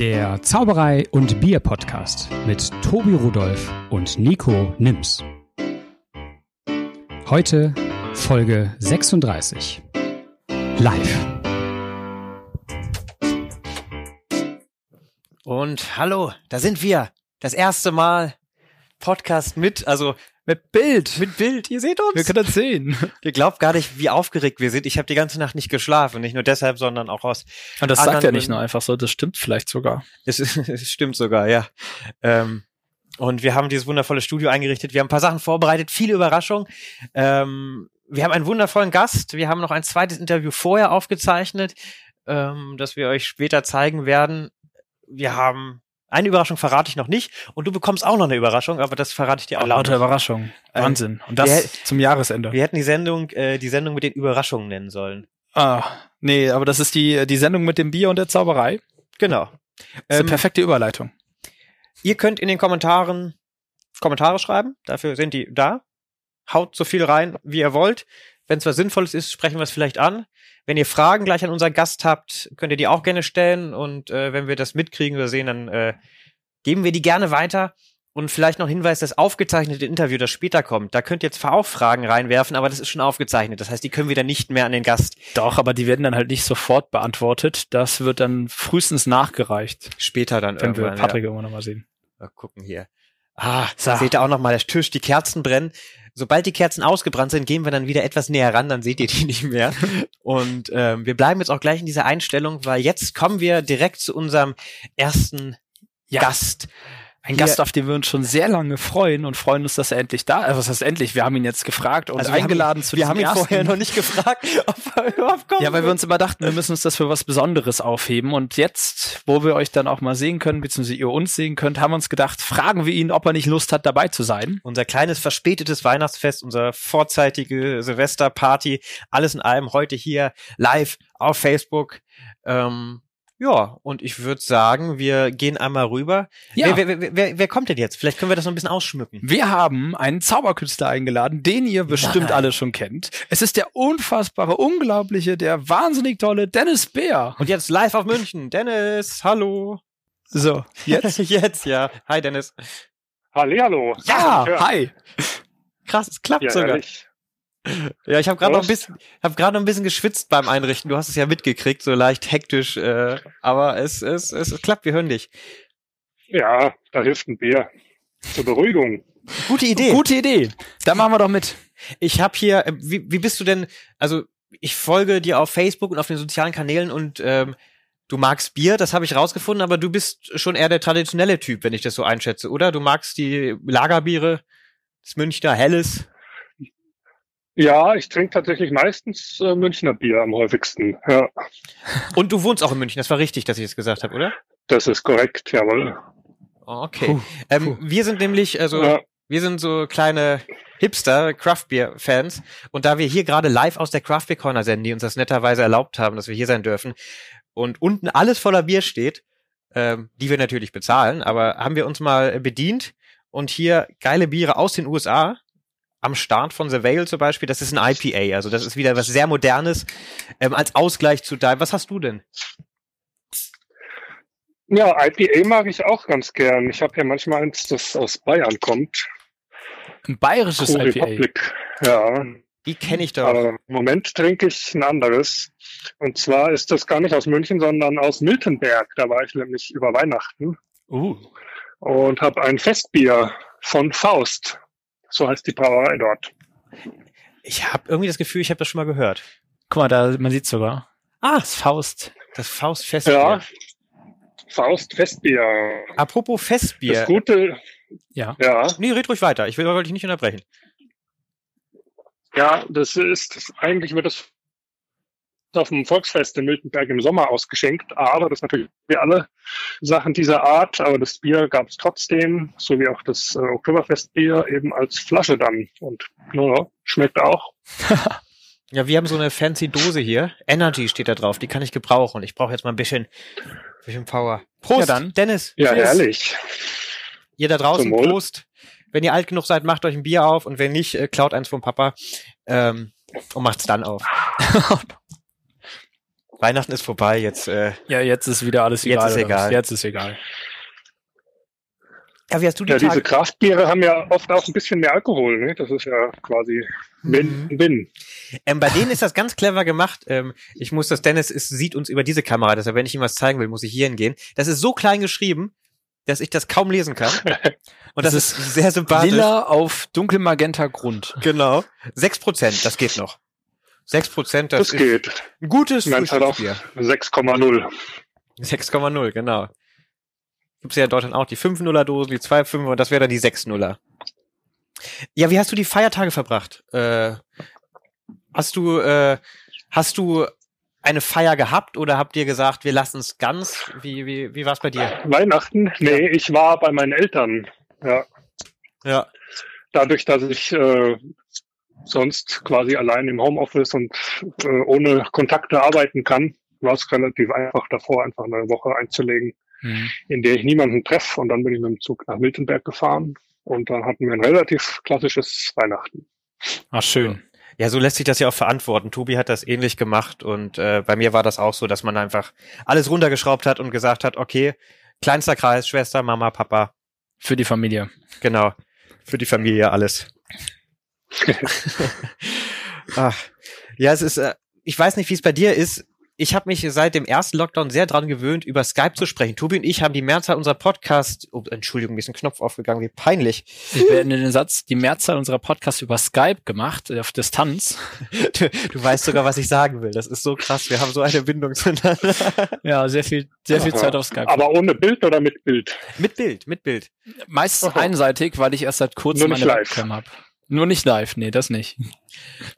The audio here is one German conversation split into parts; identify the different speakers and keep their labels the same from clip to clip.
Speaker 1: Der Zauberei und Bier Podcast mit Tobi Rudolf und Nico Nims. Heute Folge 36. Live.
Speaker 2: Und hallo, da sind wir. Das erste Mal Podcast mit, also mit Bild. Mit Bild, ihr seht uns.
Speaker 1: Wir können das sehen.
Speaker 2: Ihr glaubt gar nicht, wie aufgeregt wir sind. Ich habe die ganze Nacht nicht geschlafen. Nicht nur deshalb, sondern auch aus.
Speaker 1: Und das sagt er nicht nur einfach so, das stimmt vielleicht sogar.
Speaker 2: Es, es stimmt sogar, ja. Ähm, und wir haben dieses wundervolle Studio eingerichtet. Wir haben ein paar Sachen vorbereitet, viele Überraschungen. Ähm, wir haben einen wundervollen Gast. Wir haben noch ein zweites Interview vorher aufgezeichnet, ähm, das wir euch später zeigen werden. Wir haben eine Überraschung verrate ich noch nicht und du bekommst auch noch eine Überraschung, aber das verrate ich dir auch.
Speaker 1: Lauter Überraschung.
Speaker 2: Äh,
Speaker 1: Wahnsinn. Und das
Speaker 2: wir-
Speaker 1: zum Jahresende.
Speaker 2: Wir hätten die Sendung, äh, die Sendung mit den Überraschungen nennen sollen.
Speaker 1: Ah, nee, aber das ist die, die Sendung mit dem Bier und der Zauberei.
Speaker 2: Genau.
Speaker 1: Eine
Speaker 2: Ähm,
Speaker 1: perfekte Überleitung.
Speaker 2: Ihr könnt in den Kommentaren Kommentare schreiben, dafür sind die da. Haut so viel rein, wie ihr wollt. Wenn es was Sinnvolles ist, sprechen wir es vielleicht an. Wenn ihr Fragen gleich an unseren Gast habt, könnt ihr die auch gerne stellen. Und äh, wenn wir das mitkriegen oder sehen, dann äh, geben wir die gerne weiter. Und vielleicht noch Hinweis, das aufgezeichnete Interview, das später kommt, da könnt ihr zwar auch Fragen reinwerfen, aber das ist schon aufgezeichnet. Das heißt, die können wir dann nicht mehr an den Gast
Speaker 1: Doch, aber die werden dann halt nicht sofort beantwortet. Das wird dann frühestens nachgereicht,
Speaker 2: später dann
Speaker 1: wenn wir
Speaker 2: irgendwann.
Speaker 1: Patrick irgendwann nochmal sehen.
Speaker 2: ja. Mal gucken hier. Ah,
Speaker 1: So.
Speaker 2: seht ihr auch noch mal der Tisch, die Kerzen brennen. Sobald die Kerzen ausgebrannt sind, gehen wir dann wieder etwas näher ran, dann seht ihr die nicht mehr. Und ähm, wir bleiben jetzt auch gleich in dieser Einstellung, weil jetzt kommen wir direkt zu unserem ersten
Speaker 1: Ja.
Speaker 2: Gast.
Speaker 1: Ein
Speaker 2: Hier-
Speaker 1: Gast, auf den wir uns schon sehr lange freuen und freuen uns, dass er endlich da ist. Was heißt endlich? Wir haben ihn jetzt gefragt und
Speaker 2: Also
Speaker 1: eingeladen
Speaker 2: haben,
Speaker 1: zu
Speaker 2: Wir haben ihn
Speaker 1: ersten.
Speaker 2: vorher noch nicht gefragt, ob er überhaupt kommt.
Speaker 1: Ja, weil wir uns immer dachten, wir müssen uns das für was Besonderes aufheben. Und jetzt, wo wir euch dann auch mal sehen können, beziehungsweise ihr uns sehen könnt, haben wir uns gedacht, fragen wir ihn, ob er nicht Lust hat, dabei zu sein.
Speaker 2: unser kleines verspätetes Weihnachtsfest, unsere vorzeitige Silvesterparty, alles in allem heute hier live auf Facebook. Ähm, ja, und ich würde sagen, wir gehen einmal rüber.
Speaker 1: Ja.
Speaker 2: Wer, wer, wer, wer, wer kommt denn jetzt? Vielleicht können wir das noch ein bisschen ausschmücken.
Speaker 1: Wir haben einen Zauberkünstler eingeladen, den ihr bestimmt
Speaker 2: Nein.
Speaker 1: alle schon kennt. Es ist der unfassbare, unglaubliche, der wahnsinnig tolle Dennis Bär.
Speaker 2: Und jetzt live auf München. Dennis, hallo.
Speaker 1: So, jetzt?
Speaker 2: jetzt, ja. Hi, Dennis.
Speaker 3: Hallihallo.
Speaker 1: ja,
Speaker 3: Ja.
Speaker 1: hi.
Speaker 2: Krass, es klappt
Speaker 3: Ja,
Speaker 2: sogar.
Speaker 3: ehrlich.
Speaker 2: Ja, ich habe gerade noch ein bisschen, habe gerade noch ein bisschen geschwitzt beim Einrichten. Du hast es ja mitgekriegt, so leicht hektisch, äh, aber es, es, es, es klappt. Wir hören dich.
Speaker 3: Ja, da hilft ein Bier. Zur Beruhigung.
Speaker 2: Gute Idee.
Speaker 1: Gute Idee. Da machen wir doch mit.
Speaker 2: Ich habe hier, äh, wie, wie bist du denn, also ich folge dir auf Facebook und auf den sozialen Kanälen und ähm, du magst Bier, das habe ich rausgefunden, aber du bist schon eher der traditionelle Typ, wenn ich das so einschätze, oder? Du magst die Lagerbiere, das Münchner Helles.
Speaker 3: Ja, ich trinke tatsächlich meistens äh, Münchner Bier am häufigsten. Ja,
Speaker 2: Und du wohnst auch in München, das war richtig, dass ich es gesagt habe, oder?
Speaker 3: das ist korrekt, jawohl.
Speaker 2: Oh, Okay.
Speaker 1: Puh,
Speaker 2: ähm, wir sind nämlich, also
Speaker 3: Ja,
Speaker 2: wir sind so kleine Hipster, Craft Beer Fans. Und da wir hier gerade live aus der Craft Beer Corner senden, die uns das netterweise erlaubt haben, dass wir hier sein dürfen, und unten alles voller Bier steht, ähm, die wir natürlich bezahlen, aber haben wir uns mal bedient und hier geile Biere aus den USA am Start von The Vale zum Beispiel, das ist ein IPA, also das ist wieder was sehr Modernes ähm, als Ausgleich zu deinem. Was hast du denn?
Speaker 3: ja, IPA mag ich auch ganz gern. Ich habe ja manchmal eins, das aus Bayern kommt.
Speaker 1: Ein bayerisches
Speaker 3: True
Speaker 1: IPA.
Speaker 3: Republic. Ja,
Speaker 2: Die kenne ich doch.
Speaker 3: aber im Moment trinke ich ein anderes. Und zwar ist das gar nicht aus München, sondern aus Miltenberg. Da war ich nämlich über Weihnachten
Speaker 1: Uh.
Speaker 3: und habe ein Festbier von Faust. So heißt die Brauerei dort.
Speaker 2: Ich habe irgendwie das Gefühl, ich habe das schon mal gehört.
Speaker 1: Guck mal, da, man sieht sogar.
Speaker 2: Ah,
Speaker 1: Das Faust.
Speaker 2: das Faustfest.
Speaker 3: Ja, Faust Festbier.
Speaker 2: Apropos Festbier.
Speaker 3: Das Gute,
Speaker 1: Ja.
Speaker 3: ja,
Speaker 2: Nee, red ruhig weiter. Ich will dich nicht unterbrechen.
Speaker 3: ja, das ist, eigentlich wird das auf dem Volksfest in Miltenberg im Sommer ausgeschenkt, aber das ist natürlich wie alle Sachen dieser Art, aber das Bier gab es trotzdem, so wie auch das äh, Oktoberfestbier eben als Flasche dann und ja, schmeckt auch.
Speaker 2: Ja, wir haben so eine fancy Dose hier. Energy steht da drauf. Die kann ich gebrauchen. Ich brauche jetzt mal ein bisschen, bisschen Power. Prost,
Speaker 1: Ja, dann.
Speaker 2: Dennis.
Speaker 3: Ja,
Speaker 2: Cheers.
Speaker 3: herrlich.
Speaker 2: Ihr da draußen. Prost. Wenn ihr alt genug seid, macht euch ein Bier auf und wenn nicht, äh, klaut eins vom Papa ähm, und macht's dann auf. Weihnachten ist vorbei, jetzt. Äh,
Speaker 1: Ja, jetzt ist wieder alles
Speaker 2: Jetzt
Speaker 1: egal.
Speaker 2: ist
Speaker 1: oder was?
Speaker 2: egal.
Speaker 1: Jetzt ist egal.
Speaker 2: ja, wie hast du die
Speaker 3: Ja, diese
Speaker 2: Tage?
Speaker 3: Kraftbiere haben ja oft auch ein bisschen mehr Alkohol, ne? Das ist ja quasi
Speaker 2: Mhm.
Speaker 3: Win-Win.
Speaker 2: Ähm, bei denen ist das ganz clever gemacht. Ähm, ich muss das, Dennis ist, sieht uns über diese Kamera, deshalb, wenn ich ihm was zeigen will, muss ich hier hingehen. Das ist so klein geschrieben, dass ich das kaum lesen kann. Und das,
Speaker 1: Das
Speaker 2: ist sehr sympathisch.
Speaker 1: Lila auf dunkelmagenta Grund.
Speaker 2: Genau. Sechs Prozent, das geht noch. Sechs Prozent, das,
Speaker 3: Das
Speaker 2: ist
Speaker 3: geht.
Speaker 2: ein gutes
Speaker 3: Meins hat auch
Speaker 2: Frühstücksbier.
Speaker 3: 6,0.
Speaker 2: 6,0, genau. Gibt's ja in Deutschland auch die 5-0er Dosen, die 2,5 und das wäre dann die 6-0er. Ja, wie hast du die Feiertage verbracht? Äh, hast du, äh, hast du eine Feier gehabt oder habt ihr gesagt, wir lassen es ganz? Wie, wie, wie war's bei dir?
Speaker 3: Weihnachten? Nee, ich war bei meinen Eltern. Ja.
Speaker 2: Ja.
Speaker 3: Dadurch, dass ich äh, sonst quasi allein im Homeoffice und äh, ohne Kontakte arbeiten kann, war es relativ einfach davor, einfach eine Woche einzulegen,
Speaker 1: Mhm.
Speaker 3: in der ich niemanden treffe. Und dann bin ich mit dem Zug nach Miltenberg gefahren. Und dann hatten wir ein relativ klassisches Weihnachten.
Speaker 1: Ach, schön.
Speaker 2: Ja, so lässt sich das ja auch verantworten. Tobi hat das ähnlich gemacht und äh, bei mir war das auch so, dass man einfach alles runtergeschraubt hat und gesagt hat, okay, kleinster Kreis, Schwester, Mama, Papa,
Speaker 1: Für die Familie.
Speaker 2: genau, für die Familie alles. Ach, ja, es ist, äh, ich weiß nicht, wie es bei dir ist. Ich habe mich seit dem ersten Lockdown sehr dran gewöhnt, über Skype zu sprechen. Tobi und ich haben die Mehrzahl unserer Podcast, oh, Entschuldigung, mir ist ein Knopf aufgegangen, wie peinlich.
Speaker 1: Ich beende den Satz, die Mehrzahl unserer Podcasts über Skype gemacht, äh, auf Distanz.
Speaker 2: Du, du weißt sogar, was ich sagen will. Das ist so krass. Wir haben so eine Bindung zueinander.
Speaker 1: Ja, sehr viel, sehr viel
Speaker 3: Aha.
Speaker 1: Zeit auf Skype.
Speaker 3: Aber ohne Bild oder mit Bild?
Speaker 2: mit Bild, mit Bild.
Speaker 1: Meist
Speaker 3: Aha.
Speaker 1: einseitig, weil ich erst seit kurzem
Speaker 3: Nur nicht
Speaker 1: eine
Speaker 3: live.
Speaker 1: Webcam habe. Nur nicht live, nee, das nicht.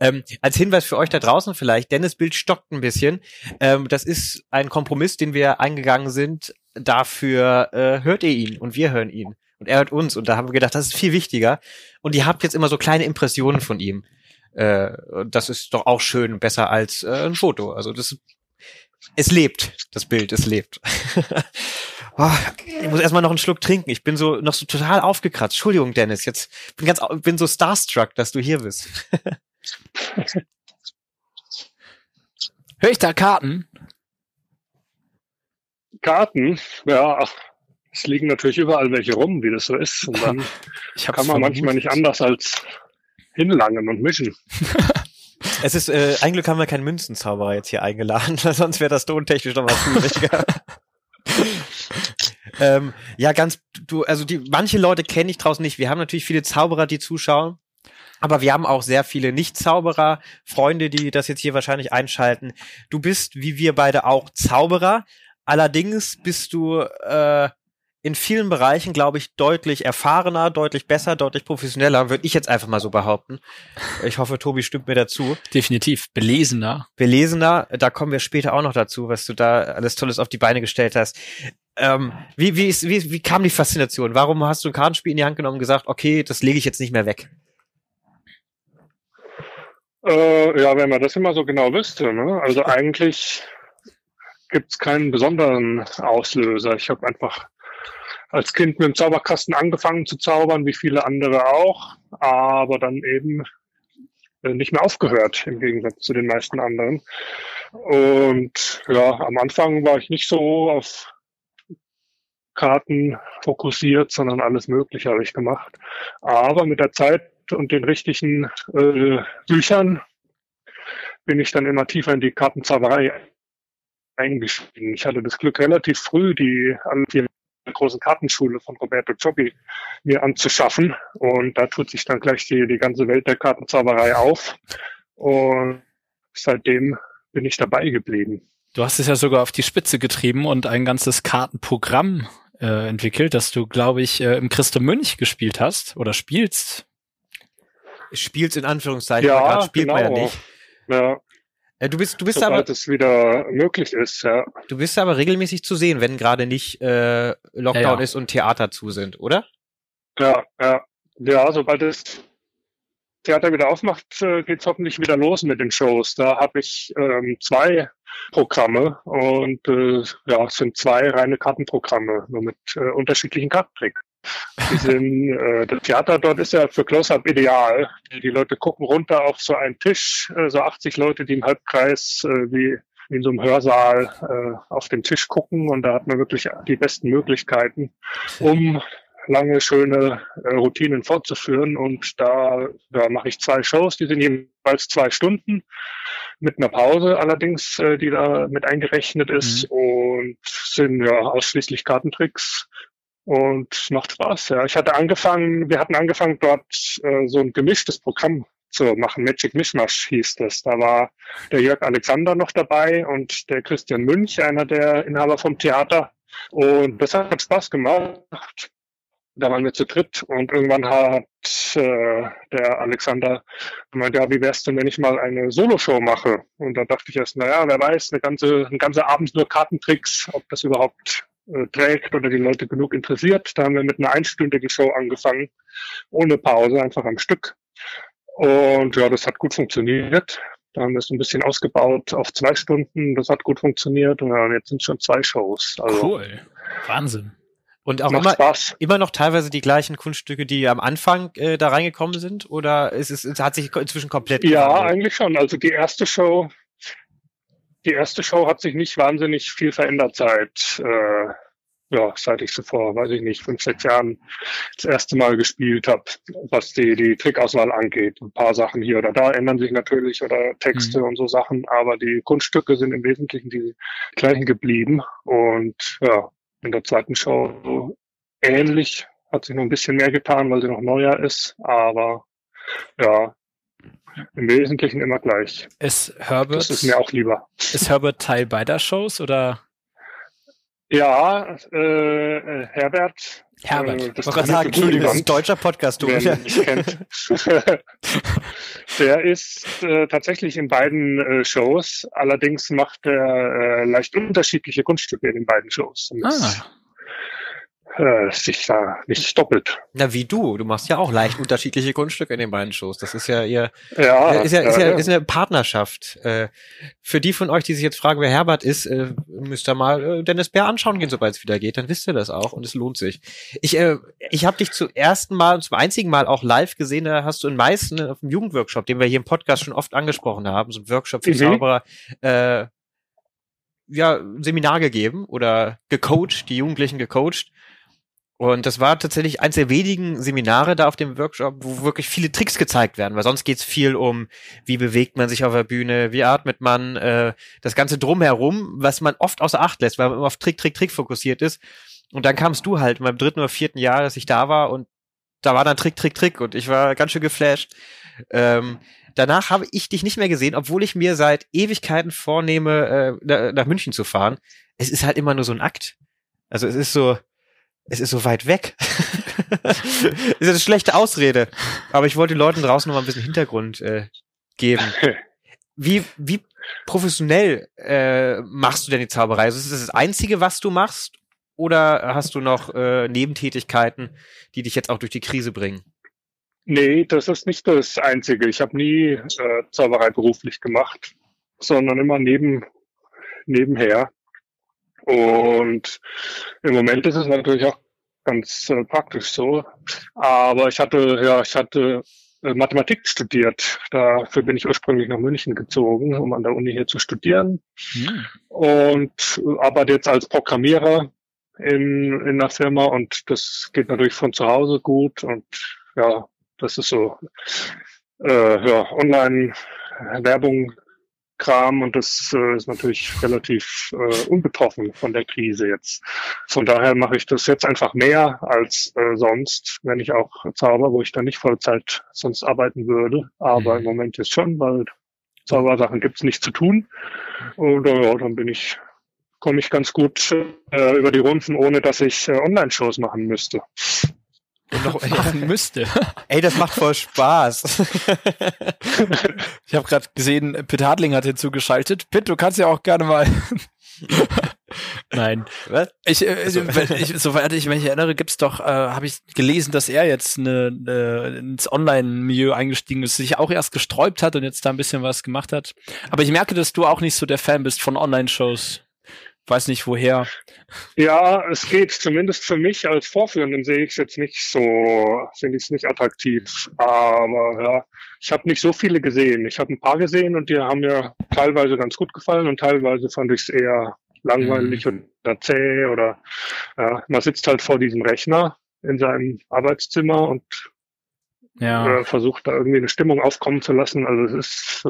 Speaker 2: Ähm, als Hinweis für euch da draußen vielleicht, Dennis Bild stockt ein bisschen. Ähm, das ist ein Kompromiss, den wir eingegangen sind. Dafür äh, hört ihr ihn und wir hören ihn. Und er hört uns. Und da haben wir gedacht, das ist viel wichtiger. Und ihr habt jetzt immer so kleine Impressionen von ihm. Äh, das ist doch auch schön, besser als äh, ein Foto. Also das es lebt, das Bild, es lebt. Oh, ich muss erstmal noch einen Schluck trinken. Ich bin so noch so total aufgekratzt. Entschuldigung, Dennis. Jetzt bin ganz bin so starstruck, dass du hier bist.
Speaker 1: Hör ich da Karten?
Speaker 3: Karten, ja, ach, es liegen natürlich überall welche rum, wie das so ist. Und dann kann man manchmal nicht anders als hinlangen und mischen.
Speaker 2: Es ist, äh, ein Glück haben wir keinen Münzenzauberer jetzt hier eingeladen, sonst wäre das tontechnisch noch mal schwieriger. Ähm, ja, ganz, du, also die, manche Leute kenne ich draußen nicht. Wir haben natürlich viele Zauberer, die zuschauen. Aber wir haben auch sehr viele Nicht-Zauberer, Freunde, die das jetzt hier wahrscheinlich einschalten. Du bist, wie wir beide auch, Zauberer. Allerdings bist du äh, in vielen Bereichen, glaube ich, deutlich erfahrener, deutlich besser, deutlich professioneller, würde ich jetzt einfach mal so behaupten. Ich hoffe, Tobi stimmt mir dazu.
Speaker 1: Definitiv. Belesener.
Speaker 2: Belesener, da kommen wir später auch noch dazu, was du da alles Tolles auf die Beine gestellt hast. Ähm, wie, wie, ist, wie, wie kam die Faszination? Warum hast du ein Kartenspiel in die Hand genommen und gesagt, okay, das lege ich jetzt nicht mehr weg?
Speaker 3: Äh, ja, wenn man das immer so genau wüsste. Ne? Also eigentlich gibt's keinen besonderen Auslöser. Ich habe einfach als Kind mit dem Zauberkasten angefangen zu zaubern, wie viele andere auch, aber dann eben äh, nicht mehr aufgehört, im Gegensatz zu den meisten anderen. Und ja, am Anfang war ich nicht so auf Karten fokussiert, sondern alles Mögliche habe ich gemacht. Aber mit der Zeit und den richtigen äh, Büchern bin ich dann immer tiefer in die Kartenzauberei eingestiegen. Ich hatte das Glück, relativ früh die alle vier Kartenschule von Roberto Cioppi mir anzuschaffen. Und da tut sich dann gleich die, die ganze Welt der Kartenzauberei auf. Und seitdem bin ich dabei geblieben.
Speaker 1: Du hast es ja sogar auf die Spitze getrieben und ein ganzes Kartenprogramm äh, entwickelt, das du, glaube ich, äh, im Christo Münch gespielt hast oder spielst.
Speaker 2: Spielst in Anführungszeichen,
Speaker 3: Ja,
Speaker 2: aber gerade spielt man ja
Speaker 3: genau.
Speaker 2: nicht.
Speaker 3: Ja,
Speaker 2: Äh, du bist, du bist aber,
Speaker 3: sobald es wieder möglich ist, ja.
Speaker 2: du bist aber regelmäßig zu sehen, wenn gerade nicht äh, Lockdown
Speaker 1: Ja, ja.
Speaker 2: ist und Theater zu sind, oder?
Speaker 3: Ja, ja. Ja, sobald das Theater wieder aufmacht, äh, geht's hoffentlich wieder los mit den Shows. Da habe ich ähm, zwei Programme und äh, ja, es sind zwei reine Kartenprogramme, nur mit äh, unterschiedlichen Kartentricks. Die sind, äh, das Theater dort ist ja für Close-Up ideal. Die Leute gucken runter auf so einen Tisch, äh, so 80 Leute, die im Halbkreis äh, wie in so einem Hörsaal äh, auf den Tisch gucken und da hat man wirklich die besten Möglichkeiten, um lange, schöne äh, Routinen fortzuführen. Und da, da mache ich zwei Shows, die sind jeweils zwei Stunden mit einer Pause allerdings, äh, die da mit eingerechnet ist mhm. und sind ja ausschließlich Kartentricks und macht Spaß. Ja, ich hatte angefangen, wir hatten angefangen dort äh, so ein gemischtes Programm zu machen. Magic Mishmash hieß das. Da war der Jörg Alexander noch dabei und der Christian Münch, einer der Inhaber vom Theater. Und das hat Spaß gemacht. Da waren wir zu dritt und irgendwann hat äh, der Alexander gemeint, ja, wie wär's denn, wenn ich mal eine Soloshow mache? Und da dachte ich erst, naja, wer weiß, eine ganze, ein ganzer Abend nur Kartentricks, ob das überhaupt äh, trägt oder die Leute genug interessiert. Da haben wir mit einer einstündigen Show angefangen, ohne Pause, einfach am Stück. Und ja, das hat gut funktioniert. Da haben wir es ein bisschen ausgebaut auf zwei Stunden. Das hat gut funktioniert. Und ja, jetzt sind schon zwei Shows.
Speaker 1: Also, cool. Wahnsinn.
Speaker 2: Und auch immer, immer noch teilweise die gleichen Kunststücke, die am Anfang äh, da reingekommen sind? Oder ist es, es hat sich inzwischen komplett
Speaker 3: Ja, gewandelt? eigentlich schon. Also die erste Show, die erste Show hat sich nicht wahnsinnig viel verändert seit, äh, ja, seit ich so vor, weiß ich nicht, fünf, sechs Jahren das erste Mal gespielt habe, was die, die Trickauswahl angeht. Ein paar Sachen hier oder da ändern sich natürlich oder Texte mhm. und so Sachen, aber die Kunststücke sind im Wesentlichen die gleichen geblieben. Und ja, in der zweiten Show ähnlich. Hat sich noch ein bisschen mehr getan, weil sie noch neuer ist. Aber ja, im Wesentlichen immer gleich.
Speaker 1: Ist Herbert,
Speaker 3: das ist mir auch lieber.
Speaker 1: Ist Herbert Teil beider Shows oder?
Speaker 3: Ja, äh, äh Herbert.
Speaker 1: Herbert.
Speaker 2: Äh, das ich sagen, Entschuldigung, das ist ein deutscher Podcast, du. Kennt.
Speaker 3: der ist äh, tatsächlich in beiden äh, Shows, allerdings macht er äh, leicht unterschiedliche Kunststücke in den beiden Shows. ah äh, sich da nicht doppelt.
Speaker 2: Na, wie du. Du machst ja auch leicht unterschiedliche Kunststücke in den beiden Shows. Das ist ja ihr, ja, ist ja, ist ja, ist eine Partnerschaft. Äh, für die von euch, die sich jetzt fragen, wer Herbert ist, äh, müsst ihr mal äh, Dennis Bär anschauen gehen, sobald es wieder geht. Dann wisst ihr das auch und es lohnt sich. Ich, äh, ich habe dich zum ersten Mal und zum einzigen Mal auch live gesehen. Da hast du in Meißen auf dem Jugendworkshop, den wir hier im Podcast schon oft angesprochen haben, so ein Workshop für mhm. Zauberer, äh, ja, Seminar gegeben oder gecoacht, die Jugendlichen gecoacht. Und das war tatsächlich eins der wenigen Seminare da auf dem Workshop, wo wirklich viele Tricks gezeigt werden, weil sonst geht's viel um, wie bewegt man sich auf der Bühne, wie atmet man, äh, das Ganze drumherum, was man oft außer Acht lässt, weil man immer auf Trick, Trick, Trick fokussiert ist. Und dann kamst du halt in meinem dritten oder vierten Jahr, dass ich da war und da war dann Trick, Trick, Trick und ich war ganz schön geflasht. Ähm, danach habe ich dich nicht mehr gesehen, obwohl ich mir seit Ewigkeiten vornehme, äh, nach München zu fahren. Es ist halt immer nur so ein Akt. Also es ist so, es ist so weit weg. ist eine schlechte Ausrede. Aber ich wollte den Leuten draußen noch mal ein bisschen Hintergrund äh, geben. Wie, wie professionell äh, machst du denn die Zauberei? Also ist das das Einzige, was du machst? Oder hast du noch äh, Nebentätigkeiten, die dich jetzt auch durch die Krise bringen?
Speaker 3: Nee, das ist nicht das Einzige. Ich habe nie äh, Zauberei beruflich gemacht, sondern immer neben, nebenher. Und im Moment ist es natürlich auch ganz äh, praktisch so. Aber ich hatte, ja, ich hatte äh, Mathematik studiert. Dafür bin ich ursprünglich nach München gezogen, um an der Uni hier zu studieren. Hm. Und äh, arbeite jetzt als Programmierer in, in der Firma und das geht natürlich von zu Hause gut und ja, das ist so äh, ja, Online-Werbung Kram und das äh, ist natürlich relativ äh, unbetroffen von der Krise jetzt. Von daher mache ich das jetzt einfach mehr als äh, sonst, wenn ich auch zauber, wo ich dann nicht Vollzeit sonst arbeiten würde. Aber mhm. im Moment ist schon, weil Zaubersachen gibt's nicht zu tun. Und äh, ja, dann bin ich komme ich ganz gut äh, über die Runden, ohne dass ich äh, Online-Shows machen müsste
Speaker 1: noch machen müsste.
Speaker 2: Ey, das macht voll Spaß.
Speaker 1: ich habe gerade gesehen, Pitt Hartling hat hinzugeschaltet. Pitt, du kannst ja auch gerne mal. Nein. Was? Ich, äh, ich, soweit ich mich erinnere, gibt's doch, äh, habe ich gelesen, dass er jetzt eine, eine, ins Online-Milieu eingestiegen ist, sich auch erst gesträubt hat und jetzt da ein bisschen was gemacht hat. Aber ich merke, dass du auch nicht so der Fan bist von Online-Shows. Weiß nicht woher.
Speaker 3: Ja, es geht zumindest für mich als Vorführenden sehe ich es jetzt nicht so, finde ich es nicht attraktiv. Aber ja, ich habe nicht so viele gesehen. Ich habe ein paar gesehen und die haben mir teilweise ganz gut gefallen und teilweise fand ich es eher langweilig mhm. oder zäh oder ja, man sitzt halt vor diesem Rechner in seinem Arbeitszimmer und ja. äh, versucht da irgendwie eine Stimmung aufkommen zu lassen. Also es ist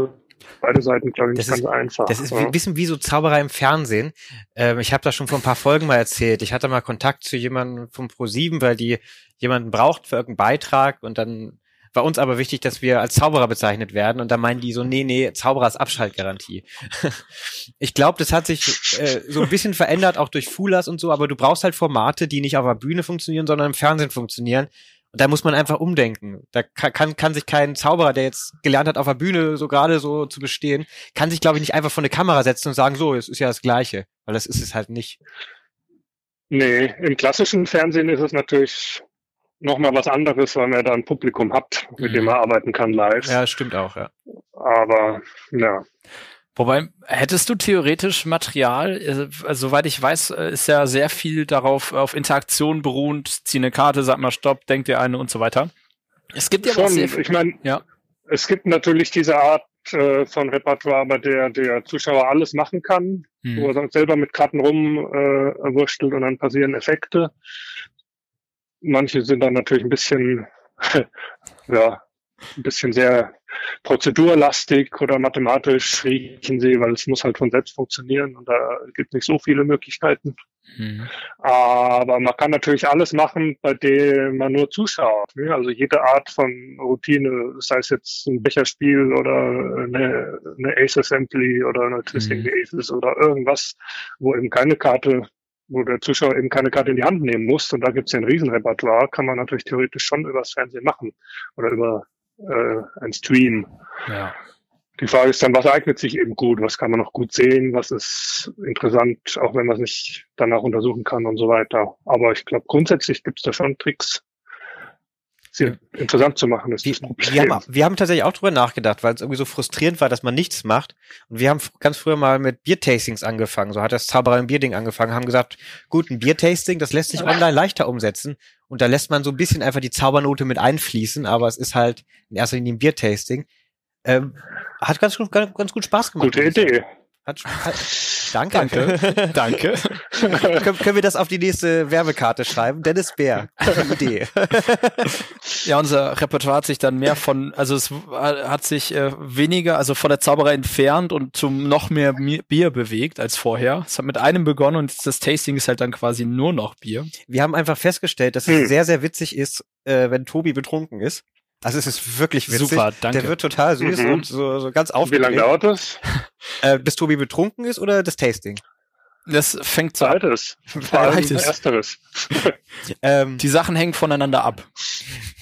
Speaker 3: beide Seiten, glaube ich,
Speaker 2: das
Speaker 3: ganz einfach.
Speaker 2: Das ist ja. ein bisschen wie so Zauberer im Fernsehen. Ähm, ich habe das schon vor ein paar Folgen mal erzählt. Ich hatte mal Kontakt zu jemandem vom Pro7, weil die jemanden braucht für irgendeinen Beitrag und dann war uns aber wichtig, dass wir als Zauberer bezeichnet werden und da meinen die so, nee, nee, Zauberer ist Abschaltgarantie. ich glaube, das hat sich äh, so ein bisschen verändert, auch durch Fulas und so, aber du brauchst halt Formate, die nicht auf der Bühne funktionieren, sondern im Fernsehen funktionieren. Und da muss man einfach umdenken. Da kann, kann sich kein Zauberer, der jetzt gelernt hat, auf der Bühne so gerade so zu bestehen, kann sich, glaube ich, nicht einfach vor eine Kamera setzen und sagen, so, es ist ja das Gleiche. Weil das ist es halt nicht.
Speaker 3: Nee, im klassischen Fernsehen ist es natürlich nochmal was anderes, weil man da ein Publikum hat, mit mhm. dem man arbeiten kann live.
Speaker 2: Ja, stimmt auch, ja.
Speaker 3: Aber, ja.
Speaker 1: Wobei, hättest du theoretisch Material, äh, also, soweit ich weiß, äh, ist ja sehr viel darauf auf Interaktion beruhend, zieh eine Karte, sag mal Stopp, denk dir eine und so weiter.
Speaker 3: Es gibt ja Schon, sehr viel, ich meine, ja. es gibt natürlich diese Art äh, von Repertoire, bei der der Zuschauer alles machen kann, hm. wo er selber mit Karten rumwurstelt äh, und dann passieren Effekte. Manche sind dann natürlich ein bisschen, ja, ein bisschen sehr prozedurlastig oder mathematisch riechen sie, weil es muss halt von selbst funktionieren und da gibt nicht so viele Möglichkeiten. Mhm. Aber man kann natürlich alles machen, bei dem man nur zuschaut. Ne? Also jede Art von Routine, sei es jetzt ein Becherspiel oder eine, eine Ace Assembly oder eine Twisting mhm. Aces oder irgendwas, wo eben keine Karte wo der Zuschauer eben keine Karte in die Hand nehmen muss. Und da gibt es ja ein Riesenrepertoire, kann man natürlich theoretisch schon übers Fernsehen machen oder über äh, ein Stream. Ja. Die Frage ist dann, was eignet sich eben gut? Was kann man noch gut sehen? Was ist interessant, auch wenn man es nicht danach untersuchen kann und so weiter. Aber ich glaube, grundsätzlich gibt es da schon Tricks, sehr interessant zu machen. Ist
Speaker 2: wir, wir, haben, wir haben tatsächlich auch drüber nachgedacht, weil es irgendwie so frustrierend war, dass man nichts macht. Und wir haben ganz früher mal mit Biertastings angefangen. So hat das Zauberer im Bierding angefangen, haben gesagt, gut, ein Biertasting, das lässt sich online leichter umsetzen. Und da lässt man so ein bisschen einfach die Zaubernote mit einfließen, aber es ist halt in erster Linie ein Biertasting. Ähm, hat ganz, ganz, ganz gut Spaß gemacht.
Speaker 3: Gute Idee.
Speaker 2: Hat, hat, danke. Danke. danke. können, können wir das auf die nächste Werbekarte schreiben? Dennis Bär. Idee.
Speaker 1: ja, unser Repertoire hat sich dann mehr von, also es hat sich äh, weniger, also von der Zauberei entfernt und zum noch mehr Bier bewegt als vorher. Es hat mit einem begonnen und das Tasting ist halt dann quasi nur noch Bier.
Speaker 2: Wir haben einfach festgestellt, dass hm. es sehr, sehr witzig ist, äh, wenn Tobi betrunken ist. Also es ist wirklich witzig. Super, danke. Der wird total süß mhm. und so, so ganz aufgeregt.
Speaker 3: Wie lange dauert das?
Speaker 2: Äh, bis Tobi betrunken ist oder das Tasting?
Speaker 1: Das fängt so
Speaker 3: Zweites. Zweites. Ersteres.
Speaker 1: ähm, Die Sachen hängen voneinander ab.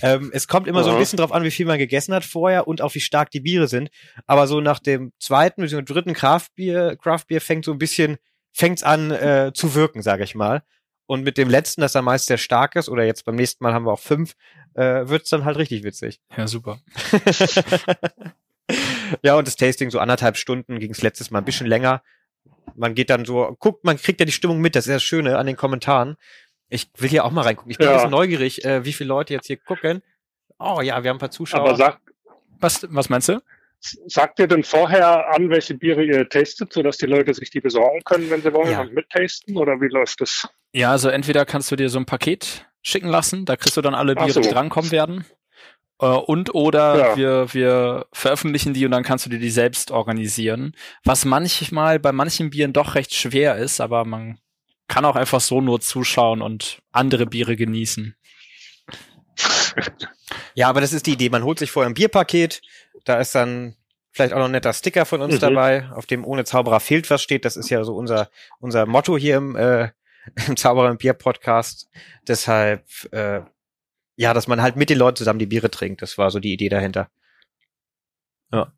Speaker 2: Ähm, es kommt immer Aha. so ein bisschen drauf an, wie viel man gegessen hat vorher und auch wie stark die Biere sind. Aber so nach dem zweiten bzw. dritten Craftbier, Craftbier fängt so ein bisschen, fängt's an äh, zu wirken, sage ich mal. Und mit dem letzten, das dann meist sehr stark ist, oder jetzt beim nächsten Mal haben wir auch fünf, äh, wird's dann halt richtig witzig.
Speaker 1: Ja, super.
Speaker 2: ja, und das Tasting so anderthalb Stunden ging's letztes Mal ein bisschen länger. Man geht dann so, guckt, man kriegt ja die Stimmung mit, das ist das Schöne an den Kommentaren. Ich will hier auch mal reingucken. Ich bin ja. ein bisschen neugierig, äh, wie viele Leute jetzt hier gucken. Oh ja, wir haben ein paar Zuschauer.
Speaker 1: Aber sag, was, was meinst du?
Speaker 3: Sagt ihr denn vorher an, welche Biere ihr testet, sodass die Leute sich die besorgen können, wenn sie wollen ja. und mittasten? Oder wie läuft das?
Speaker 1: Ja, also entweder kannst du dir so ein Paket schicken lassen, da kriegst du dann alle Biere, so. die drankommen werden. Äh, und oder ja. wir, wir veröffentlichen die und dann kannst du dir die selbst organisieren. Was manchmal bei manchen Bieren doch recht schwer ist, aber man kann auch einfach so nur zuschauen und andere Biere genießen.
Speaker 2: Ja, aber das ist die Idee. Man holt sich vorher ein Bierpaket, da ist dann vielleicht auch noch ein netter Sticker von uns mhm. dabei, auf dem ohne Zauberer fehlt was steht. Das ist ja so unser, unser Motto hier im, äh, im Zauberer und Bier Podcast. Deshalb, äh, ja, dass man halt mit den Leuten zusammen die Biere trinkt. Das war so die Idee dahinter. Ja.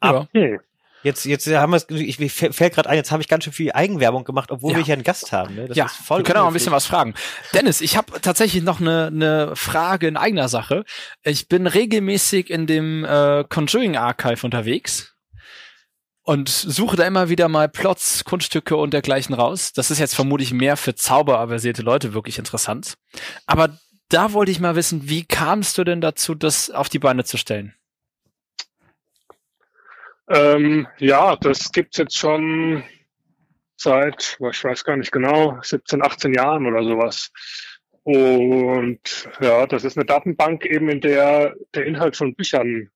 Speaker 2: Aber, ja. Jetzt, jetzt haben wir es, ich, ich fällt gerade ein, jetzt habe ich ganz schön viel Eigenwerbung gemacht, obwohl ja. wir hier einen Gast haben. Ne?
Speaker 1: Das ja, ist voll wir können auch ein bisschen was fragen. Dennis, ich habe tatsächlich noch eine, eine Frage in eigener Sache. Ich bin regelmäßig in dem äh, Conjuring Archive unterwegs. und suche da immer wieder mal Plots, Kunststücke und dergleichen raus. Das ist jetzt vermutlich mehr für zauberversierte Leute wirklich interessant. Aber da wollte ich mal wissen, wie kamst du denn dazu, das auf die Beine zu stellen?
Speaker 3: Ähm, ja, das gibt's jetzt schon seit, ich weiß gar nicht genau, 17, 18 Jahren oder sowas. Und ja, das ist eine Datenbank eben, in der der Inhalt von Büchern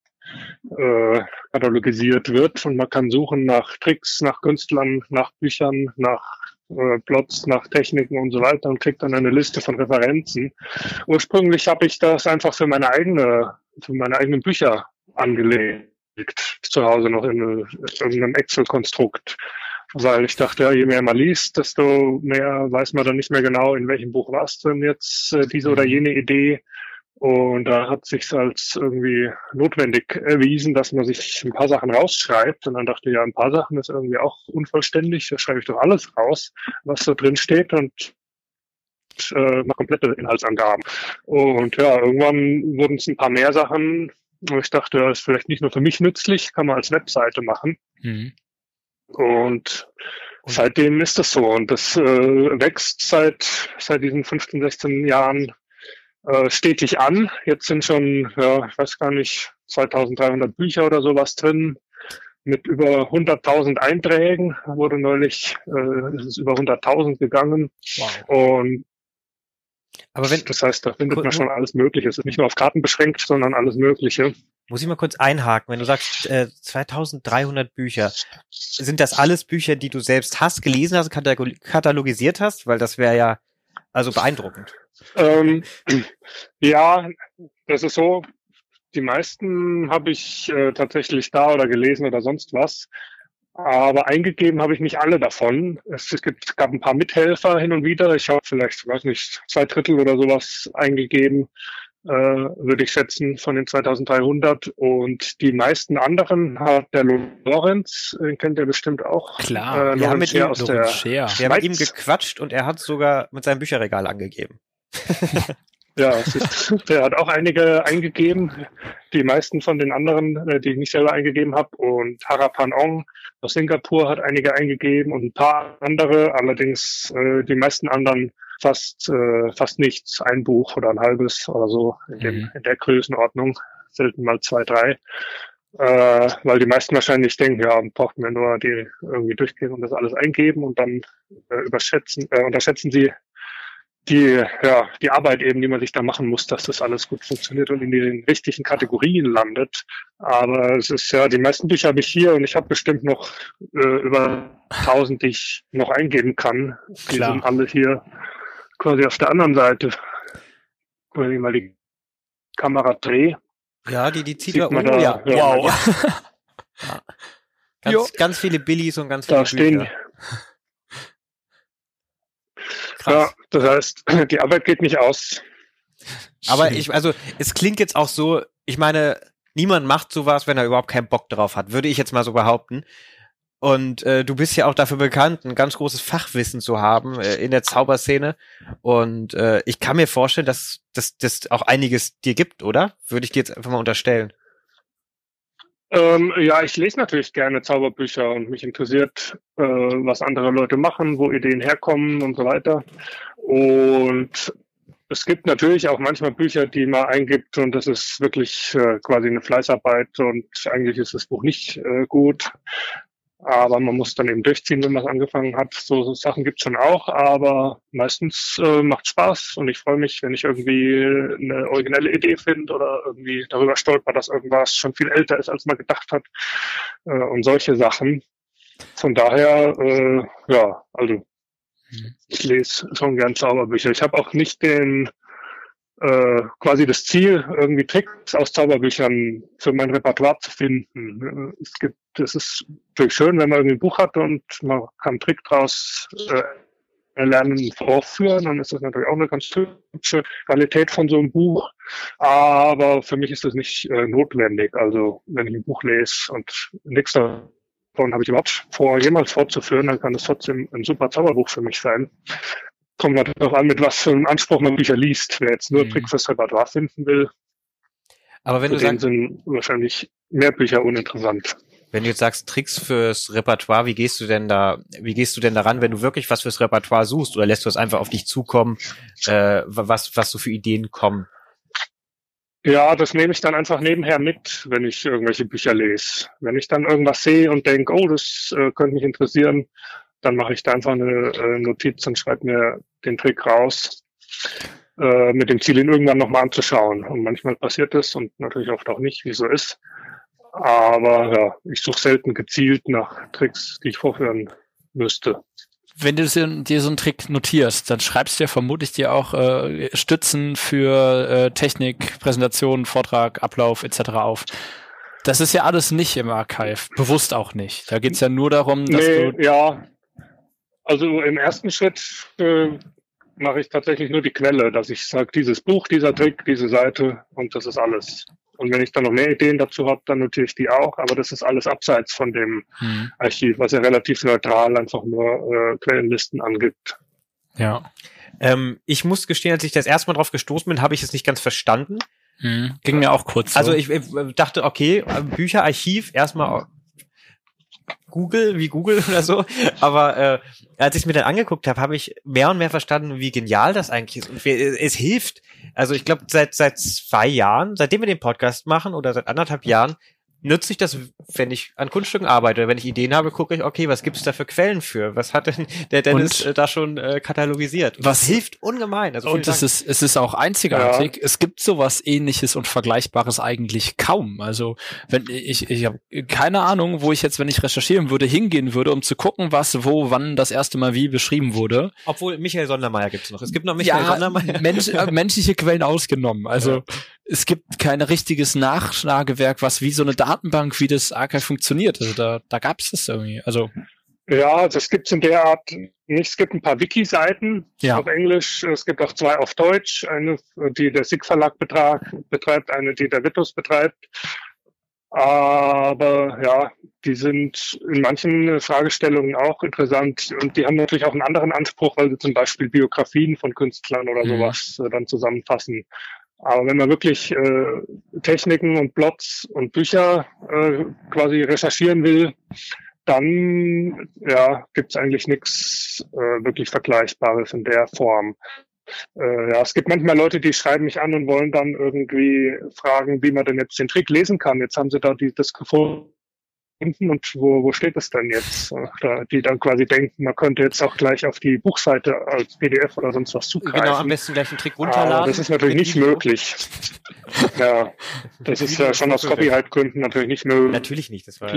Speaker 3: äh, katalogisiert wird und man kann suchen nach Tricks, nach Künstlern, nach Büchern, nach äh, Plots, nach Techniken und so weiter und kriegt dann eine Liste von Referenzen. Ursprünglich habe ich das einfach für meine eigene, für meine eigenen Bücher angelegt, zu Hause noch in, in einem Excel-Konstrukt weil ich dachte, ja, je mehr man liest, desto mehr weiß man dann nicht mehr genau, in welchem Buch war es denn jetzt äh, diese oder mhm. jene Idee. Und da hat sich als irgendwie notwendig erwiesen, dass man sich ein paar Sachen rausschreibt. Und dann dachte ich, ja, ein paar Sachen ist irgendwie auch unvollständig. Da schreibe ich doch alles raus, was da drin steht und äh, mal komplette Inhaltsangaben. Und ja, irgendwann wurden es ein paar mehr Sachen. Und ich dachte, das ist vielleicht nicht nur für mich nützlich, kann man als Webseite machen. Mhm. Und seitdem ist das so. Und das äh, wächst seit, seit diesen 15, 16 Jahren äh, stetig an. Jetzt sind schon, ja, ich weiß gar nicht, 2300 Bücher oder sowas drin mit über 100.000 Einträgen. Wurde neulich, äh, ist es über 100.000 gegangen. Wow. Und aber wenn, das heißt, da findet man schon alles Mögliche. Es ist nicht nur auf Karten beschränkt, sondern alles Mögliche.
Speaker 2: Muss ich mal kurz einhaken, wenn du sagst äh, 2300 Bücher, sind das alles Bücher, die du selbst hast, gelesen hast, katalogisiert hast? Weil das wäre ja also beeindruckend.
Speaker 3: Ähm, ja, das ist so. Die meisten habe ich äh, tatsächlich da oder gelesen oder sonst was. Aber eingegeben habe ich nicht alle davon. Es, gibt, gab ein paar Mithelfer hin und wieder. Ich habe vielleicht, weiß nicht, zwei Drittel oder sowas eingegeben, äh, würde ich schätzen, von den 2300. Und die meisten anderen hat der Lorenz, den kennt ihr bestimmt auch.
Speaker 2: Klar, äh, wir haben mit ihm, aus der wir haben mit ihm gequatscht und er hat sogar mit seinem Bücherregal angegeben.
Speaker 3: Ja, ist, der hat auch einige eingegeben, die meisten von den anderen, äh, die ich nicht selber eingegeben habe. Und Harapan Ong aus Singapur hat einige eingegeben und ein paar andere, allerdings äh, die meisten anderen fast äh, fast nichts, ein Buch oder ein halbes oder so in, dem, mhm. in der Größenordnung, selten mal zwei, drei. Äh, weil die meisten wahrscheinlich denken, ja, braucht man nur die irgendwie durchgehen und das alles eingeben und dann äh, überschätzen, äh, unterschätzen sie die, ja, die Arbeit eben, die man sich da machen muss, dass das alles gut funktioniert und in den richtigen Kategorien landet. Aber es ist ja, die meisten Bücher habe ich hier und ich habe bestimmt noch äh, über 1000, die ich noch eingeben kann. Die Klar. sind alle hier quasi auf der anderen Seite. Ich mal die Kamera drehe.
Speaker 2: Ja, die, die zieht man oh, ja. Wow. ja. Ganz, ganz viele Billies und ganz viele
Speaker 3: da Bücher. Stehen, Krass. Ja, das heißt, die Arbeit geht nicht aus.
Speaker 2: Aber ich, also, es klingt jetzt auch so, ich meine, niemand macht sowas, wenn er überhaupt keinen Bock drauf hat, würde ich jetzt mal so behaupten. Und äh, du bist ja auch dafür bekannt, ein ganz großes Fachwissen zu haben äh, in der Zauberszene. Und äh, ich kann mir vorstellen, dass das auch einiges dir gibt, oder? Würde ich dir jetzt einfach mal unterstellen.
Speaker 3: Ähm, ja, ich lese natürlich gerne Zauberbücher und mich interessiert, äh, was andere Leute machen, wo Ideen herkommen und so weiter. Und es gibt natürlich auch manchmal Bücher, die man eingibt und das ist wirklich äh, quasi eine Fleißarbeit und eigentlich ist das Buch nicht äh, gut. Aber man muss dann eben durchziehen, wenn man es angefangen hat. So, so Sachen gibt's schon auch, aber meistens äh, macht Spaß und ich freue mich, wenn ich irgendwie eine originelle Idee finde oder irgendwie darüber stolper, dass irgendwas schon viel älter ist, als man gedacht hat äh, und solche Sachen. Von daher, äh, ja, also ich lese schon gern Zauberbücher. Ich habe auch nicht den äh, quasi das Ziel, irgendwie Tricks aus Zauberbüchern für mein Repertoire zu finden. Es gibt, es ist natürlich schön, wenn man irgendwie ein Buch hat und man kann einen Trick draus äh, lernen, vorführen, dann ist das natürlich auch eine ganz hübsche Qualität von so einem Buch. Aber für mich ist das nicht äh, notwendig. Also wenn ich ein Buch lese und nichts davon habe ich überhaupt vor, jemals fortzuführen, dann kann das trotzdem ein super Zauberbuch für mich sein kommt natürlich darauf an, mit was für einem Anspruch man Bücher liest. Wer jetzt nur mhm. Trick fürs Repertoire finden will,
Speaker 2: aber wenn du
Speaker 3: sagst, sind wahrscheinlich mehr Bücher uninteressant.
Speaker 2: Wenn du jetzt sagst Tricks fürs Repertoire, wie gehst du denn da, wie gehst du denn daran, wenn du wirklich was fürs Repertoire suchst oder lässt du es einfach auf dich zukommen, äh, was, was so für Ideen kommen?
Speaker 3: Ja, das nehme ich dann einfach nebenher mit, wenn ich irgendwelche Bücher lese. Wenn ich dann irgendwas sehe und denke, oh, das äh, könnte mich interessieren, dann mache ich da einfach eine äh, Notiz und schreibe mir den Trick raus, äh, mit dem Ziel, ihn irgendwann nochmal anzuschauen. Und manchmal passiert das und natürlich oft auch nicht, wie so ist. Aber ja, ich suche selten gezielt nach Tricks, die ich vorführen müsste
Speaker 1: wenn du dir so einen Trick notierst, dann schreibst du ja vermutlich dir auch äh, Stützen für äh, Technik, Präsentation, Vortrag, Ablauf etc. auf. Das ist ja alles nicht im Archive, bewusst auch nicht. Da geht's ja nur darum, dass nee,
Speaker 3: du. Ja, also im ersten Schritt äh, mache ich tatsächlich nur die Quelle, dass ich sage, dieses Buch, dieser Trick, diese Seite und das ist alles. Und wenn ich dann noch mehr Ideen dazu habe, dann notiere ich die auch. Aber das ist alles abseits von dem mhm. Archiv, was ja relativ neutral einfach nur äh, Quellenlisten angibt.
Speaker 2: Ja. Ähm, ich muss gestehen, als ich das erste Mal drauf gestoßen bin, habe ich es nicht ganz verstanden.
Speaker 1: Mhm. Ging mir auch kurz.
Speaker 2: So. Also ich, ich dachte, okay, Bücherarchiv erstmal Google, wie Google oder so. Aber äh, als ich es mir dann angeguckt habe, habe ich mehr und mehr verstanden, wie genial das eigentlich ist. Und es hilft. Also ich glaube, seit seit zwei Jahren, seitdem wir den Podcast machen oder seit anderthalb Jahren, nütze ich das, wenn ich an Kunststücken arbeite, wenn ich Ideen habe, gucke ich, okay, was gibt es da für Quellen für? Was hat denn der Dennis und, äh, da schon äh, katalogisiert?
Speaker 1: Was hilft ungemein. Also und es ist, es ist auch einzigartig. Ja. Es gibt sowas ähnliches und Vergleichbares eigentlich kaum. Also wenn ich, ich habe keine Ahnung, wo ich jetzt, wenn ich recherchieren würde, hingehen würde, um zu gucken, was, wo, wann das erste Mal wie beschrieben wurde.
Speaker 2: Obwohl Michael Sondermeier gibt es noch. Es gibt noch Michael
Speaker 1: ja, Sondermeier. Mensch, äh, menschliche Quellen ausgenommen. Also ja es gibt kein richtiges Nachschlagewerk, was wie so eine Datenbank, wie das Archive funktioniert. Also da, da gab es das irgendwie. Also
Speaker 3: ja, das gibt's in der Art nicht. Es gibt ein paar Wiki-Seiten ja. auf Englisch. Es gibt auch zwei auf Deutsch. Eine, die der SIG Verlag betreibt, eine, die der Vitus betreibt. Aber ja, die sind in manchen Fragestellungen auch interessant und die haben natürlich auch einen anderen Anspruch, weil sie zum Beispiel Biografien von Künstlern oder mhm. sowas äh, dann zusammenfassen. Aber wenn man wirklich äh, Techniken und Plots und Bücher äh, quasi recherchieren will, dann ja, gibt's eigentlich nichts äh, wirklich Vergleichbares in der Form. Äh, ja, es gibt manchmal Leute, die schreiben mich an und wollen dann irgendwie fragen, wie man denn jetzt den Trick lesen kann. Jetzt haben sie da die, das gefunden und wo, wo steht das denn jetzt? Die dann quasi denken, man könnte jetzt auch gleich auf die Buchseite als PDF oder sonst was zugreifen. Genau,
Speaker 2: am besten gleich einen Trick runterladen. Aber
Speaker 3: das ist natürlich nicht Video. möglich. ja, das ist ja schon aus Copyright-Gründen natürlich nicht möglich.
Speaker 2: Natürlich nicht, das war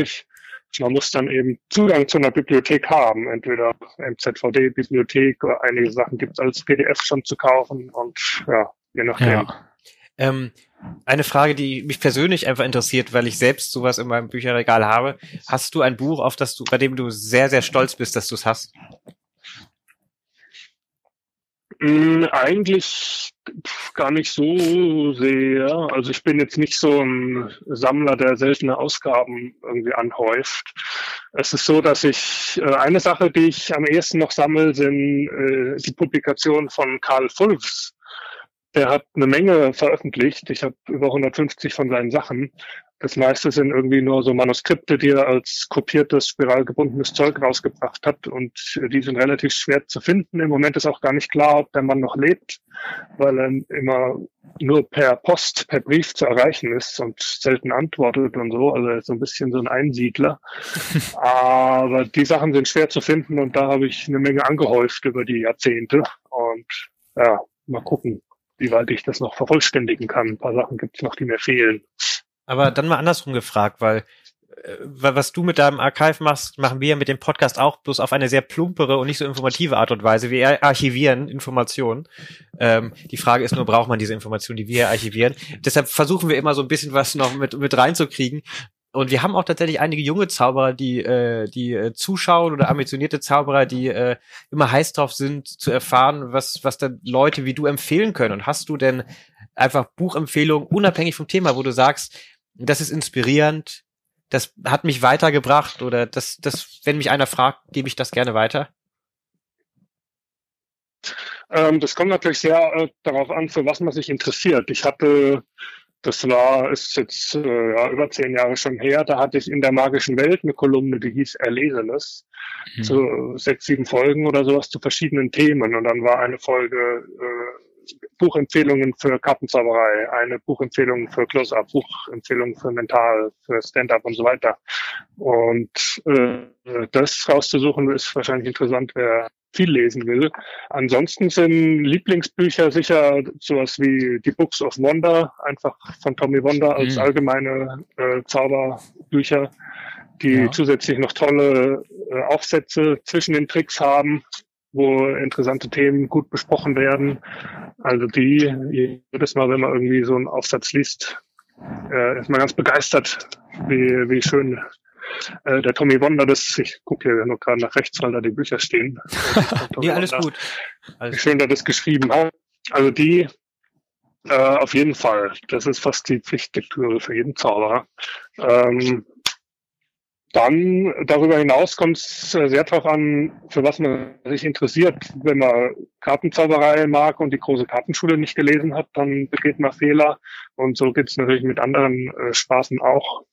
Speaker 3: man muss dann eben Zugang zu einer Bibliothek haben, entweder MZVD-Bibliothek oder einige Sachen gibt es als PDF schon zu kaufen und ja, je nachdem. Ja.
Speaker 2: Ähm, eine Frage, die mich persönlich einfach interessiert, weil ich selbst sowas in meinem Bücherregal habe. Hast du ein Buch, auf das du, bei dem du sehr, sehr stolz bist, dass du es hast?
Speaker 3: Mm, eigentlich gar nicht so sehr. Also ich bin jetzt nicht so ein Sammler, der seltene Ausgaben irgendwie anhäuft. Es ist so, dass ich äh, eine Sache, die ich am ehesten noch sammle, sind äh, die Publikationen von Karl Fulfs. Der hat eine Menge veröffentlicht. Ich habe über 150 von seinen Sachen. Das meiste sind irgendwie nur so Manuskripte, die er als kopiertes, spiralgebundenes Zeug rausgebracht hat. Und die sind relativ schwer zu finden. Im Moment ist auch gar nicht klar, ob der Mann noch lebt, weil er immer nur per Post, per Brief zu erreichen ist und selten antwortet und so. Also er ist so ein bisschen so ein Einsiedler. Aber die Sachen sind schwer zu finden und da habe ich eine Menge angehäuft über die Jahrzehnte. Und ja, mal gucken wie weit ich das noch vervollständigen kann. Ein paar Sachen gibt es noch, die mir fehlen.
Speaker 2: Aber dann mal andersrum gefragt, weil äh, was du mit deinem Archive machst, machen wir mit dem Podcast auch bloß auf eine sehr plumpere und nicht so informative Art und Weise. Wir archivieren Informationen. Ähm, die Frage ist nur, braucht man diese Informationen, die wir archivieren? Deshalb versuchen wir immer so ein bisschen was noch mit, mit reinzukriegen. Und wir haben auch tatsächlich einige junge Zauberer, die, äh, die äh, zuschauen oder ambitionierte Zauberer, die äh, immer heiß drauf sind, zu erfahren, was, was dann Leute wie du empfehlen können. Und hast du denn einfach Buchempfehlungen, unabhängig vom Thema, wo du sagst, das ist inspirierend, das hat mich weitergebracht oder das, das, wenn mich einer fragt, gebe ich das gerne weiter?
Speaker 3: Ähm, das kommt natürlich sehr äh, darauf an, für was man sich interessiert. Ich hatte das war, ist jetzt äh, ja, über zehn Jahre schon her, da hatte ich in der magischen Welt eine Kolumne, die hieß Erlesenes. Mhm. So sechs, sieben Folgen oder sowas zu verschiedenen Themen. Und dann war eine Folge äh, Buchempfehlungen für Kartenzauberei, eine Buchempfehlung für Close-Up, Buchempfehlungen für Mental, für Stand-Up und so weiter. Und äh, das rauszusuchen ist wahrscheinlich interessant, wer viel lesen will. Ansonsten sind Lieblingsbücher sicher sowas wie die Books of Wonder, einfach von Tommy Wonder als mhm. allgemeine äh, Zauberbücher, die ja. zusätzlich noch tolle äh, Aufsätze zwischen den Tricks haben, wo interessante Themen gut besprochen werden. Also die, jedes Mal, wenn man irgendwie so einen Aufsatz liest, äh, ist man ganz begeistert, wie, wie schön äh, der Tommy Wonder, das, ich gucke hier nur gerade nach rechts, weil da die Bücher stehen.
Speaker 2: ja, alles Wonder, gut.
Speaker 3: Alles wie schön, der das geschrieben hat. Also die äh, auf jeden Fall. Das ist fast die Pflichtlektüre für jeden Zauberer. Ähm, dann darüber hinaus kommt es äh, sehr darauf an, für was man sich interessiert. Wenn man Kartenzauberei mag und die große Kartenschule nicht gelesen hat, dann begeht man Fehler. Und so geht es natürlich mit anderen äh, Spaßen auch.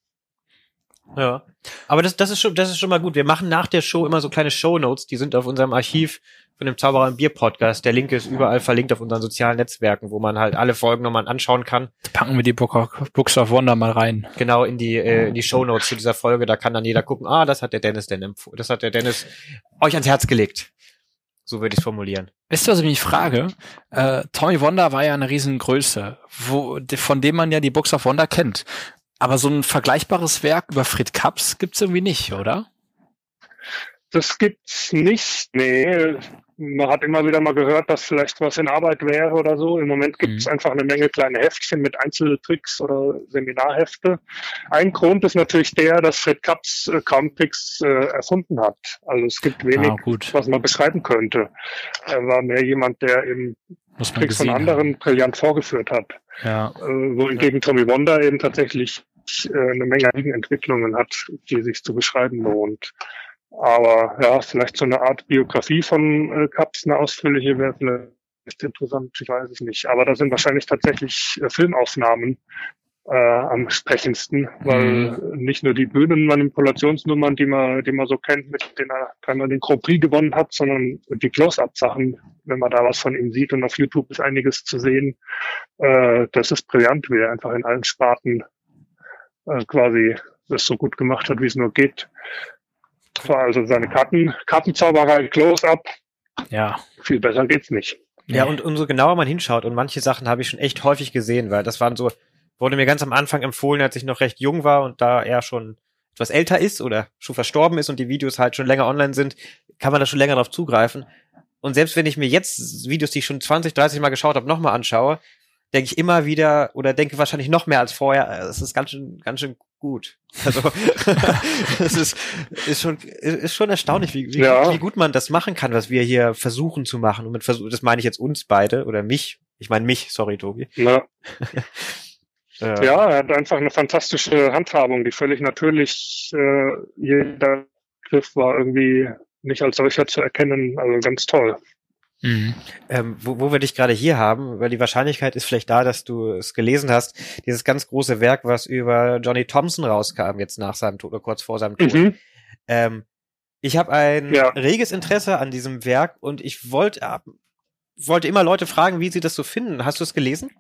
Speaker 2: Ja. Aber das, das ist schon, das ist schon mal gut. Wir machen nach der Show immer so kleine Show Notes, die sind auf unserem Archiv von dem Zauberer im Bier Podcast. Der Link ist überall verlinkt auf unseren sozialen Netzwerken, wo man halt alle Folgen nochmal anschauen kann.
Speaker 1: Packen wir die Books of Wonder mal rein.
Speaker 2: Genau, in die, äh, in die Show Notes zu dieser Folge. Da kann dann jeder gucken, ah, das hat der Dennis denn empfohlen. Das hat der Dennis euch ans Herz gelegt. So würde ich es formulieren.
Speaker 1: Wisst ihr, was ich mich frage? Äh, Tommy Wonder war ja eine Riesengröße, wo, von dem man ja die Books of Wonder kennt. Aber so ein vergleichbares Werk über Fred Kaps gibt's irgendwie nicht, oder?
Speaker 3: Das gibt's nicht, nee. Man hat immer wieder mal gehört, dass vielleicht was in Arbeit wäre oder so. Im Moment gibt's mhm. einfach eine Menge kleine Heftchen mit Einzeltricks oder Seminarhefte. Ein Grund ist natürlich der, dass Fred Kaps äh, kaum Tricks äh, erfunden hat. Also es gibt wenig, ah, was man beschreiben könnte. Er war mehr jemand, der eben Tricks von anderen haben. brillant vorgeführt hat. Ja. Äh, wohingegen Tommy Wonder eben tatsächlich äh, eine Menge Entwicklungen hat, die sich zu beschreiben lohnt. Aber ja, vielleicht so eine Art Biografie von äh, Kaps, eine ausführliche wäre vielleicht interessant, ich weiß es nicht. Aber da sind wahrscheinlich tatsächlich äh, Filmaufnahmen äh, am sprechendsten, weil mhm. nicht nur die Bühnenmanipulationsnummern, die man, die man so kennt, mit denen er dreimal den Grand Prix gewonnen hat, sondern die Close-Up-Sachen, wenn man da was von ihm sieht und auf YouTube ist einiges zu sehen, äh, das ist brillant, wie er einfach in allen Sparten äh, quasi das so gut gemacht hat, wie es nur geht. Also seine Karten, Kartenzauberei, Close-Up. Ja. Viel besser geht's nicht.
Speaker 2: Ja, und umso genauer man hinschaut, und manche Sachen habe ich schon echt häufig gesehen, weil das waren so, wurde mir ganz am Anfang empfohlen, als ich noch recht jung war und da er schon etwas älter ist oder schon verstorben ist und die Videos halt schon länger online sind, kann man da schon länger drauf zugreifen. Und selbst wenn ich mir jetzt Videos, die ich schon 20, 30 Mal geschaut habe, nochmal anschaue, denke ich immer wieder oder denke wahrscheinlich noch mehr als vorher, es ist ganz schön, ganz schön gut. Also es ist, ist schon, ist schon erstaunlich, wie, wie, ja. wie gut man das machen kann, was wir hier versuchen zu machen. Und mit Versuch, das meine ich jetzt uns beide oder mich. Ich meine mich, sorry, Tobi.
Speaker 3: Ja. Äh. ja, er hat einfach eine fantastische Handhabung, die völlig natürlich, äh, jeder Griff war irgendwie nicht als solcher zu erkennen, also ganz toll.
Speaker 2: Mhm. Ähm, wo, wo wir dich gerade hier haben, weil die Wahrscheinlichkeit ist vielleicht da, dass du es gelesen hast, dieses ganz große Werk, was über Johnny Thompson rauskam, jetzt nach seinem Tod oder kurz vor seinem Tod. Mhm. Ähm, ich habe ein ja. reges Interesse an diesem Werk und ich wollte äh, wollte immer Leute fragen, wie sie das so finden. Hast du es gelesen?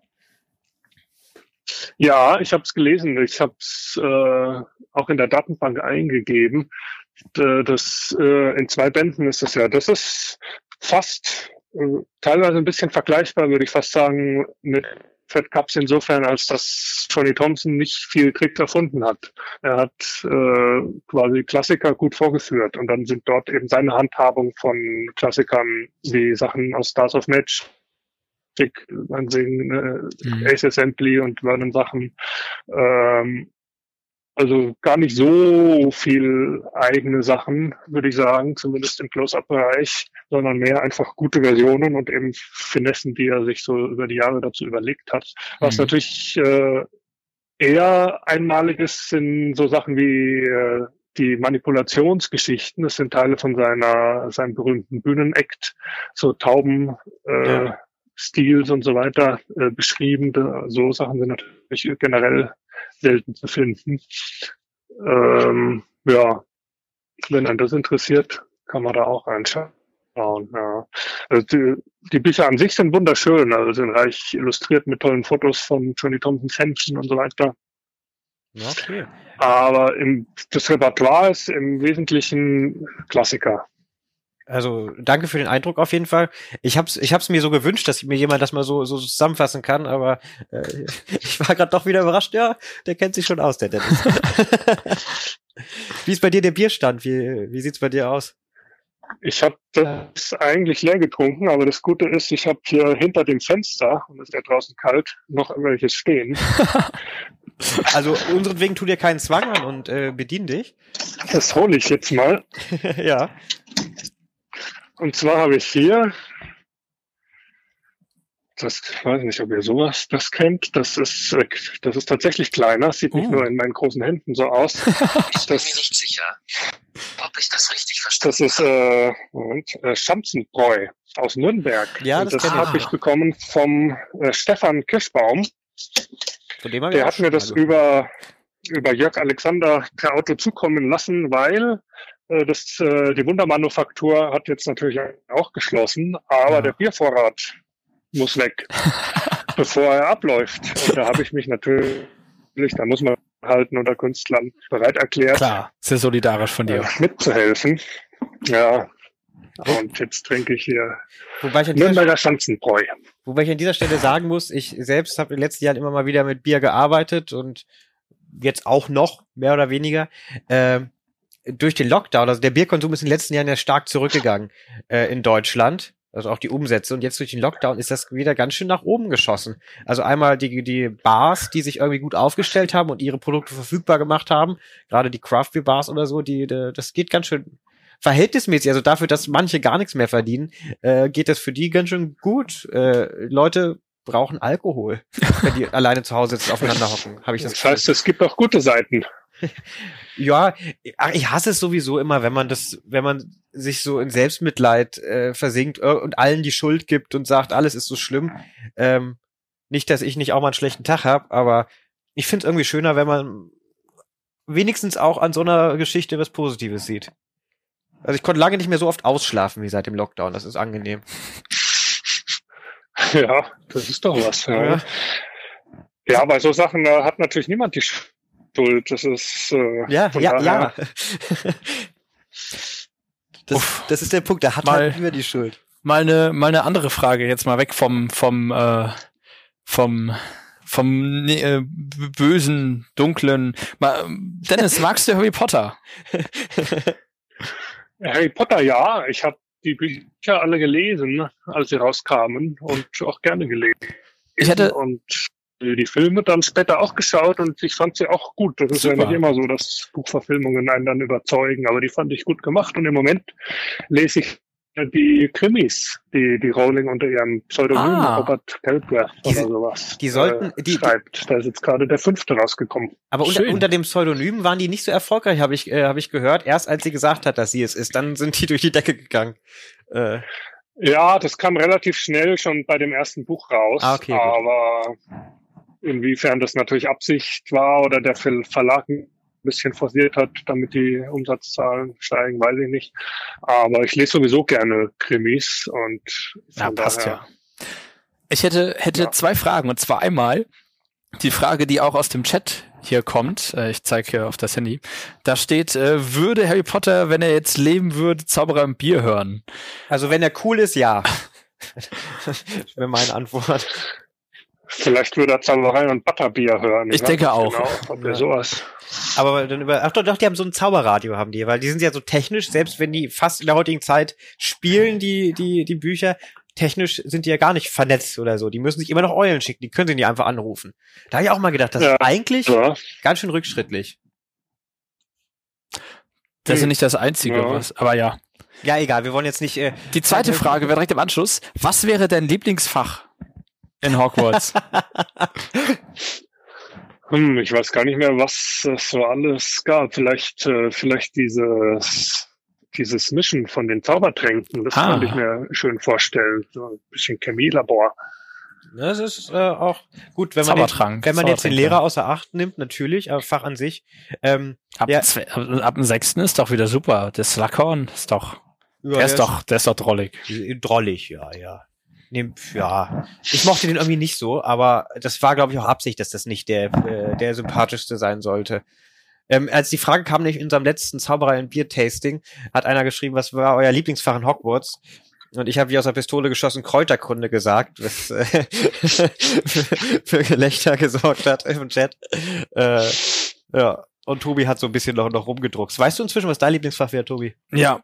Speaker 3: Ja, ich habe es gelesen. Ich habe es äh, auch in der Datenbank eingegeben. Das äh, in zwei Bänden ist das ja. Das ist fast äh, teilweise ein bisschen vergleichbar, würde ich fast sagen, mit Fat Cups insofern, als dass Johnny Thompson nicht viel Trick erfunden hat. Er hat äh, quasi Klassiker gut vorgeführt und dann sind dort eben seine Handhabung von Klassikern wie Sachen aus Stars of Match man sehen äh, mhm. Ace Assembly und Vernon Sachen. Ähm, also gar nicht so viel eigene Sachen, würde ich sagen, zumindest im Close-Up-Bereich, sondern mehr einfach gute Versionen und eben Finessen, die er sich so über die Jahre dazu überlegt hat. Was mhm. natürlich äh, eher einmalig ist, sind so Sachen wie äh, die Manipulationsgeschichten. Das sind Teile von seiner seinem berühmten Bühnenakt, so Tauben. Äh, ja Stils und so weiter äh, beschrieben. So Sachen sind natürlich generell selten zu finden. Ähm, ja, wenn einen das interessiert, kann man da auch reinschauen. Ja. Also die, die, Bücher an sich sind wunderschön, also sind reich illustriert mit tollen Fotos von Johnny Thompsons Händchen und so weiter. Okay. Aber im, das Repertoire ist im Wesentlichen Klassiker.
Speaker 2: Also danke für den Eindruck auf jeden Fall. Ich hab's, ich hab's mir so gewünscht, dass mir jemand das mal so, so zusammenfassen kann, aber äh, ich war gerade doch wieder überrascht. Ja, der kennt sich schon aus, der Dennis. wie ist bei dir der Bierstand? Wie, wie sieht's bei dir aus?
Speaker 3: Ich habe das eigentlich leer getrunken, aber das Gute ist, ich habe hier hinter dem Fenster, und es ist ja draußen kalt, noch welches stehen.
Speaker 2: also unseren wegen tu dir keinen Zwang an und äh, bedien dich.
Speaker 3: Das hole ich jetzt mal.
Speaker 2: ja.
Speaker 3: Und zwar habe ich hier, das ich weiß nicht, ob ihr sowas das kennt. Das ist, das ist tatsächlich kleiner, sieht nicht uh. nur in meinen großen Händen so aus.
Speaker 4: ich bin mir nicht sicher, ob ich das richtig verstehe.
Speaker 3: Das ist äh, Moment, äh, Schanzenbräu aus Nürnberg.
Speaker 2: Ja, das,
Speaker 3: das habe ich bekommen vom äh, Stefan Kirschbaum. Von dem Der hat mir das über über Jörg Alexander per Auto zukommen lassen, weil das, äh, die Wundermanufaktur hat jetzt natürlich auch geschlossen, aber ja. der Biervorrat muss weg, bevor er abläuft. Und da habe ich mich natürlich, da muss man halten unter Künstlern bereit erklärt.
Speaker 1: Klar, sehr solidarisch von dir.
Speaker 3: Äh, mitzuhelfen. Ja. Und jetzt trinke ich hier
Speaker 2: Wobei ich Nürnberger Schanzenbräu. Wobei ich an dieser Stelle sagen muss, ich selbst habe in den letzten Jahren immer mal wieder mit Bier gearbeitet und jetzt auch noch, mehr oder weniger. Ähm, durch den Lockdown, also der Bierkonsum ist in den letzten Jahren ja stark zurückgegangen äh, in Deutschland, also auch die Umsätze. Und jetzt durch den Lockdown ist das wieder ganz schön nach oben geschossen. Also einmal die, die Bars, die sich irgendwie gut aufgestellt haben und ihre Produkte verfügbar gemacht haben, gerade die Craft Beer Bars oder so, die, die das geht ganz schön verhältnismäßig, also dafür, dass manche gar nichts mehr verdienen, äh, geht das für die ganz schön gut. Äh, Leute brauchen Alkohol, wenn die alleine zu Hause sitzen, aufeinander hocken. Habe ich das.
Speaker 3: Das heißt, es gibt auch gute Seiten.
Speaker 2: Ja, ich hasse es sowieso immer, wenn man das, wenn man sich so in Selbstmitleid äh, versinkt äh, und allen die Schuld gibt und sagt, alles ist so schlimm. Ähm, nicht, dass ich nicht auch mal einen schlechten Tag habe, aber ich finde es irgendwie schöner, wenn man wenigstens auch an so einer Geschichte was Positives sieht. Also ich konnte lange nicht mehr so oft ausschlafen wie seit dem Lockdown. Das ist angenehm.
Speaker 3: Ja, das ist doch was. Ja, ja. ja bei so Sachen da hat natürlich niemand die Schuld. Das ist
Speaker 2: äh, ja, ja, ja. Das, das ist der Punkt, da hat mal, halt immer die Schuld.
Speaker 1: Mal eine, mal eine andere Frage, jetzt mal weg vom, vom, äh, vom, vom äh, bösen, dunklen. Mal, Dennis, magst du Harry Potter?
Speaker 3: Harry Potter, ja. Ich habe die Bücher alle gelesen, als sie rauskamen und auch gerne gelesen.
Speaker 1: Ich hätte
Speaker 3: und die Filme dann später auch geschaut und ich fand sie auch gut. Das ist Super. ja nicht immer so, dass Buchverfilmungen einen dann überzeugen, aber die fand ich gut gemacht und im Moment lese ich die Krimis, die, die Rowling unter ihrem Pseudonym ah, Robert Galbraith oder sowas
Speaker 2: die sollten,
Speaker 3: äh, die, schreibt. Da ist jetzt gerade der fünfte rausgekommen.
Speaker 2: Aber unter, unter, dem Pseudonym waren die nicht so erfolgreich, habe ich, äh, hab ich gehört. Erst als sie gesagt hat, dass sie es ist, dann sind die durch die Decke gegangen. Äh.
Speaker 3: Ja, das kam relativ schnell schon bei dem ersten Buch raus. Ah, okay, aber inwiefern das natürlich Absicht war oder der Verlag bisschen forciert hat, damit die Umsatzzahlen steigen, weiß ich nicht. Aber ich lese sowieso gerne Krimis und
Speaker 1: ja, passt daher, ja. Ich hätte, hätte ja. zwei Fragen und zwar einmal die Frage, die auch aus dem Chat hier kommt. Äh, ich zeige hier auf das Handy. Da steht, äh, würde Harry Potter, wenn er jetzt leben würde, Zauberer im Bier hören?
Speaker 2: Also wenn er cool ist, ja. das wäre meine Antwort.
Speaker 3: Vielleicht würde er Zauberei und Butterbier hören.
Speaker 1: Ich, ich denke auch. Genau,
Speaker 3: ja. sowas.
Speaker 2: Aber dann über, ach doch, doch, die haben so ein Zauberradio, haben die, weil die sind ja so technisch, selbst wenn die fast in der heutigen Zeit spielen, die, die, die Bücher, technisch sind die ja gar nicht vernetzt oder so. Die müssen sich immer noch Eulen schicken, die können sie nicht einfach anrufen. Da habe ich auch mal gedacht, das ja. ist eigentlich ja. ganz schön rückschrittlich.
Speaker 1: Das ist hm. nicht das Einzige, ja. was, aber ja.
Speaker 2: Ja, egal, wir wollen jetzt nicht. Äh,
Speaker 1: die zweite Frage wäre direkt im Anschluss. Was wäre dein Lieblingsfach? In Hogwarts.
Speaker 3: hm, ich weiß gar nicht mehr, was es so alles gab. Vielleicht, äh, vielleicht dieses dieses Mischen von den Zaubertränken, das ah. könnte ich mir schön vorstellen. So ein bisschen Chemielabor.
Speaker 2: Das ist äh, auch gut, wenn man, den, wenn man jetzt den Lehrer außer Acht nimmt, natürlich, aber Fach an sich. Ähm,
Speaker 1: ab, ja. ab dem sechsten ist doch wieder super. Der Slughorn ist doch, ja, der, ist doch, der ist doch drollig.
Speaker 2: Drollig, ja, ja. Nee, ja, ich mochte den irgendwie nicht so, aber das war, glaube ich, auch Absicht, dass das nicht der, äh, der sympathischste sein sollte. Ähm, als die Frage kam, nicht in unserem letzten Zauberei- und Bier-Tasting, hat einer geschrieben, was war euer Lieblingsfach in Hogwarts? Und ich habe wie aus der Pistole geschossen Kräuterkunde gesagt, was äh, für Gelächter gesorgt hat im Chat. Äh, ja. Und Tobi hat so ein bisschen noch, noch rumgedruckt. Weißt du inzwischen, was dein Lieblingsfach wäre, Tobi?
Speaker 1: Ja.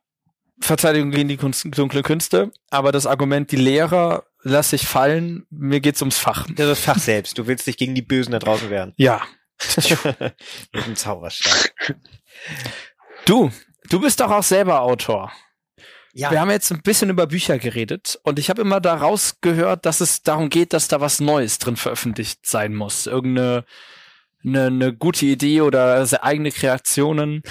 Speaker 1: Verteidigung gegen die Kunst, dunkle Künste. Aber das Argument, die Lehrer lass ich fallen, mir geht's ums Fach.
Speaker 2: Ja, das Fach selbst. Du willst dich gegen die Bösen da draußen wehren.
Speaker 1: Ja.
Speaker 2: Mit dem Zauberstab.
Speaker 1: Du, du bist doch auch selber Autor. Ja. Wir haben jetzt ein bisschen über Bücher geredet und ich habe immer daraus gehört, dass es darum geht, dass da was Neues drin veröffentlicht sein muss. Irgendeine eine, eine gute Idee oder eigene Kreationen.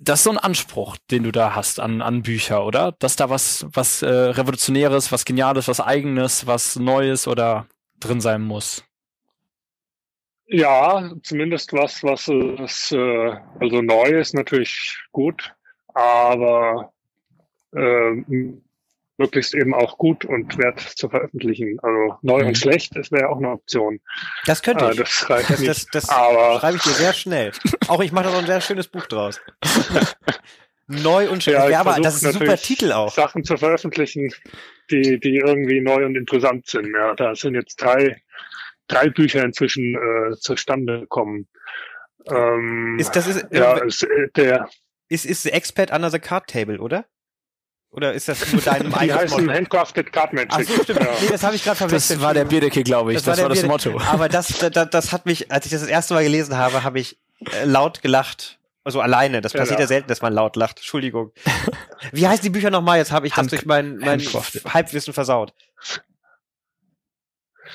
Speaker 1: Das ist so ein Anspruch, den du da hast an, an Bücher, oder? Dass da was, was äh, Revolutionäres, was Geniales, was Eigenes, was Neues oder drin sein muss.
Speaker 3: Ja, zumindest was, was ist, äh, also neu ist natürlich gut, aber äh, möglichst eben auch gut und wert zu veröffentlichen. Also neu mhm. und schlecht, das wäre auch eine Option.
Speaker 2: Das könnte
Speaker 3: äh,
Speaker 2: ich.
Speaker 3: das reicht
Speaker 2: das,
Speaker 3: nicht.
Speaker 2: Das, das aber schreibe ich dir sehr schnell. Auch ich mache da noch ein sehr schönes Buch draus. neu und schlecht. Ja, ja aber das ist ein super Titel auch.
Speaker 3: Sachen zu veröffentlichen, die, die irgendwie neu und interessant sind. Ja, da sind jetzt drei, drei Bücher inzwischen äh, zustande gekommen.
Speaker 2: Ähm, ist das ist,
Speaker 3: ja, ist, äh, der
Speaker 2: ist, ist Expert Under the Card Table, oder? Oder ist das nur deinem
Speaker 3: eigenen Die heißen Motto? Handcrafted Card Magic. Ach so,
Speaker 2: stimmt. Ja. Nee, das habe ich gerade verwechselt.
Speaker 1: Das war der Bierdecke, glaube ich. Das, das war, war das Motto.
Speaker 2: Aber das, das, das hat mich, als ich das das erste Mal gelesen habe, habe ich äh, laut gelacht. Also alleine. Das passiert ja, ja selten, dass man laut lacht. Entschuldigung. Wie heißen die Bücher nochmal? Jetzt habe ich Hand, das durch mein, mein Halbwissen versaut.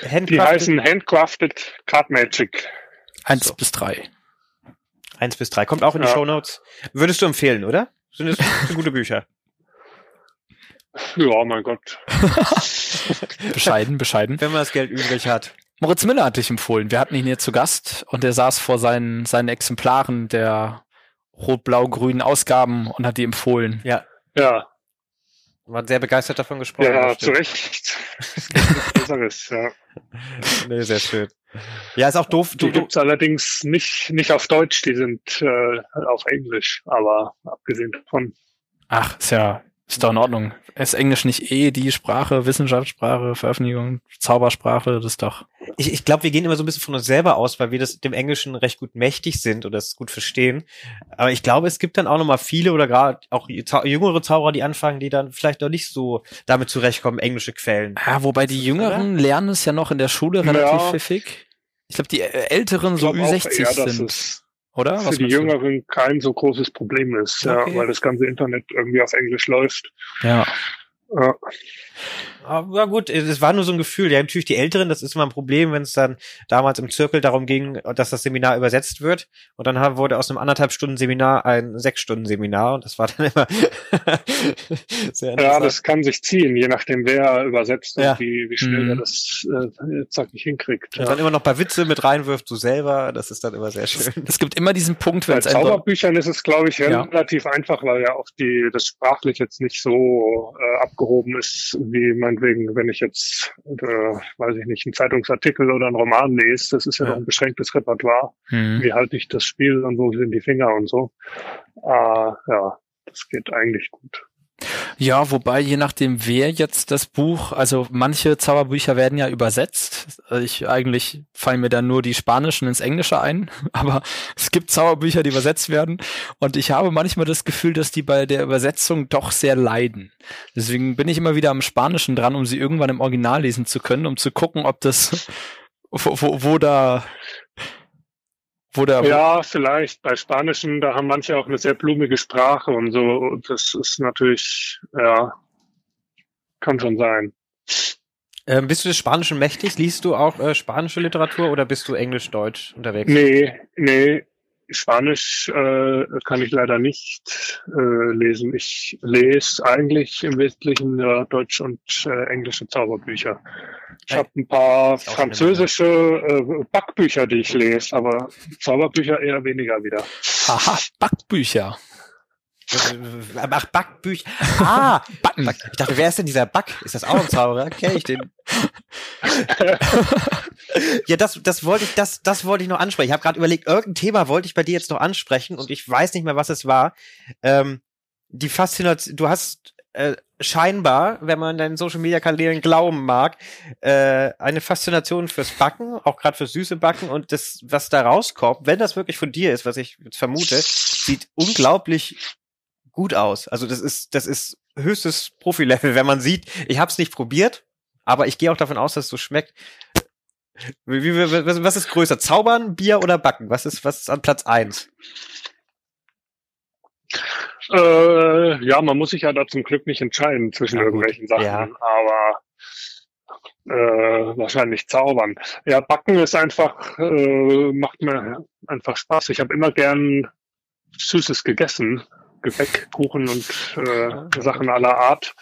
Speaker 3: Handcrafted. Die heißen Handcrafted Card Magic.
Speaker 1: Eins so. bis drei.
Speaker 2: Eins bis drei. Kommt auch in die ja. Show Notes. Würdest du empfehlen, oder? Sind das gute Bücher?
Speaker 3: Ja, mein Gott.
Speaker 1: bescheiden, bescheiden.
Speaker 2: Wenn man das Geld übrig hat.
Speaker 1: Moritz Miller hat dich empfohlen. Wir hatten ihn hier zu Gast und er saß vor seinen, seinen Exemplaren der rot-blau-grünen Ausgaben und hat die empfohlen.
Speaker 2: Ja.
Speaker 3: Ja.
Speaker 2: War sehr begeistert davon gesprochen.
Speaker 3: Ja, zu Recht. Besseres, ja.
Speaker 2: Nee, sehr schön. Ja, ist auch doof.
Speaker 3: Die gibt's allerdings nicht, nicht auf Deutsch, die sind äh, auf Englisch, aber abgesehen davon.
Speaker 1: Ach, ist ja ist doch in Ordnung. Ist Englisch nicht eh die Sprache, Wissenschaftssprache, Veröffentlichung, Zaubersprache, das ist doch.
Speaker 2: Ich, ich glaube, wir gehen immer so ein bisschen von uns selber aus, weil wir das dem Englischen recht gut mächtig sind oder das gut verstehen. Aber ich glaube, es gibt dann auch nochmal viele oder gerade auch jüngere Zauberer, die anfangen, die dann vielleicht noch nicht so damit zurechtkommen, englische Quellen.
Speaker 1: Ja, wobei die Jüngeren oder? lernen es ja noch in der Schule relativ ja. pfiffig. Ich glaube, die Älteren so Ü60 eher, sind oder?
Speaker 3: Für die Jüngeren kein so großes Problem ist, okay. ja, weil das ganze Internet irgendwie auf Englisch läuft.
Speaker 1: Ja.
Speaker 3: ja.
Speaker 2: Aber gut, es war nur so ein Gefühl. Ja, natürlich die Älteren, das ist immer ein Problem, wenn es dann damals im Zirkel darum ging, dass das Seminar übersetzt wird. Und dann wurde aus einem anderthalb Stunden Seminar ein sechs Stunden Seminar. Und das war dann immer
Speaker 3: sehr Ja, das kann sich ziehen, je nachdem, wer übersetzt ja. und wie, wie schnell mhm. er das äh, zackig hinkriegt.
Speaker 2: Und ja. dann immer noch paar Witze mit reinwirft, du selber. Das ist dann immer sehr schön.
Speaker 1: Es gibt immer diesen Punkt,
Speaker 3: wenn es Bei Zauberbüchern ist es, glaube ich, relativ ja. einfach, weil ja auch die, das sprachlich jetzt nicht so äh, abgehoben ist, wie man meinetwegen, wenn ich jetzt, äh, weiß ich nicht, einen Zeitungsartikel oder einen Roman lese, das ist ja, ja. noch ein beschränktes Repertoire. Mhm. Wie halte ich das Spiel und wo sind die Finger und so. Äh, ja, das geht eigentlich gut.
Speaker 1: Ja, wobei je nachdem, wer jetzt das Buch, also manche Zauberbücher werden ja übersetzt. Ich eigentlich fallen mir dann nur die Spanischen ins Englische ein, aber es gibt Zauberbücher, die übersetzt werden und ich habe manchmal das Gefühl, dass die bei der Übersetzung doch sehr leiden. Deswegen bin ich immer wieder am Spanischen dran, um sie irgendwann im Original lesen zu können, um zu gucken, ob das wo, wo, wo da
Speaker 3: wo der, ja, vielleicht. Bei Spanischen, da haben manche auch eine sehr blumige Sprache und so. Das ist natürlich, ja, kann schon sein.
Speaker 2: Ähm, bist du des Spanischen mächtig? Liest du auch äh, spanische Literatur oder bist du Englisch-Deutsch unterwegs?
Speaker 3: Nee, nee. Spanisch äh, kann ich leider nicht äh, lesen. Ich lese eigentlich im Wesentlichen äh, Deutsch und äh, englische Zauberbücher. Ich habe ein paar französische äh, Backbücher, die ich lese, aber Zauberbücher eher weniger wieder.
Speaker 1: Aha, Backbücher.
Speaker 2: Ach, Backbücher. Ah, Backen. Ich dachte, wer ist denn dieser Back? Ist das auch ein Zauberer? Kenn ich den? ja, das, das wollte ich, das, das wollte ich noch ansprechen. Ich habe gerade überlegt, irgendein Thema wollte ich bei dir jetzt noch ansprechen und ich weiß nicht mehr, was es war. Ähm, die Faszination, du hast äh, scheinbar, wenn man deinen Social Media Kanälen glauben mag, äh, eine Faszination fürs Backen, auch gerade fürs süße Backen und das, was da rauskommt, wenn das wirklich von dir ist, was ich jetzt vermute, sieht unglaublich gut aus. Also das ist, das ist höchstes Profi-Level, wenn man sieht, ich habe es nicht probiert, aber ich gehe auch davon aus, dass es so schmeckt. Wie, wie, was, was ist größer? Zaubern, Bier oder Backen? Was ist, was ist an Platz eins?
Speaker 3: Äh, ja, man muss sich ja da zum Glück nicht entscheiden zwischen ja, irgendwelchen Sachen, ja. aber äh, wahrscheinlich zaubern. Ja, Backen ist einfach, äh, macht mir einfach Spaß. Ich habe immer gern Süßes gegessen. Gebäck, Kuchen und äh, Sachen aller Art.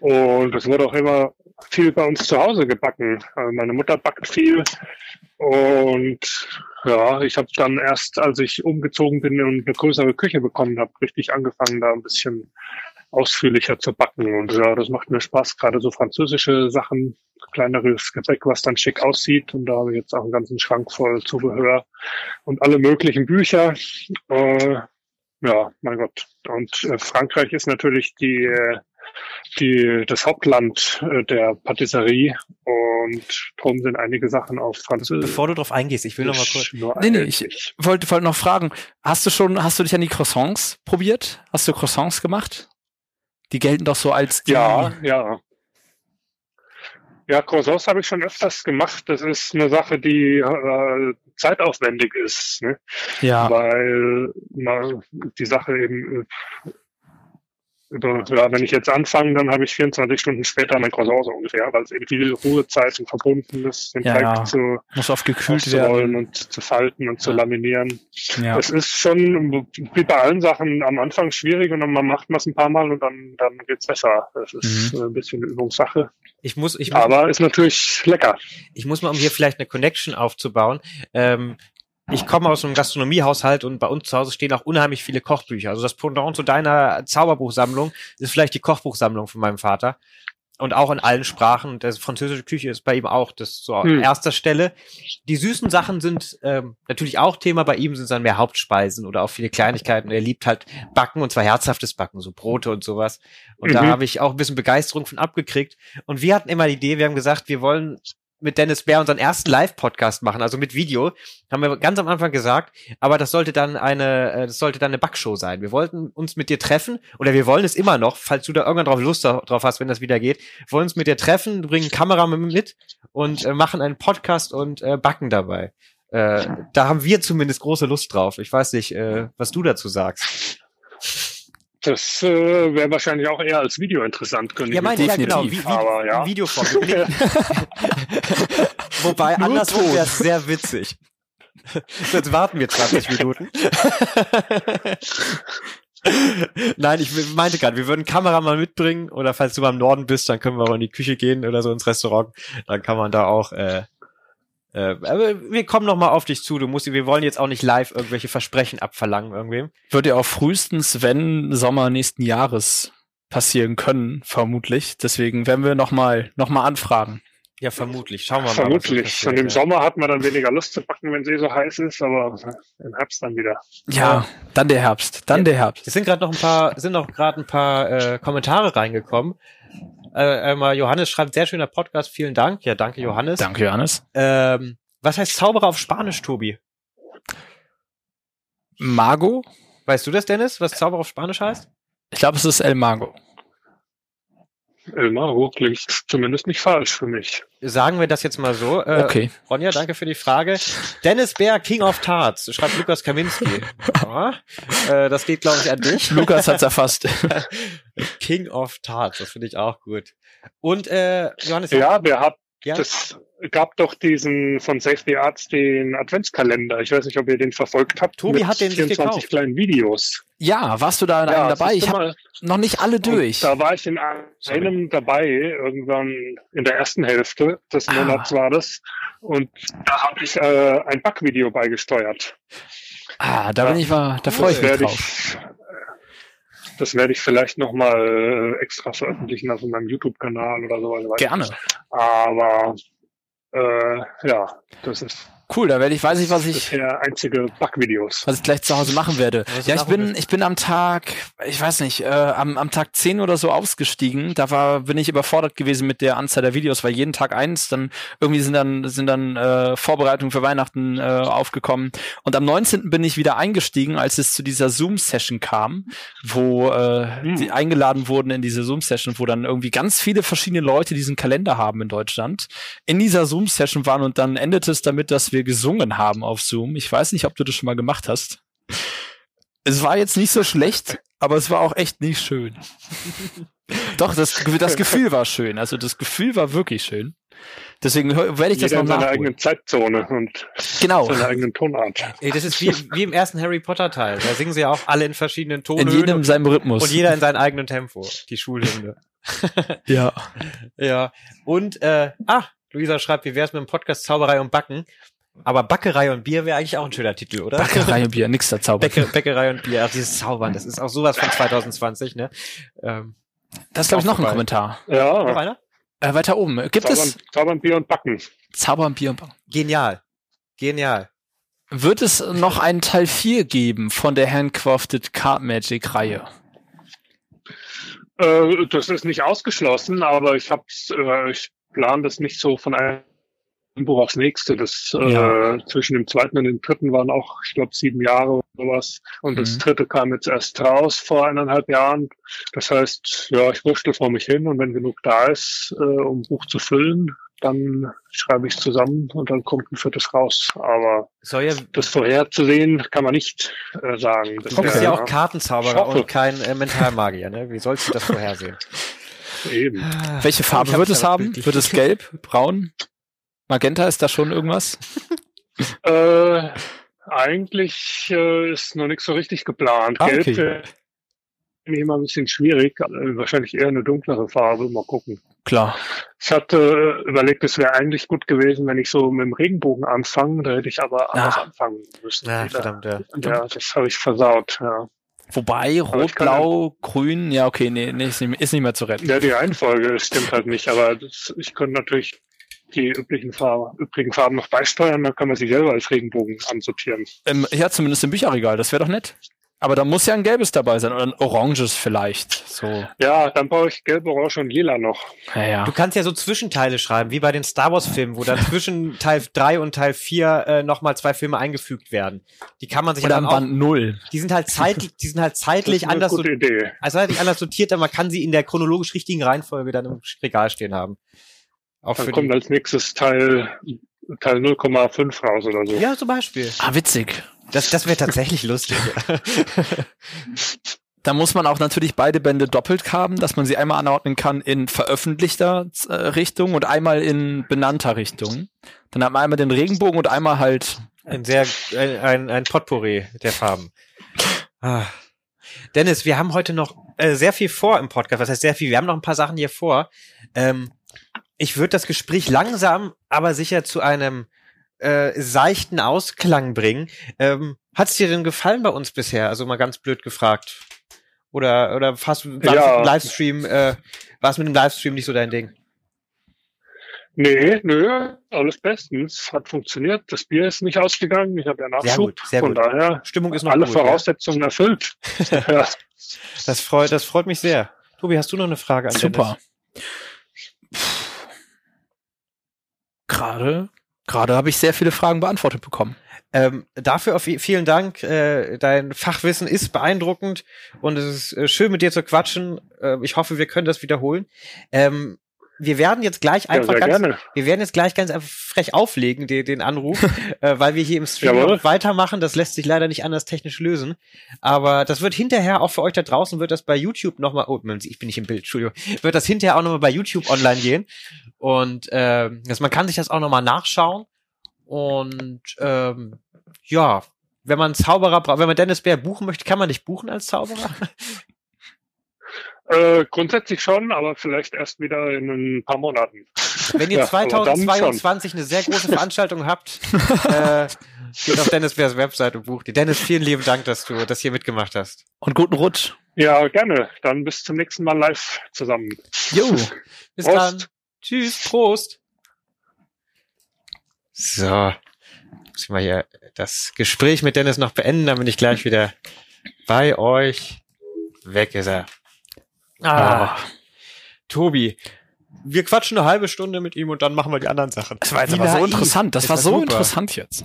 Speaker 3: Und es wurde auch immer viel bei uns zu Hause gebacken. Also meine Mutter backt viel. Und ja, ich habe dann erst, als ich umgezogen bin und eine größere Küche bekommen habe, richtig angefangen, da ein bisschen ausführlicher zu backen. Und ja, das macht mir Spaß, gerade so französische Sachen, kleineres Gebäck, was dann schick aussieht. Und da habe ich jetzt auch einen ganzen Schrank voll Zubehör und alle möglichen Bücher. Äh, ja, mein Gott. Und äh, Frankreich ist natürlich die, äh, die, das Hauptland äh, der Patisserie und darum sind einige Sachen auf Französisch.
Speaker 2: Bevor du darauf eingehst, ich will noch mal kurz.
Speaker 1: Nee, nee, ich wollte, wollte noch fragen, hast du schon, hast du dich an die Croissants probiert? Hast du Croissants gemacht? Die gelten doch so als die.
Speaker 3: Ja, ja. Ja, Croissants habe ich schon öfters gemacht. Das ist eine Sache, die äh, zeitaufwendig ist. Ne?
Speaker 1: Ja.
Speaker 3: Weil na, die Sache eben äh, über, ja, wenn ich jetzt anfange, dann habe ich 24 Stunden später mein Croissant so ungefähr, weil es eben viel Ruhezeiten verbunden ist,
Speaker 1: den ja, Teig ja. zu,
Speaker 3: Muss oft gekühlt werden. und zu falten und ja. zu laminieren. Ja. Es ist schon wie bei allen Sachen am Anfang schwierig und dann macht man es ein paar Mal und dann, dann geht's besser. Das ist mhm. ein bisschen Übungssache.
Speaker 2: Ich muss, ich muss,
Speaker 3: Aber ist natürlich lecker.
Speaker 2: Ich muss mal, um hier vielleicht eine Connection aufzubauen, ähm, ich komme aus einem Gastronomiehaushalt und bei uns zu Hause stehen auch unheimlich viele Kochbücher. Also das Pendant zu deiner Zauberbuchsammlung ist vielleicht die Kochbuchsammlung von meinem Vater. Und auch in allen Sprachen. Der französische Küche ist bei ihm auch das so hm. an erster Stelle. Die süßen Sachen sind ähm, natürlich auch Thema. Bei ihm sind es dann mehr Hauptspeisen oder auch viele Kleinigkeiten. Er liebt halt Backen und zwar herzhaftes Backen, so Brote und sowas. Und mhm. da habe ich auch ein bisschen Begeisterung von abgekriegt. Und wir hatten immer die Idee, wir haben gesagt, wir wollen mit Dennis Bär unseren ersten Live-Podcast machen, also mit Video, haben wir ganz am Anfang gesagt, aber das sollte dann eine, äh, das sollte dann eine Backshow sein. Wir wollten uns mit dir treffen, oder wir wollen es immer noch, falls du da irgendwann drauf Lust drauf hast, wenn das wieder geht, wollen uns mit dir treffen, bringen Kamera mit und äh, machen einen Podcast und äh, backen dabei. Äh, da haben wir zumindest große Lust drauf. Ich weiß nicht, äh, was du dazu sagst.
Speaker 3: Das äh, wäre wahrscheinlich auch eher als Video interessant,
Speaker 2: könnte ja, ich meine, ja, genau, wie, wie,
Speaker 3: aber, ja.
Speaker 2: Videoform. Wobei, Nur andersrum wäre es sehr witzig. Jetzt warten wir 20 Minuten. Nein, ich meinte gerade, wir würden Kamera mal mitbringen oder falls du mal im Norden bist, dann können wir auch in die Küche gehen oder so ins Restaurant. Dann kann man da auch äh, äh, aber wir kommen noch mal auf dich zu. Du musst, wir wollen jetzt auch nicht live irgendwelche Versprechen abverlangen irgendwem.
Speaker 1: Wird ja auch frühestens, wenn Sommer nächsten Jahres passieren können, vermutlich. Deswegen werden wir noch mal, noch mal anfragen.
Speaker 2: Ja, vermutlich. Schauen wir mal.
Speaker 3: Vermutlich. Und im Sommer hat man dann weniger Lust zu packen, wenn es eh so heiß ist, aber im Herbst dann wieder.
Speaker 1: Ja, dann der Herbst. Dann ja. der Herbst.
Speaker 2: Es sind gerade noch ein paar, sind noch gerade ein paar äh, Kommentare reingekommen. Äh, äh, Johannes schreibt, sehr schöner Podcast, vielen Dank. Ja, danke Johannes.
Speaker 1: Danke Johannes.
Speaker 2: Ähm, was heißt Zauberer auf Spanisch, Tobi?
Speaker 1: Mago?
Speaker 2: Weißt du das, Dennis, was Zauberer auf Spanisch heißt?
Speaker 1: Ich glaube, es ist El Mago.
Speaker 3: El Mago klingt zumindest nicht falsch für mich.
Speaker 2: Sagen wir das jetzt mal so.
Speaker 1: Äh, okay.
Speaker 2: Ronja, danke für die Frage. Dennis Bär, King of Tarts, schreibt Lukas Kaminski. ja, äh, das geht, glaube ich, an dich.
Speaker 1: Lukas hat's erfasst.
Speaker 2: King of Tarts, das finde ich auch gut. Und äh, Johannes.
Speaker 3: Ja, wer hat Ja. Das gab doch diesen von Safety Arts den Adventskalender. Ich weiß nicht, ob ihr den verfolgt habt.
Speaker 2: Tobi hat den
Speaker 3: 24 gekauft. kleinen Videos.
Speaker 1: Ja, warst du da ja, dabei? Ich habe noch nicht alle durch.
Speaker 3: Da war ich in einem Sorry. dabei, irgendwann in der ersten Hälfte des ah. Monats war das. Und da habe ich äh, ein Backvideo beigesteuert.
Speaker 1: Ah, da bin ich mal, da freue ich mich drauf. Ich,
Speaker 3: das werde ich vielleicht nochmal äh, extra veröffentlichen auf meinem YouTube-Kanal oder so.
Speaker 1: Gerne.
Speaker 3: Aber äh, ja, das ist
Speaker 1: Cool, da werde ich, weiß ich, was ich.
Speaker 3: Bisher einzige Backvideos.
Speaker 1: Was ich gleich zu Hause machen werde. Ja, ich bin, ich bin am Tag, ich weiß nicht, äh, am, am Tag 10 oder so ausgestiegen. Da war, bin ich überfordert gewesen mit der Anzahl der Videos, weil jeden Tag eins, dann irgendwie sind dann, sind dann äh, Vorbereitungen für Weihnachten äh, aufgekommen. Und am 19. bin ich wieder eingestiegen, als es zu dieser Zoom-Session kam, wo äh, hm. die eingeladen wurden in diese Zoom-Session, wo dann irgendwie ganz viele verschiedene Leute diesen Kalender haben in Deutschland, in dieser Zoom-Session waren und dann endete es damit, dass wir gesungen haben auf Zoom. Ich weiß nicht, ob du das schon mal gemacht hast. Es war jetzt nicht so schlecht, aber es war auch echt nicht schön. Doch, das, das Gefühl war schön. Also das Gefühl war wirklich schön. Deswegen werde ich das Jeder noch
Speaker 3: seine eigene Zeitzone und
Speaker 1: genau.
Speaker 3: seine eigenen Tonart.
Speaker 2: Das ist wie, wie im ersten Harry Potter Teil. Da singen sie ja auch alle in verschiedenen Tonen.
Speaker 1: In jedem
Speaker 2: und,
Speaker 1: seinem Rhythmus.
Speaker 2: Und jeder in seinem eigenen Tempo. Die Schulhymne.
Speaker 1: ja.
Speaker 2: Ja. Und, äh, ah, Luisa schreibt, wie wär's mit dem Podcast Zauberei und Backen? Aber Backerei und Bier wäre eigentlich auch ein schöner Titel, oder?
Speaker 1: Backerei und Bier, nix da Zauber.
Speaker 2: Bäcke, Bäckerei und Bier, ach, dieses Zaubern, das ist auch sowas von 2020, ne?
Speaker 1: Ähm, das ist, glaube ich, noch vorbei. ein Kommentar.
Speaker 3: Ja. Noch einer?
Speaker 1: Äh, weiter oben. Gibt
Speaker 3: Zaubern,
Speaker 1: es.
Speaker 3: Zaubern, Bier und Backen.
Speaker 1: Zaubern, Bier und Backen.
Speaker 2: Genial. Genial.
Speaker 1: Wird es noch einen Teil 4 geben von der Handcrafted Card Magic Reihe?
Speaker 3: Äh, das ist nicht ausgeschlossen, aber ich hab's, äh, ich plane das nicht so von einem Buch aufs nächste. Das ja. äh, zwischen dem zweiten und dem dritten waren auch, ich glaube, sieben Jahre oder sowas. Und mhm. das dritte kam jetzt erst raus vor eineinhalb Jahren. Das heißt, ja, ich wurschtel vor mich hin und wenn genug da ist, äh, um ein Buch zu füllen, dann schreibe ich es zusammen und dann kommt ein viertes raus. Aber
Speaker 2: ja
Speaker 3: das vorherzusehen kann man nicht äh, sagen.
Speaker 2: Das du bist ja auch Kartenzauberer und kein äh, Mentalmagier, ne? Wie sollst du das vorhersehen?
Speaker 3: Eben.
Speaker 1: Welche Farbe wird es haben? Wird es gelb, braun? Magenta, ist da schon irgendwas?
Speaker 3: äh, eigentlich äh, ist noch nichts so richtig geplant. Ah, Gelb okay. finde ich immer ein bisschen schwierig. Äh, wahrscheinlich eher eine dunklere Farbe. Mal gucken.
Speaker 1: Klar.
Speaker 3: Ich hatte überlegt, es wäre eigentlich gut gewesen, wenn ich so mit dem Regenbogen anfange. Da hätte ich aber anders ah. anfangen müssen.
Speaker 2: Ja, verdammt, ja.
Speaker 3: ja das habe ich versaut, ja.
Speaker 1: Wobei, rot, blau, grün, ja, okay, nee, nee ist, nicht, ist nicht mehr zu retten.
Speaker 3: Ja, die Reihenfolge stimmt halt nicht, aber das, ich könnte natürlich die üblichen Farben, übrigen Farben noch beisteuern, dann kann man sie selber als Regenbogen ansortieren.
Speaker 1: Ähm, ja, zumindest im Bücherregal, das wäre doch nett. Aber da muss ja ein gelbes dabei sein oder ein oranges vielleicht. So.
Speaker 3: Ja, dann brauche ich gelb, orange und lila noch.
Speaker 2: Ja, ja. Du kannst ja so Zwischenteile schreiben, wie bei den Star Wars Filmen, wo dann zwischen Teil 3 und Teil 4 äh, nochmal zwei Filme eingefügt werden. Die kann man sich
Speaker 1: oder ja dann auch, Band 0.
Speaker 2: Die sind halt zeitlich, die sind halt zeitlich anders,
Speaker 3: so,
Speaker 2: also halt anders sortiert, aber man kann sie in der chronologisch richtigen Reihenfolge dann im Regal stehen haben.
Speaker 3: Auch Dann kommt als nächstes Teil, Teil 0,5 raus oder so.
Speaker 2: Ja, zum Beispiel.
Speaker 1: Ah, witzig.
Speaker 2: Das, das wäre tatsächlich lustig.
Speaker 1: Da muss man auch natürlich beide Bände doppelt haben, dass man sie einmal anordnen kann in veröffentlichter äh, Richtung und einmal in benannter Richtung. Dann hat man einmal den Regenbogen und einmal halt
Speaker 2: ein sehr ein, ein Potpourri der Farben. Ah. Dennis, wir haben heute noch äh, sehr viel vor im Podcast. Was heißt sehr viel? Wir haben noch ein paar Sachen hier vor. Ähm, ich würde das Gespräch langsam, aber sicher zu einem äh, seichten Ausklang bringen. Ähm, Hat es dir denn gefallen bei uns bisher? Also mal ganz blöd gefragt. Oder oder fast war ja. Livestream, äh, war es mit dem Livestream nicht so dein Ding?
Speaker 3: Nee, nö, alles bestens. Hat funktioniert. Das Bier ist nicht ausgegangen. Ich habe ja Nachschub. Sehr gut, sehr Von gut. daher
Speaker 2: Stimmung ist noch
Speaker 3: alle
Speaker 2: gut,
Speaker 3: Voraussetzungen ja. erfüllt.
Speaker 2: ja. Das freut, das freut mich sehr. Tobi, hast du noch eine Frage an
Speaker 1: Super.
Speaker 2: Dennis?
Speaker 1: Gerade, gerade habe ich sehr viele Fragen beantwortet bekommen.
Speaker 2: Ähm, dafür auf vielen Dank. Äh, dein Fachwissen ist beeindruckend und es ist äh, schön mit dir zu quatschen. Äh, ich hoffe, wir können das wiederholen. Ähm, wir werden jetzt gleich einfach
Speaker 3: ja,
Speaker 2: ganz, wir werden jetzt gleich ganz einfach frech auflegen, den, den Anruf, äh, weil wir hier im Stream noch weitermachen. Das lässt sich leider nicht anders technisch lösen. Aber das wird hinterher auch für euch da draußen, wird das bei YouTube nochmal, oh, ich bin nicht im Bild, Entschuldigung, wird das hinterher auch nochmal bei YouTube online gehen. Und äh, also man kann sich das auch nochmal nachschauen. Und ähm, ja, wenn man Zauberer braucht, wenn man Dennis Bär buchen möchte, kann man dich buchen als Zauberer?
Speaker 3: Äh, grundsätzlich schon, aber vielleicht erst wieder in ein paar Monaten.
Speaker 2: Wenn ihr ja, 2022 eine sehr große Veranstaltung habt, äh, geht auf Dennis Bärs Website und bucht die. Dennis, vielen lieben Dank, dass du das hier mitgemacht hast.
Speaker 1: Und guten Rutsch.
Speaker 3: Ja, gerne. Dann bis zum nächsten Mal live zusammen.
Speaker 2: Jo, bis Prost. dann. Tschüss, Prost. So, muss ich mal hier das Gespräch mit Dennis noch beenden, dann bin ich gleich wieder bei euch. Weg ist er. Ah. Tobi, wir quatschen eine halbe Stunde mit ihm und dann machen wir die anderen Sachen.
Speaker 1: Das war jetzt aber so interessant. Das, das war so super. interessant jetzt.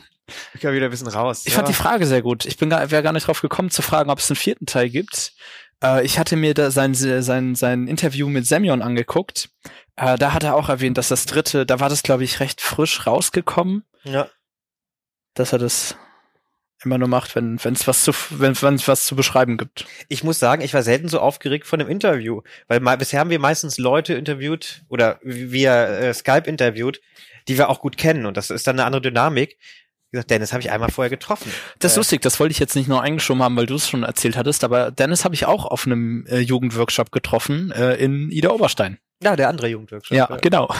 Speaker 2: Ich kann wieder ein bisschen raus.
Speaker 1: Ich ja. fand die Frage sehr gut. Ich bin gar, wäre gar nicht drauf gekommen zu fragen, ob es einen vierten Teil gibt. Äh, ich hatte mir da sein, sein, sein Interview mit Semyon angeguckt. Äh, da hat er auch erwähnt, dass das dritte, da war das, glaube ich, recht frisch rausgekommen.
Speaker 2: Ja.
Speaker 1: Dass er das immer nur macht, wenn es was zu wenn es was zu beschreiben gibt.
Speaker 2: Ich muss sagen, ich war selten so aufgeregt von einem Interview, weil mal, bisher haben wir meistens Leute interviewt oder via äh, Skype interviewt, die wir auch gut kennen und das ist dann eine andere Dynamik. Wie gesagt, Dennis habe ich einmal vorher getroffen.
Speaker 1: Das ist äh, lustig, das wollte ich jetzt nicht nur eingeschoben haben, weil du es schon erzählt hattest, aber Dennis habe ich auch auf einem äh, Jugendworkshop getroffen äh, in Ida Oberstein.
Speaker 2: Ja, der andere Jugendworkshop.
Speaker 1: Ja, ja, genau.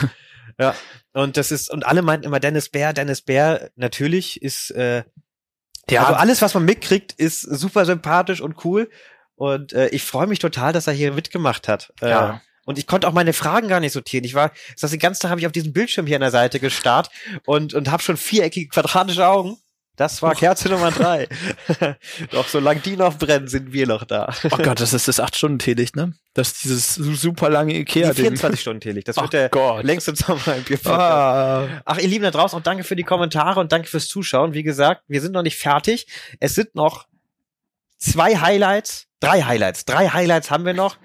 Speaker 2: Ja, und das ist und alle meinten immer Dennis Bär, Dennis Bär. Natürlich ist äh, ja, also alles, was man mitkriegt, ist super sympathisch und cool. Und äh, ich freue mich total, dass er hier mitgemacht hat. Äh, ja. Und ich konnte auch meine Fragen gar nicht sortieren. Ich war, das den ganzen Tag habe ich auf diesem Bildschirm hier an der Seite gestarrt und und habe schon viereckige quadratische Augen. Das war Kerze Nummer drei. Doch solange die noch brennen, sind wir noch da.
Speaker 1: oh Gott, das ist das acht Stunden Teelicht, ne? Das ist dieses super lange Ikea.
Speaker 2: Die 24 Stunden Teelicht. Das wird der Gott. längste Sommer im ah. Ach, ihr Lieben da draußen, und danke für die Kommentare und danke fürs Zuschauen. Wie gesagt, wir sind noch nicht fertig. Es sind noch zwei Highlights, drei Highlights, drei Highlights haben wir noch.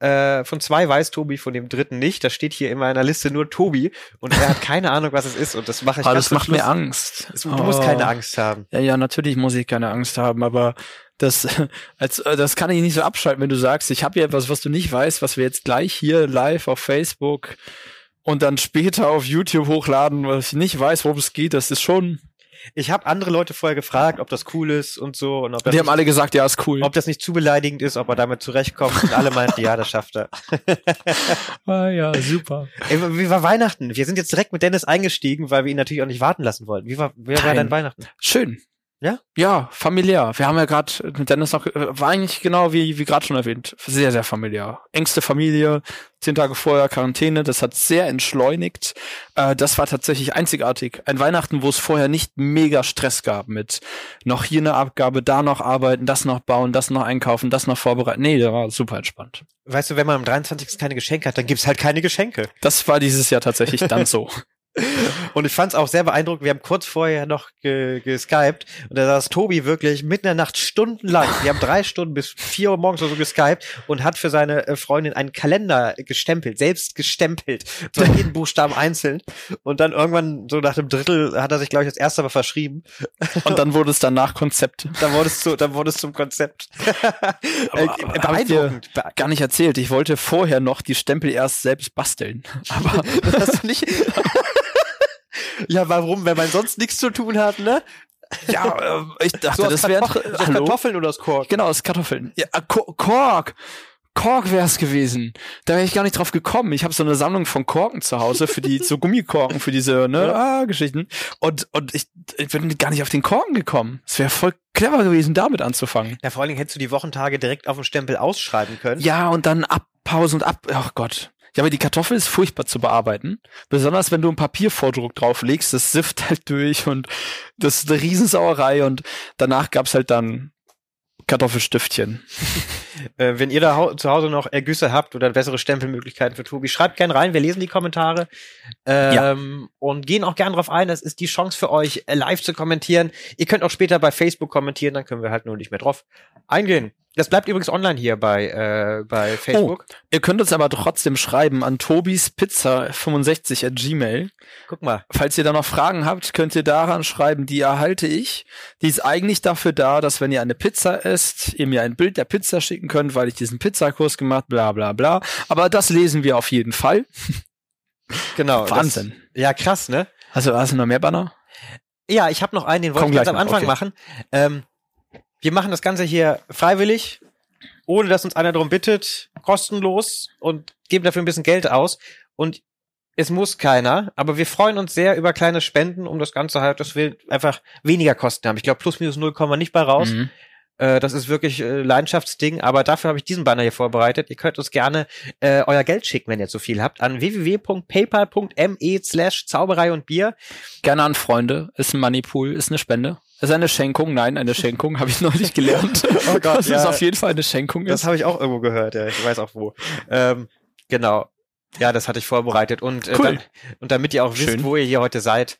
Speaker 2: Äh, von zwei weiß Tobi, von dem dritten nicht. Da steht hier in meiner Liste nur Tobi und er hat keine Ahnung, was es ist. Und das mache ich
Speaker 1: aber das macht Schluss. mir Angst.
Speaker 2: du oh. musst keine Angst haben.
Speaker 1: Ja, ja, natürlich muss ich keine Angst haben, aber das, als, äh, das kann ich nicht so abschalten, wenn du sagst, ich habe hier etwas, was du nicht weißt, was wir jetzt gleich hier live auf Facebook und dann später auf YouTube hochladen, was ich nicht weiß, worum es geht. Das ist schon
Speaker 2: ich habe andere Leute vorher gefragt, ob das cool ist und so. Und ob
Speaker 1: die haben alle gesagt, ja, ist cool.
Speaker 2: Ob das nicht zu beleidigend ist, ob er damit zurechtkommt. Und alle meinten, ja, das schafft er.
Speaker 1: ah, ja, super.
Speaker 2: Ey, wie war Weihnachten? Wir sind jetzt direkt mit Dennis eingestiegen, weil wir ihn natürlich auch nicht warten lassen wollten. Wie war, wie war dein Weihnachten?
Speaker 1: Schön.
Speaker 2: Ja?
Speaker 1: Ja, familiär. Wir haben ja gerade mit Dennis noch, äh, war eigentlich genau wie, wie gerade schon erwähnt, sehr, sehr familiär. Engste Familie, zehn Tage vorher Quarantäne, das hat sehr entschleunigt. Äh, das war tatsächlich einzigartig. Ein Weihnachten, wo es vorher nicht mega Stress gab mit noch hier eine Abgabe, da noch arbeiten, das noch bauen, das noch einkaufen, das noch vorbereiten. Nee, der war super entspannt.
Speaker 2: Weißt du, wenn man am 23. keine Geschenke hat, dann gibt's halt keine Geschenke.
Speaker 1: Das war dieses Jahr tatsächlich dann so.
Speaker 2: Und ich fand es auch sehr beeindruckend. Wir haben kurz vorher noch ge geskypt und da saß Tobi wirklich mitten in der Nacht stundenlang. Wir haben drei Stunden bis vier Uhr morgens oder so geskypt und hat für seine äh, Freundin einen Kalender gestempelt, selbst gestempelt, so jeden Buchstaben einzeln. Und dann irgendwann so nach dem Drittel hat er sich glaube ich als erster mal verschrieben.
Speaker 1: Und dann wurde es danach Konzept.
Speaker 2: Dann wurde es zu, dann wurde es zum Konzept.
Speaker 1: Aber, äh, beeindruckend. Gar nicht erzählt. Ich wollte vorher noch die Stempel erst selbst basteln. Aber das hast du nicht.
Speaker 2: Ja, warum? Wenn man sonst nichts zu tun hat, ne?
Speaker 1: Ja, äh, ich dachte, so das wäre
Speaker 2: Kartoffeln oder aus Kork.
Speaker 1: Genau, aus Kartoffeln. Ja, äh, Kork. Kork wär's gewesen. Da wäre ich gar nicht drauf gekommen. Ich habe so eine Sammlung von Korken zu Hause für die so Gummikorken für diese ne ah, Geschichten und und ich, ich bin gar nicht auf den Korken gekommen. Es wäre voll clever gewesen, damit anzufangen.
Speaker 2: Ja, vor allen Dingen hättest du die Wochentage direkt auf dem Stempel ausschreiben können.
Speaker 1: Ja, und dann abpausen und ab. Ach Gott. Ja, aber die Kartoffel ist furchtbar zu bearbeiten. Besonders wenn du einen Papiervordruck drauflegst, das sifft halt durch und das ist eine Riesensauerei und danach gab's halt dann Kartoffelstiftchen.
Speaker 2: äh, wenn ihr da zu Hause noch Ergüsse habt oder bessere Stempelmöglichkeiten für Tobi, schreibt gerne rein. Wir lesen die Kommentare. Ähm, ja. Und gehen auch gern drauf ein. Das ist die Chance für euch, live zu kommentieren. Ihr könnt auch später bei Facebook kommentieren, dann können wir halt nur nicht mehr drauf eingehen. Das bleibt übrigens online hier bei, äh, bei Facebook.
Speaker 1: Oh, ihr könnt uns aber trotzdem schreiben an tobispizza65 at gmail.
Speaker 2: Guck mal.
Speaker 1: Falls ihr da noch Fragen habt, könnt ihr daran schreiben, die erhalte ich. Die ist eigentlich dafür da, dass wenn ihr eine Pizza esst, ihr mir ein Bild der Pizza schicken könnt, weil ich diesen Pizzakurs gemacht, bla bla bla. Aber das lesen wir auf jeden Fall.
Speaker 2: Genau.
Speaker 1: Wahnsinn.
Speaker 2: Das, ja, krass, ne?
Speaker 1: Also hast du noch mehr Banner?
Speaker 2: Ja, ich habe noch einen, den wollte ich ganz am Anfang okay. machen. Ähm, wir machen das Ganze hier freiwillig, ohne dass uns einer darum bittet, kostenlos und geben dafür ein bisschen Geld aus. Und es muss keiner, aber wir freuen uns sehr über kleine Spenden, um das Ganze halt, dass wir einfach weniger Kosten haben. Ich glaube, plus minus null kommen wir nicht bei raus. Mhm. Äh, das ist wirklich äh, Leidenschaftsding, aber dafür habe ich diesen Banner hier vorbereitet. Ihr könnt uns gerne äh, euer Geld schicken, wenn ihr zu viel habt, an www.paypal.me slash Zauberei und Bier.
Speaker 1: Gerne an Freunde. Ist ein Moneypool, ist eine Spende. Ist eine Schenkung? Nein, eine Schenkung, habe ich neulich gelernt. oh Gott, das ja, ist auf jeden Fall eine Schenkung.
Speaker 2: Das habe ich auch irgendwo gehört, ja. Ich weiß auch wo. Ähm, genau. Ja, das hatte ich vorbereitet. Und, äh, cool. dann, und damit ihr auch wisst, Schön. wo ihr hier heute seid,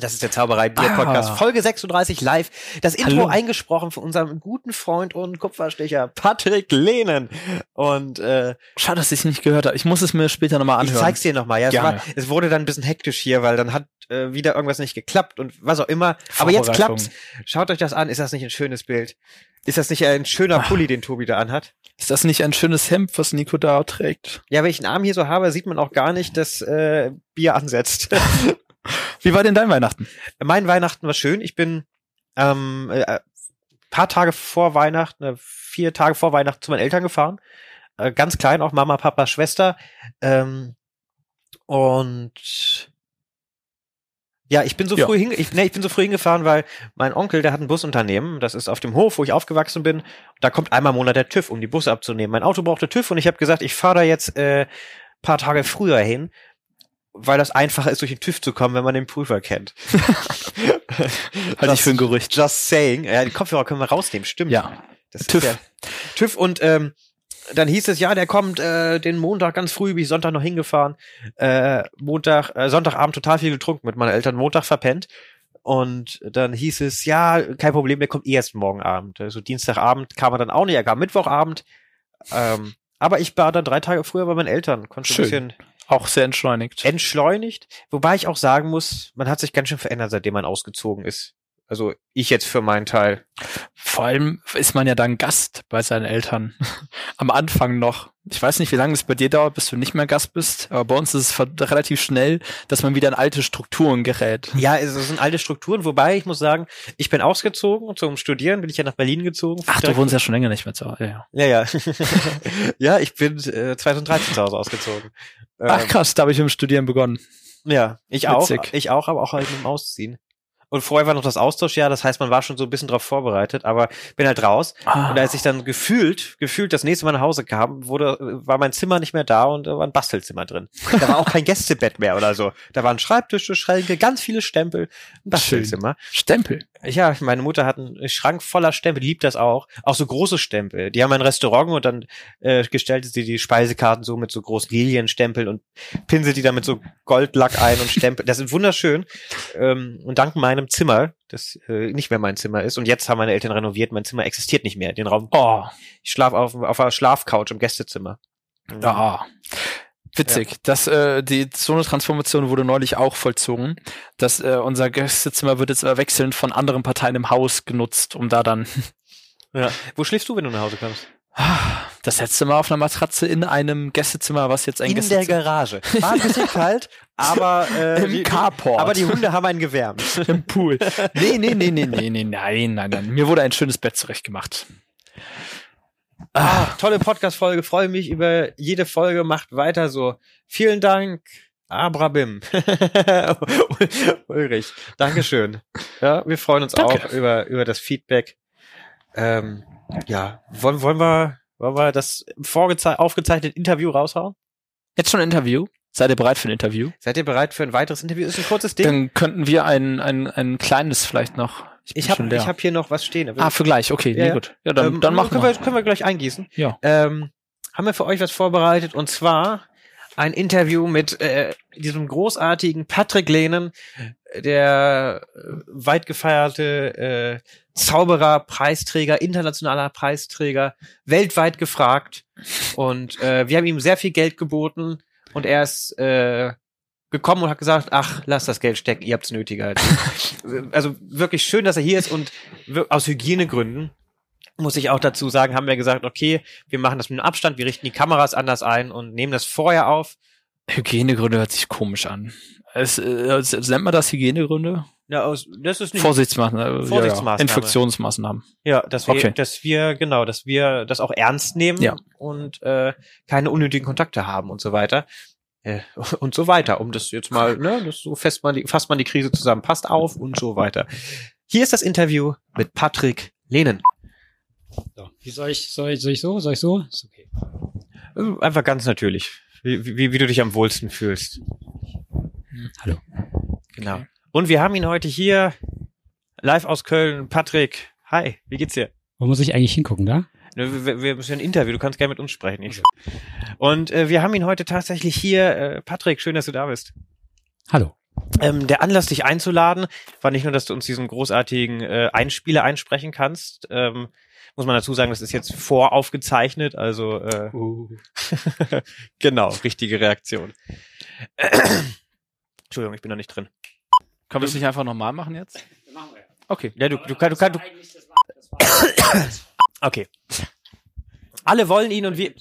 Speaker 2: das ist der Zauberei Bier Podcast, ah. Folge 36 live. Das Intro Hallo. eingesprochen von unserem guten Freund und Kupferstecher Patrick Lehnen. Und äh,
Speaker 1: schade, dass ich es nicht gehört habe. Ich muss es mir später nochmal anhören.
Speaker 2: Ich zeig's dir nochmal. Ja, es, war, es wurde dann ein bisschen hektisch hier, weil dann hat äh, wieder irgendwas nicht geklappt und was auch immer. Aber jetzt klappt's. Schaut euch das an. Ist das nicht ein schönes Bild? Ist das nicht ein schöner Ach. Pulli, den Tobi da anhat?
Speaker 1: Ist das nicht ein schönes Hemd, was Nico da trägt?
Speaker 2: Ja, wenn ich einen Arm hier so habe, sieht man auch gar nicht, dass äh, Bier ansetzt.
Speaker 1: Wie war denn dein Weihnachten?
Speaker 2: Mein Weihnachten war schön. Ich bin ähm, äh, paar Tage vor Weihnachten, äh, vier Tage vor Weihnachten zu meinen Eltern gefahren. Äh, ganz klein, auch Mama, Papa, Schwester. Ähm, und ja, ich bin so ja. früh hin, ich, nee, ich bin so früh hingefahren, weil mein Onkel, der hat ein Busunternehmen, das ist auf dem Hof, wo ich aufgewachsen bin. Da kommt einmal im Monat der TÜV, um die Busse abzunehmen. Mein Auto brauchte TÜV und ich habe gesagt, ich fahre da jetzt äh, paar Tage früher hin, weil das einfacher ist, durch den TÜV zu kommen, wenn man den Prüfer kennt.
Speaker 1: Halte ich für ein Gerücht.
Speaker 2: Just saying. Ja, die Kopfhörer können wir rausnehmen, stimmt.
Speaker 1: Ja.
Speaker 2: Das TÜV. Ja, TÜV und ähm, dann hieß es, ja, der kommt äh, den Montag ganz früh, bin ich Sonntag noch hingefahren. Äh, Montag, äh, Sonntagabend total viel getrunken mit meinen Eltern, Montag verpennt. Und dann hieß es, ja, kein Problem, der kommt eh erst morgen Abend. Also Dienstagabend kam er dann auch nicht, er kam Mittwochabend. Ähm, aber ich war dann drei Tage früher bei meinen Eltern, konnte
Speaker 1: Schön.
Speaker 2: ein bisschen
Speaker 1: auch sehr entschleunigt.
Speaker 2: Entschleunigt, wobei ich auch sagen muss, man hat sich ganz schön verändert, seitdem man ausgezogen ist. Also ich jetzt für meinen Teil.
Speaker 1: Vor allem ist man ja dann Gast bei seinen Eltern. Am Anfang noch. Ich weiß nicht, wie lange es bei dir dauert, bis du nicht mehr Gast bist, aber bei uns ist es relativ schnell, dass man wieder in alte Strukturen gerät.
Speaker 2: Ja, es sind alte Strukturen, wobei ich muss sagen, ich bin ausgezogen zum Studieren, bin ich ja nach Berlin gezogen.
Speaker 1: Ach, du wohnst ja schon länger nicht mehr zu Hause. Ja,
Speaker 2: ja. Ja, ja. ja ich bin äh, 2013 zu Hause ausgezogen.
Speaker 1: Ach ähm, krass, da habe ich im Studieren begonnen.
Speaker 2: Ja, ich Witzig. auch. Ich auch, aber auch halt mit dem Ausziehen. Und vorher war noch das Austauschjahr, das heißt, man war schon so ein bisschen drauf vorbereitet, aber bin halt raus. Ah. Und als ich dann gefühlt, gefühlt das nächste Mal nach Hause kam, wurde, war mein Zimmer nicht mehr da und da war ein Bastelzimmer drin. Da war auch kein Gästebett mehr oder so. Da waren Schreibtische, Schränke, ganz viele Stempel, ein Bastelzimmer.
Speaker 1: Schön. Stempel?
Speaker 2: Ja, meine Mutter hat einen Schrank voller Stempel, liebt das auch. Auch so große Stempel. Die haben ein Restaurant und dann äh, gestaltet sie die Speisekarten so mit so großen Lilienstempeln und pinselt die dann mit so Goldlack ein und Stempel. Das ist wunderschön. Ähm, und dank meinem Zimmer, das äh, nicht mehr mein Zimmer ist, und jetzt haben meine Eltern renoviert, mein Zimmer existiert nicht mehr. Den Raum. Oh, ich schlafe auf, auf einer Schlafcouch im Gästezimmer.
Speaker 1: Ja. Witzig. Ja. Das, äh, die so eine Transformation wurde neulich auch vollzogen. dass äh, unser Gästezimmer wird jetzt wechselnd von anderen Parteien im Haus genutzt, um da dann.
Speaker 2: ja. Wo schläfst du, wenn du nach Hause kommst?
Speaker 1: Das letzte Mal auf einer Matratze in einem Gästezimmer, was jetzt ein
Speaker 2: in
Speaker 1: Gästezimmer.
Speaker 2: In der Garage. War ein bisschen kalt, aber
Speaker 1: äh, im Carport.
Speaker 2: Aber die Hunde haben einen gewärmt.
Speaker 1: Im Pool. Nee, nee, nee, nee, nee, nee, nein, nein, nein. Mir wurde ein schönes Bett zurechtgemacht.
Speaker 2: Ah, tolle Podcast-Folge. Freue mich über jede Folge. Macht weiter so. Vielen Dank. Abrabim. Ulrich. Dankeschön. Ja, wir freuen uns Danke. auch über, über das Feedback. Ähm, ja, wollen, wollen wir, wollen wir das aufgezeichnete Interview raushauen?
Speaker 1: Jetzt schon ein Interview? Seid ihr bereit für ein Interview?
Speaker 2: Seid ihr bereit für ein weiteres Interview? Ist ein kurzes Ding.
Speaker 1: Dann könnten wir ein, ein, ein kleines vielleicht noch
Speaker 2: ich, ich habe hab hier noch was stehen.
Speaker 1: Ah, für gleich, okay, ja, nee, gut. Ja, dann, ähm, dann machen
Speaker 2: können wir. Können wir gleich eingießen.
Speaker 1: Ja.
Speaker 2: Ähm, haben wir für euch was vorbereitet und zwar ein Interview mit äh, diesem großartigen Patrick Lehnen, der äh, weit gefeierte äh, Zauberer, Preisträger, internationaler Preisträger, weltweit gefragt. Und äh, wir haben ihm sehr viel Geld geboten und er ist äh, gekommen und hat gesagt, ach, lass das Geld stecken, ihr habt's nötiger. also wirklich schön, dass er hier ist und aus Hygienegründen muss ich auch dazu sagen, haben wir gesagt, okay, wir machen das mit einem Abstand, wir richten die Kameras anders ein und nehmen das vorher auf.
Speaker 1: Hygienegründe hört sich komisch an. Es, äh, nennt man das Hygienegründe?
Speaker 2: Ja, aus, das ist nicht
Speaker 1: Vorsichtsmaßnahmen.
Speaker 2: Äh, Vorsichtsmaßnahmen. Ja,
Speaker 1: Infektionsmaßnahmen.
Speaker 2: Ja, dass wir, okay. dass wir, genau, dass wir das auch ernst nehmen ja. und äh, keine unnötigen Kontakte haben und so weiter. Äh, und so weiter, um das jetzt mal, ne, das so fest man die, fasst man die Krise zusammen, passt auf und so weiter. Hier ist das Interview mit Patrick Lehnen.
Speaker 5: So, wie soll ich, soll ich, soll ich so, soll ich so? Ist okay.
Speaker 2: Äh, einfach ganz natürlich. Wie, wie, wie du dich am wohlsten fühlst.
Speaker 5: Hallo.
Speaker 2: Genau. Und wir haben ihn heute hier live aus Köln. Patrick, hi, wie geht's dir?
Speaker 5: Wo muss ich eigentlich hingucken, da?
Speaker 2: Ne, wir, wir müssen ein Interview, du kannst gerne mit uns sprechen. Ich. Und äh, wir haben ihn heute tatsächlich hier. Äh, Patrick, schön, dass du da bist.
Speaker 5: Hallo.
Speaker 2: Ähm, der Anlass, dich einzuladen, war nicht nur, dass du uns diesen großartigen äh, Einspieler einsprechen kannst. Ähm, muss man dazu sagen, das ist jetzt voraufgezeichnet, also äh, uh. genau, richtige Reaktion. Entschuldigung, ich bin noch nicht drin.
Speaker 1: Können wir es nicht einfach nochmal machen jetzt? Machen wir.
Speaker 2: Okay. Ja, du, du, kannst, du, kannst, du, Okay. Alle wollen ihn und wir.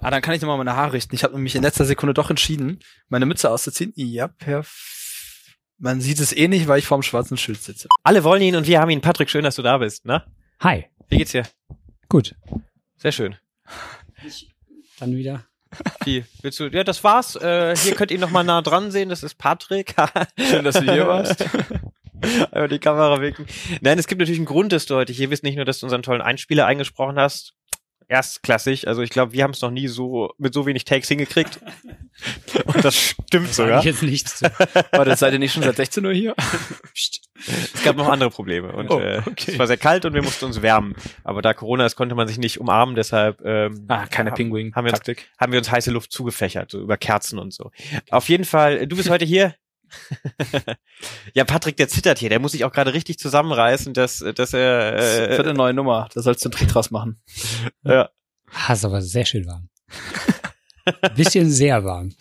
Speaker 1: Ah, dann kann ich nochmal meine Haare richten. Ich habe nämlich in letzter Sekunde doch entschieden, meine Mütze auszuziehen. Ja, perfekt. Man sieht es eh nicht, weil ich vorm schwarzen Schild sitze.
Speaker 2: Alle wollen ihn und wir haben ihn. Patrick, schön, dass du da bist, ne?
Speaker 5: Hi.
Speaker 2: Wie geht's dir?
Speaker 5: Gut.
Speaker 2: Sehr schön.
Speaker 5: Dann wieder.
Speaker 2: Wie? Willst du? Ja, das war's. Äh, hier könnt ihr noch mal nah dran sehen. Das ist Patrick.
Speaker 1: Schön, dass du hier warst.
Speaker 2: Einmal die Kamera winken. Nein, es gibt natürlich einen Grund, dass du heute hier bist. Nicht nur, dass du unseren tollen Einspieler eingesprochen hast. Erstklassig. Also ich glaube, wir haben es noch nie so mit so wenig Takes hingekriegt. Und das stimmt sogar.
Speaker 5: Das jetzt nichts.
Speaker 1: Warte, seid ihr nicht schon seit 16 Uhr hier?
Speaker 2: es gab noch andere Probleme. Und oh, äh, okay. äh, es war sehr kalt und wir mussten uns wärmen. Aber da Corona ist, konnte man sich nicht umarmen. Deshalb ähm,
Speaker 1: ah, keine Pinguin.
Speaker 2: Haben wir, uns, haben wir uns heiße Luft zugefächert, so über Kerzen und so. Okay. Auf jeden Fall, du bist heute hier. ja, Patrick, der zittert hier. Der muss sich auch gerade richtig zusammenreißen, dass, dass er.
Speaker 1: Äh, das wird eine neue Nummer. Da sollst du einen Trick draus machen.
Speaker 2: ja.
Speaker 5: Ah, ist aber sehr schön warm. Bisschen sehr warm.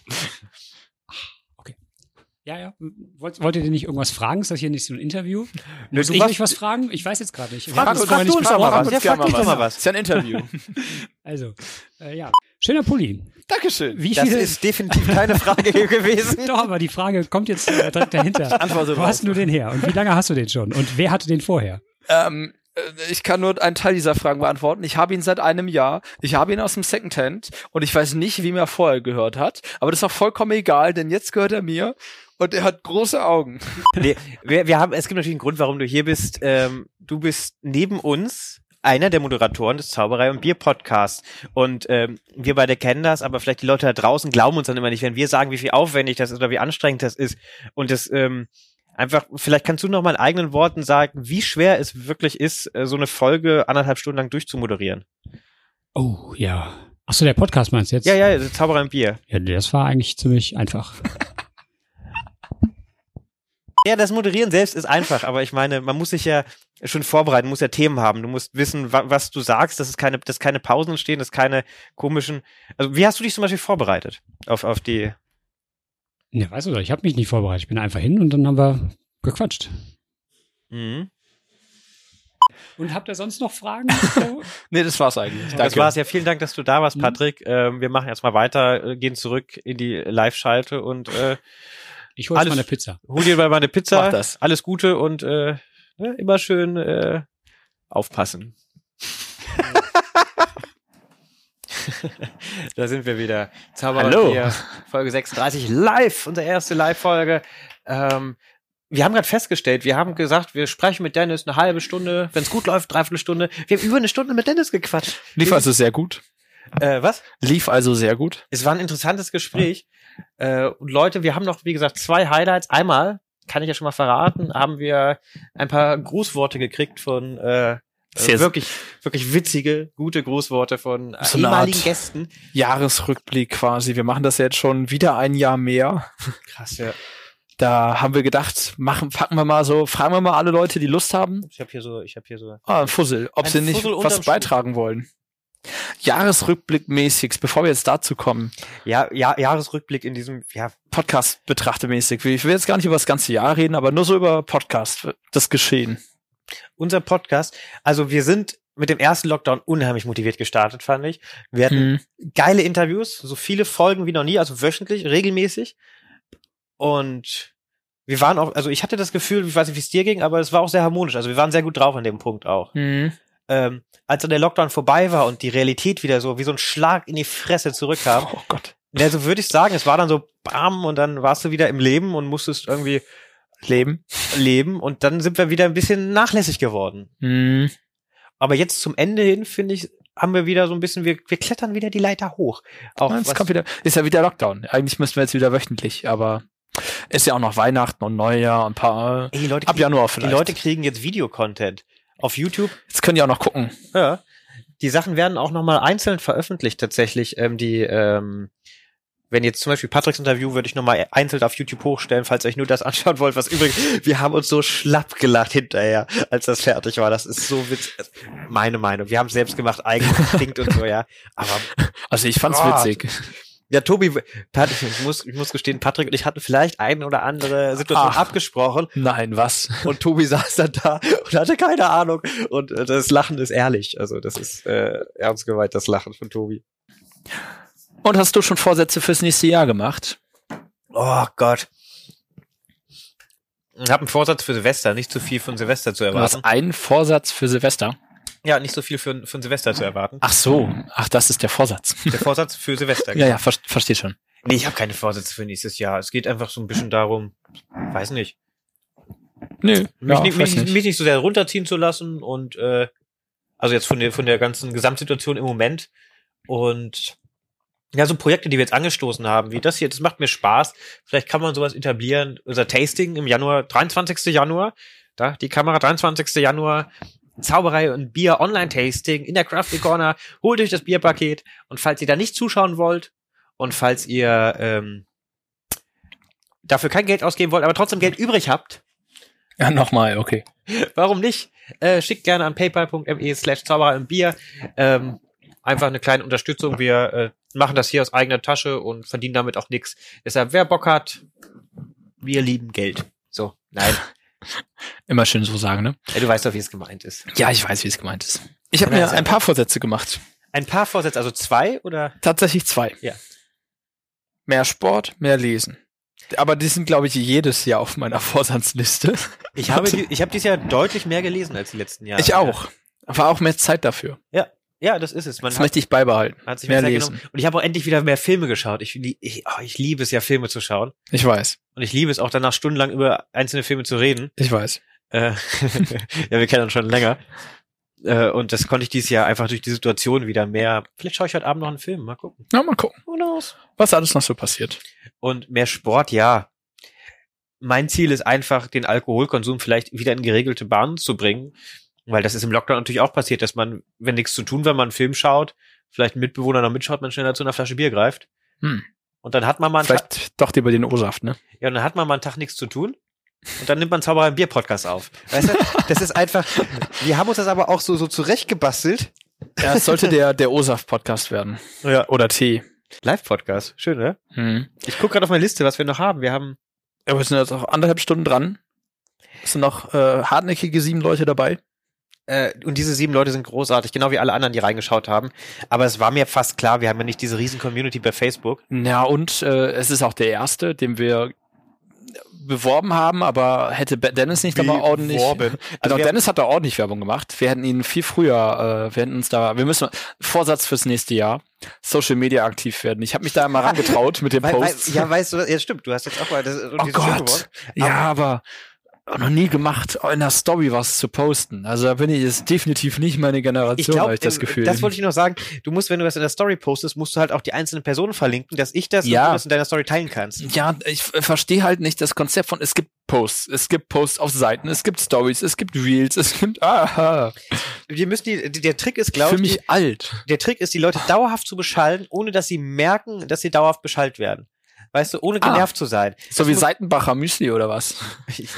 Speaker 5: Ja, ja. Wollt, wollt ihr denn nicht irgendwas fragen? Ist das hier nicht so ein Interview? Muss ich euch was fragen? Ich weiß jetzt gerade nicht.
Speaker 2: Frag, frag, frag du uns doch mal was. Ja, frag
Speaker 1: doch mal was. Ist ja ein Interview.
Speaker 5: also, äh, ja. Schöner Pulli.
Speaker 2: Dankeschön. Wie das ist definitiv keine Frage gewesen.
Speaker 5: Doch, aber die Frage kommt jetzt äh, direkt dahinter. Antwort Wo hast du den her? Und wie lange hast du den schon? Und wer hatte den vorher?
Speaker 1: Ähm, äh, ich kann nur einen Teil dieser Fragen beantworten. Ich habe ihn seit einem Jahr. Ich habe ihn aus dem Secondhand und ich weiß nicht, wie mir vorher gehört hat. Aber das ist auch vollkommen egal, denn jetzt gehört er mir und er hat große Augen.
Speaker 2: Nee, wir, wir haben, es gibt natürlich einen Grund, warum du hier bist. Ähm, du bist neben uns einer der Moderatoren des Zauberei und Bier Podcasts. Und ähm, wir beide kennen das, aber vielleicht die Leute da draußen glauben uns dann immer nicht, wenn wir sagen, wie viel aufwendig das ist oder wie anstrengend das ist. Und das ähm, einfach, vielleicht kannst du noch mal in eigenen Worten sagen, wie schwer es wirklich ist, äh, so eine Folge anderthalb Stunden lang durchzumoderieren.
Speaker 5: Oh, ja. Ach so, der Podcast meinst du jetzt?
Speaker 2: Ja, ja, Zauberer und Bier.
Speaker 5: Ja, das war eigentlich ziemlich einfach.
Speaker 2: Ja, das Moderieren selbst ist einfach, aber ich meine, man muss sich ja schon vorbereiten, muss ja Themen haben. Du musst wissen, wa was du sagst, dass es keine, dass keine Pausen entstehen, dass keine komischen. Also, wie hast du dich zum Beispiel vorbereitet auf, auf die?
Speaker 5: Ja, weißt du, ich habe mich nicht vorbereitet. Ich bin einfach hin und dann haben wir gequatscht. Mhm. Und habt ihr sonst noch Fragen?
Speaker 1: nee, das war's eigentlich.
Speaker 2: Danke. Das war's. Ja, vielen Dank, dass du da warst, mhm. Patrick. Mhm. Ähm, wir machen jetzt mal weiter, äh, gehen zurück in die Live-Schalte und äh,
Speaker 5: ich hole mal eine Pizza.
Speaker 2: Hol dir mal eine Pizza.
Speaker 1: Mach das.
Speaker 2: Alles Gute und äh, ne, immer schön äh, aufpassen. da sind wir wieder.
Speaker 1: Zauberer Hallo.
Speaker 2: Hier, Folge 36 live, unsere erste Live-Folge. Ähm, wir haben gerade festgestellt, wir haben gesagt, wir sprechen mit Dennis eine halbe Stunde, wenn es gut läuft, dreiviertel Stunde. Wir haben über eine Stunde mit Dennis gequatscht.
Speaker 1: Lief also sehr gut.
Speaker 2: Äh, was?
Speaker 1: Lief also sehr gut.
Speaker 2: Es war ein interessantes Gespräch. Äh, und Leute, wir haben noch, wie gesagt, zwei Highlights. Einmal, kann ich ja schon mal verraten, haben wir ein paar Grußworte gekriegt von äh, Sehr wirklich, wirklich witzige, gute Grußworte von äh, so ehemaligen Gästen.
Speaker 1: Jahresrückblick quasi. Wir machen das jetzt schon wieder ein Jahr mehr.
Speaker 2: Krass, ja.
Speaker 1: Da haben wir gedacht, machen, packen wir mal so, fragen wir mal alle Leute, die Lust haben.
Speaker 2: Ich habe hier so, ich habe hier so.
Speaker 1: Ah, ein Fussel, ob ein sie nicht Fussel was beitragen wollen. Jahresrückblick mäßig, bevor wir jetzt dazu kommen.
Speaker 2: Ja, ja, Jahresrückblick in diesem, ja.
Speaker 1: Podcast betrachtemäßig. Ich will jetzt gar nicht über das ganze Jahr reden, aber nur so über Podcast, das Geschehen.
Speaker 2: Unser Podcast, also wir sind mit dem ersten Lockdown unheimlich motiviert gestartet, fand ich. Wir hatten hm. geile Interviews, so viele Folgen wie noch nie, also wöchentlich, regelmäßig. Und wir waren auch, also ich hatte das Gefühl, ich weiß nicht, wie es dir ging, aber es war auch sehr harmonisch. Also wir waren sehr gut drauf an dem Punkt auch. Mhm. Ähm, als dann der Lockdown vorbei war und die Realität wieder so wie so ein Schlag in die Fresse zurückkam.
Speaker 1: Oh Gott.
Speaker 2: Ja, so würde ich sagen, es war dann so bam und dann warst du wieder im Leben und musstest irgendwie leben, leben und dann sind wir wieder ein bisschen nachlässig geworden. Mhm. Aber jetzt zum Ende hin, finde ich, haben wir wieder so ein bisschen, wir, wir klettern wieder die Leiter hoch.
Speaker 1: Auch ja, kommt wieder, ist ja wieder Lockdown. Eigentlich müssten wir jetzt wieder wöchentlich, aber ist ja auch noch Weihnachten und Neujahr und ein paar
Speaker 2: Ey, Leute ab Januar vielleicht. Die Leute kriegen jetzt Videocontent auf YouTube.
Speaker 1: Jetzt können die auch noch gucken.
Speaker 2: Ja. Die Sachen werden auch nochmal einzeln veröffentlicht tatsächlich. Ähm, die, ähm, wenn jetzt zum Beispiel Patricks Interview würde ich nochmal einzeln auf YouTube hochstellen, falls ihr euch nur das anschauen wollt, was übrigens, wir haben uns so schlapp gelacht hinterher, als das fertig war. Das ist so witzig. Meine Meinung. Wir haben es selbst gemacht, eigen klingt und so, ja. Aber.
Speaker 1: Also ich fand's Gott. witzig.
Speaker 2: Ja, Tobi, Patrick, ich muss, ich muss gestehen, Patrick und ich hatten vielleicht eine oder andere Situation Ach, abgesprochen.
Speaker 1: Nein, was?
Speaker 2: Und Tobi saß dann da und hatte keine Ahnung. Und äh, das Lachen ist ehrlich. Also das ist äh, ernst gemeint, das Lachen von Tobi.
Speaker 1: Und hast du schon Vorsätze fürs nächste Jahr gemacht?
Speaker 2: Oh Gott. Ich habe einen Vorsatz für Silvester, nicht zu viel von Silvester zu erwarten. Du hast
Speaker 1: einen Vorsatz für Silvester?
Speaker 2: Ja, nicht so viel für, für Silvester zu erwarten.
Speaker 1: Ach so, ach, das ist der Vorsatz.
Speaker 2: Der Vorsatz für Silvester.
Speaker 1: Genau. Ja, ja, ver verstehe schon.
Speaker 2: Nee, ich habe keine Vorsätze für nächstes Jahr. Es geht einfach so ein bisschen darum, weiß nicht.
Speaker 1: Nö,
Speaker 2: mich, ja, nicht, mich, nicht. mich nicht so sehr runterziehen zu lassen und äh, also jetzt von der von der ganzen Gesamtsituation im Moment und ja, so Projekte, die wir jetzt angestoßen haben, wie das hier, das macht mir Spaß. Vielleicht kann man sowas etablieren. Unser Tasting im Januar, 23. Januar, da die Kamera, 23. Januar, Zauberei und Bier Online-Tasting in der Crafty Corner. Holt euch das Bierpaket und falls ihr da nicht zuschauen wollt und falls ihr ähm, dafür kein Geld ausgeben wollt, aber trotzdem Geld übrig habt.
Speaker 1: Ja, nochmal, okay.
Speaker 2: Warum nicht? Äh, schickt gerne an paypal.me slash Zauberei und Bier. Ähm, einfach eine kleine Unterstützung. Wir äh, machen das hier aus eigener Tasche und verdienen damit auch nichts. Deshalb, wer Bock hat, wir lieben Geld. So, nein.
Speaker 1: Immer schön so sagen, ne?
Speaker 2: Ja, du weißt doch, wie es gemeint ist.
Speaker 1: Ja, ich weiß, wie es gemeint ist. Ich habe mir ein paar Vorsätze gemacht.
Speaker 2: Ein paar Vorsätze, also zwei oder?
Speaker 1: Tatsächlich zwei.
Speaker 2: Ja.
Speaker 1: Mehr Sport, mehr Lesen. Aber die sind, glaube ich, jedes Jahr auf meiner Vorsatzliste.
Speaker 2: Ich habe, die, ich habe dieses Jahr deutlich mehr gelesen als die letzten Jahre.
Speaker 1: Ich auch. War auch mehr Zeit dafür.
Speaker 2: Ja. Ja, das ist es.
Speaker 1: Man das hat, möchte ich beibehalten.
Speaker 2: Hat sich mehr lesen. Und ich habe auch endlich wieder mehr Filme geschaut. Ich, ich, oh, ich liebe es ja, Filme zu schauen.
Speaker 1: Ich weiß.
Speaker 2: Und ich liebe es auch danach stundenlang über einzelne Filme zu reden.
Speaker 1: Ich weiß.
Speaker 2: Äh, ja, wir kennen uns schon länger. Äh, und das konnte ich dieses Jahr einfach durch die Situation wieder mehr. Vielleicht schaue ich heute Abend noch einen Film. Mal gucken.
Speaker 1: Ja, mal gucken. Was alles noch so passiert.
Speaker 2: Und mehr Sport, ja. Mein Ziel ist einfach, den Alkoholkonsum vielleicht wieder in geregelte Bahnen zu bringen weil das ist im Lockdown natürlich auch passiert, dass man, wenn nichts zu tun, wenn man einen Film schaut, vielleicht ein Mitbewohner noch mitschaut, man schneller zu einer Flasche Bier greift. Hm. Und dann hat man mal einen
Speaker 1: Vielleicht Tag, doch lieber den O-Saft, ne?
Speaker 2: Ja, und dann hat man mal einen Tag nichts zu tun. Und dann nimmt man Zauberer Bier Podcast auf. Weißt du, das ist einfach, wir haben uns das aber auch so, so zurechtgebastelt.
Speaker 1: Ja, es sollte der, der O-Saft Podcast werden.
Speaker 2: Ja.
Speaker 1: Oder Tee.
Speaker 2: Live-Podcast. Schön, ne? Hm. Ich gucke gerade auf meine Liste, was wir noch haben. Wir haben.
Speaker 1: Ja, wir sind jetzt auch anderthalb Stunden dran. Es sind noch äh, hartnäckige sieben Leute dabei.
Speaker 2: Äh, und diese sieben Leute sind großartig, genau wie alle anderen, die reingeschaut haben. Aber es war mir fast klar, wir haben ja nicht diese riesen Community bei Facebook.
Speaker 1: Ja, und äh, es ist auch der erste, den wir beworben haben, aber hätte Dennis nicht aber ordentlich. Beworben. Also genau, Dennis hat da ordentlich Werbung gemacht. Wir hätten ihn viel früher, äh, wir hätten uns da, wir müssen Vorsatz fürs nächste Jahr, Social Media aktiv werden. Ich habe mich da mal rangetraut mit dem Post.
Speaker 2: ja, weißt du, ja stimmt, du hast jetzt auch mal das,
Speaker 1: oh Gott. Ja, aber noch nie gemacht, in der Story was zu posten. Also da bin ich jetzt definitiv nicht meine Generation, habe ich das Gefühl.
Speaker 2: Das wollte ich noch sagen. Du musst, wenn du das in der Story postest, musst du halt auch die einzelnen Personen verlinken, dass ich das,
Speaker 1: ja.
Speaker 2: und du das in deiner Story teilen kannst.
Speaker 1: Ja, ich verstehe halt nicht das Konzept von, es gibt Posts, es gibt Posts auf Seiten, es gibt Stories, es gibt Reels, es gibt, aha.
Speaker 2: Wir müssen die, der Trick ist, glaube
Speaker 1: ich. Für mich die, alt.
Speaker 2: Der Trick ist, die Leute dauerhaft zu beschallen, ohne dass sie merken, dass sie dauerhaft beschallt werden weißt du, ohne genervt ah, zu sein.
Speaker 1: So das wie Seitenbacher Müsli oder was?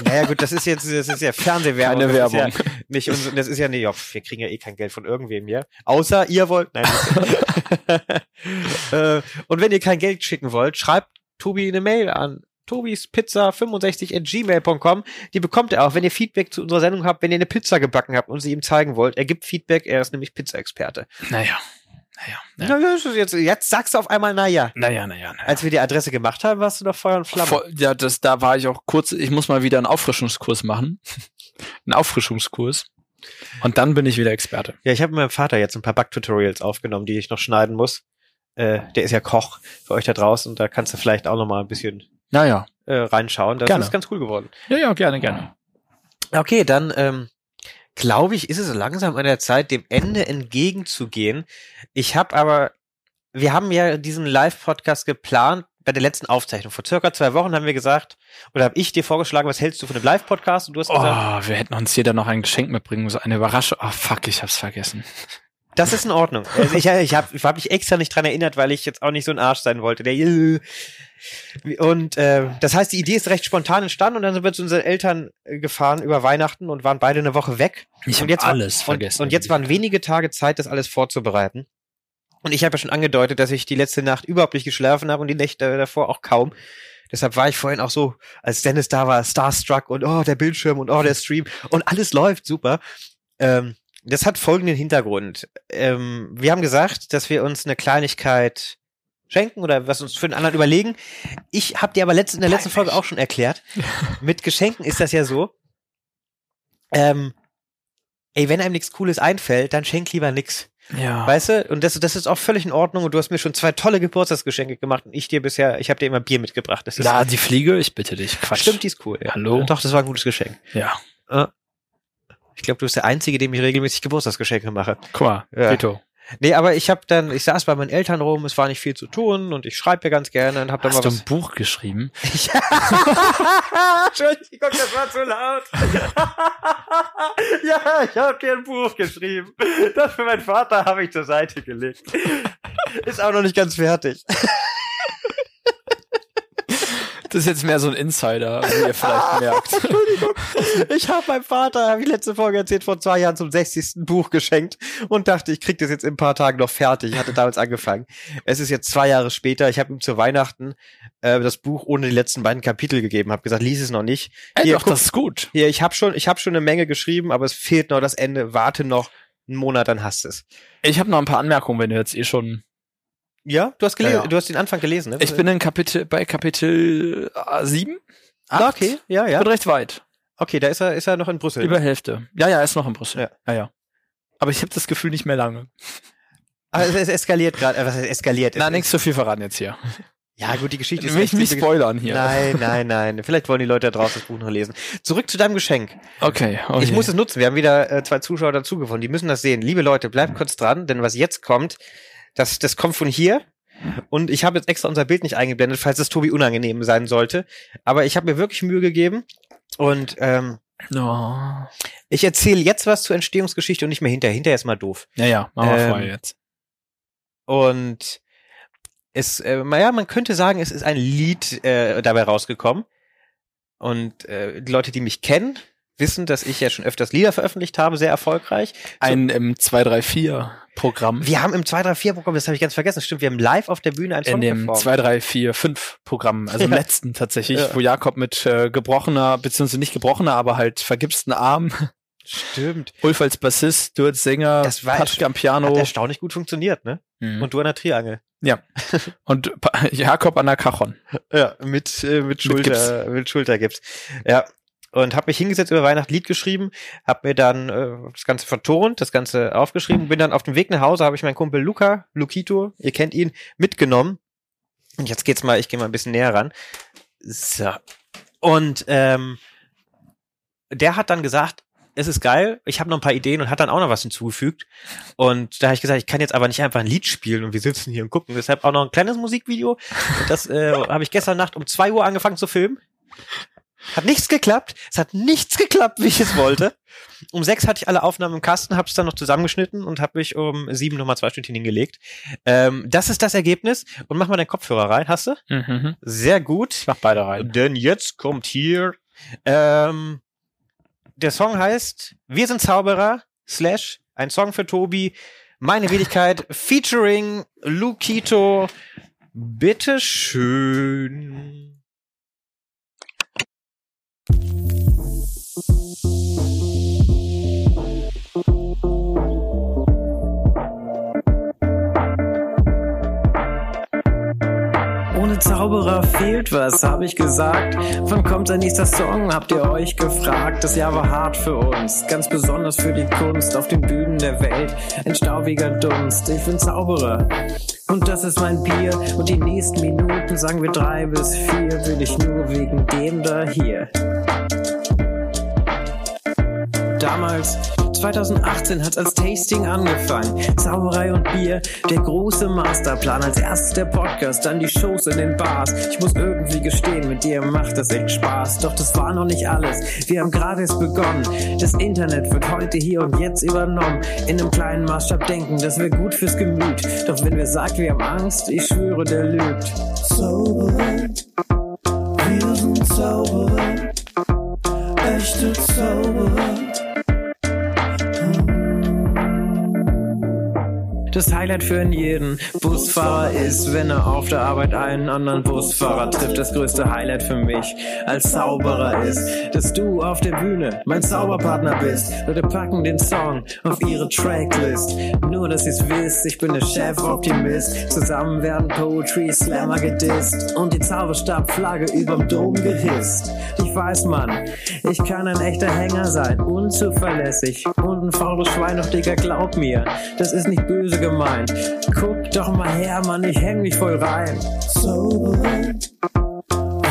Speaker 2: naja, gut, das ist jetzt, das ist ja Fernsehwerbung.
Speaker 1: Keine
Speaker 2: das
Speaker 1: Werbung.
Speaker 2: Ist ja nicht, und das ist ja nicht, wir kriegen ja eh kein Geld von irgendwem hier. Außer ihr wollt, nein. äh, und wenn ihr kein Geld schicken wollt, schreibt Tobi eine Mail an tobispizza65 at gmail.com. Die bekommt er auch, wenn ihr Feedback zu unserer Sendung habt, wenn ihr eine Pizza gebacken habt und sie ihm zeigen wollt. Er gibt Feedback, er ist nämlich Pizza-Experte.
Speaker 1: Naja.
Speaker 2: Naja. naja. Jetzt, jetzt sagst du auf einmal, naja.
Speaker 1: Naja, naja, naja.
Speaker 2: Als wir die Adresse gemacht haben, warst du doch Feuer und Flamme. Vor,
Speaker 1: ja, das, da war ich auch kurz, ich muss mal wieder einen Auffrischungskurs machen. einen Auffrischungskurs. Und dann bin ich wieder Experte.
Speaker 2: Ja, ich habe mit meinem Vater jetzt ein paar Backtutorials aufgenommen, die ich noch schneiden muss. Äh, der ist ja Koch für euch da draußen und da kannst du vielleicht auch noch mal ein bisschen
Speaker 1: naja.
Speaker 2: äh, reinschauen. Das gerne. ist ganz cool geworden.
Speaker 1: Ja, ja, gerne, gerne.
Speaker 2: Okay, dann ähm, glaube ich, ist es langsam an der Zeit, dem Ende entgegenzugehen. Ich habe aber, wir haben ja diesen Live-Podcast geplant bei der letzten Aufzeichnung. Vor circa zwei Wochen haben wir gesagt, oder habe ich dir vorgeschlagen, was hältst du von dem Live-Podcast? Und du hast
Speaker 1: oh,
Speaker 2: gesagt,
Speaker 1: wir hätten uns jeder noch ein Geschenk mitbringen so eine Überraschung. Oh fuck, ich hab's vergessen.
Speaker 2: Das ist in Ordnung. Also ich ich habe ich hab mich extra nicht dran erinnert, weil ich jetzt auch nicht so ein Arsch sein wollte. Der und äh, das heißt, die Idee ist recht spontan entstanden und dann sind wir zu unseren Eltern äh, gefahren über Weihnachten und waren beide eine Woche weg.
Speaker 1: Ich
Speaker 2: habe
Speaker 1: alles war, vergessen.
Speaker 2: Und, und jetzt waren wenige Tage Zeit, das alles vorzubereiten. Und ich habe ja schon angedeutet, dass ich die letzte Nacht überhaupt nicht geschlafen habe und die Nächte davor auch kaum. Deshalb war ich vorhin auch so, als Dennis da war, starstruck und oh, der Bildschirm und oh, der Stream und alles läuft super. Ähm, das hat folgenden Hintergrund. Ähm, wir haben gesagt, dass wir uns eine Kleinigkeit schenken oder was uns für den anderen überlegen. Ich habe dir aber letzt, in der letzten Folge auch schon erklärt, mit Geschenken ist das ja so. Ähm, ey, wenn einem nichts Cooles einfällt, dann schenk lieber nix.
Speaker 1: Ja.
Speaker 2: Weißt du? Und das, das ist auch völlig in Ordnung. Und du hast mir schon zwei tolle Geburtstagsgeschenke gemacht und ich dir bisher, ich habe dir immer Bier mitgebracht. Das ist
Speaker 1: Na, die Fliege, ich bitte dich.
Speaker 2: Quatsch. Stimmt, die ist cool. Ja.
Speaker 1: Hallo.
Speaker 2: Doch, das war ein gutes Geschenk.
Speaker 1: Ja.
Speaker 2: Ich glaube, du bist der Einzige, dem ich regelmäßig Geburtstagsgeschenke mache.
Speaker 1: Guck mal,
Speaker 2: ja. Vito. Nee, aber ich habe dann, ich saß bei meinen Eltern rum, es war nicht viel zu tun und ich schreibe ja ganz gerne und habe dann
Speaker 1: Hast
Speaker 2: mal
Speaker 1: du ein Buch geschrieben?
Speaker 2: Entschuldigung, das war zu laut. ja, ich habe dir ein Buch geschrieben. Das für meinen Vater habe ich zur Seite gelegt. Ist auch noch nicht ganz fertig.
Speaker 1: Das ist jetzt mehr so ein Insider, wie ihr vielleicht merkt.
Speaker 2: Entschuldigung. Ich habe meinem Vater, habe ich letzte Folge erzählt, vor zwei Jahren zum 60. Buch geschenkt und dachte, ich krieg das jetzt in ein paar Tagen noch fertig. Ich hatte damals angefangen. Es ist jetzt zwei Jahre später. Ich habe ihm zu Weihnachten äh, das Buch ohne die letzten beiden Kapitel gegeben. Habe gesagt, lies es noch nicht.
Speaker 1: Hier, doch, guck, das ist gut.
Speaker 2: Hier, ich habe schon, ich habe schon eine Menge geschrieben, aber es fehlt noch das Ende. Warte noch einen Monat, dann hast es.
Speaker 1: Ich habe noch ein paar Anmerkungen, wenn du jetzt eh schon
Speaker 2: ja, du hast gelesen, ja, ja. du hast den Anfang gelesen, ne?
Speaker 1: Ich bin in Kapitel, bei Kapitel 7.
Speaker 2: Äh, ah, okay, ja, ja.
Speaker 1: Ich bin recht weit.
Speaker 2: Okay, da ist er, ist er noch in Brüssel.
Speaker 1: Über Hälfte. Ja, ja, er ist noch in Brüssel. Ja, ja. ja. Aber ich habe das Gefühl nicht mehr lange.
Speaker 2: Also es eskaliert gerade, äh, was heißt eskaliert?
Speaker 1: Na, nichts zu viel verraten jetzt hier.
Speaker 2: Ja, gut, die Geschichte
Speaker 1: ist. Will ich nicht spoilern hier.
Speaker 2: Nein, nein, nein. Vielleicht wollen die Leute da draußen das Buch noch lesen. Zurück zu deinem Geschenk.
Speaker 1: Okay. okay.
Speaker 2: Ich muss es nutzen. Wir haben wieder äh, zwei Zuschauer dazugewonnen. Die müssen das sehen. Liebe Leute, bleibt kurz dran, denn was jetzt kommt, das, das kommt von hier. Und ich habe jetzt extra unser Bild nicht eingeblendet, falls es Tobi unangenehm sein sollte. Aber ich habe mir wirklich Mühe gegeben. Und ähm,
Speaker 1: oh.
Speaker 2: ich erzähle jetzt was zur Entstehungsgeschichte und nicht mehr hinterher. Hinterher ist mal doof.
Speaker 1: Ja, ja, machen wir ähm, vorher jetzt.
Speaker 2: Und es, äh, naja, man könnte sagen, es ist ein Lied äh, dabei rausgekommen. Und äh, die Leute, die mich kennen, wissen, dass ich ja schon öfters Lieder veröffentlicht habe, sehr erfolgreich.
Speaker 1: Ein im 234 Programm.
Speaker 2: Wir haben im 234 Programm, das habe ich ganz vergessen, stimmt, wir haben live auf der Bühne ein
Speaker 1: Song In dem performt. 2345 Programm, also im letzten tatsächlich, ja. wo Jakob mit äh, gebrochener, beziehungsweise nicht gebrochener, aber halt vergipsten Arm
Speaker 2: Stimmt.
Speaker 1: Ulf als Bassist, du als Sänger,
Speaker 2: das war
Speaker 1: Patrick am Piano. Hat
Speaker 2: erstaunlich gut funktioniert, ne? Mhm. Und du an der Triangel.
Speaker 1: Ja. Und Jakob an der Cajon.
Speaker 2: Ja, mit, äh, mit Schulter, mit, mit Schultergips. Ja, und habe mich hingesetzt über Weihnachten Lied geschrieben, habe mir dann äh, das Ganze vertont, das Ganze aufgeschrieben, bin dann auf dem Weg nach Hause, habe ich meinen Kumpel Luca, Lukito, ihr kennt ihn, mitgenommen. Und jetzt geht's mal, ich gehe mal ein bisschen näher ran. So. Und ähm,
Speaker 6: der hat dann gesagt, es ist geil, ich habe noch ein paar Ideen und hat dann auch noch was hinzugefügt. Und da habe ich gesagt, ich kann jetzt aber nicht einfach ein Lied spielen und wir sitzen hier und gucken. Deshalb auch noch ein kleines Musikvideo. Und das äh, habe ich gestern Nacht um zwei Uhr angefangen zu filmen. Hat nichts geklappt. Es hat nichts geklappt, wie ich es wollte. Um sechs hatte ich alle Aufnahmen im Kasten, habe es dann noch zusammengeschnitten und habe mich um sieben nochmal zwei Stündchen hingelegt. Ähm, das ist das Ergebnis. Und mach mal deinen Kopfhörer rein. Hast du?
Speaker 1: Mhm.
Speaker 6: Sehr gut.
Speaker 1: Ich mach beide rein.
Speaker 6: Denn jetzt kommt hier ähm, der Song heißt Wir sind Zauberer, slash, ein Song für Tobi, meine Wenigkeit, featuring Lukito. Bitteschön.
Speaker 2: Zauberer fehlt was, hab ich gesagt. Wann kommt dein nächster Song, habt ihr euch gefragt. Das Jahr war hart für uns, ganz besonders für die Kunst auf den Bühnen der Welt. Ein staubiger Dunst, ich bin Zauberer. Und das ist mein Bier. Und die nächsten Minuten, sagen wir drei bis vier, will ich nur wegen dem da hier. Damals 2018 hat's als Tasting angefangen. Zauberei und Bier, der große Masterplan. Als erstes der Podcast, dann die Shows in den Bars. Ich muss irgendwie gestehen, mit dir macht das echt Spaß. Doch das war noch nicht alles. Wir haben gerade erst begonnen. Das Internet wird heute hier und jetzt übernommen. In einem kleinen Maßstab denken, das wäre gut fürs Gemüt. Doch wenn wir sagen, wir haben Angst, ich schwöre, der lügt. Zauberer, wir sind Zauberer, echte Zauberer. Das Highlight für jeden Busfahrer ist, wenn er auf der Arbeit einen anderen Busfahrer trifft. Das größte Highlight für mich als Zauberer ist, dass du auf der Bühne mein Zauberpartner bist. Leute packen den Song auf ihre Tracklist. Nur, dass ihr's wisst, ich bin der Chef-Optimist. Zusammen werden Poetry Slammer gedisst und die Zauberstabflagge überm Dom gehisst. Ich weiß, Mann, ich kann ein echter Hänger sein, unzuverlässig und ein faules Schwein, doch Digga, glaub mir, das ist nicht gemeint. Guck doch mal her, Mann, ich häng mich voll rein. Zauberer,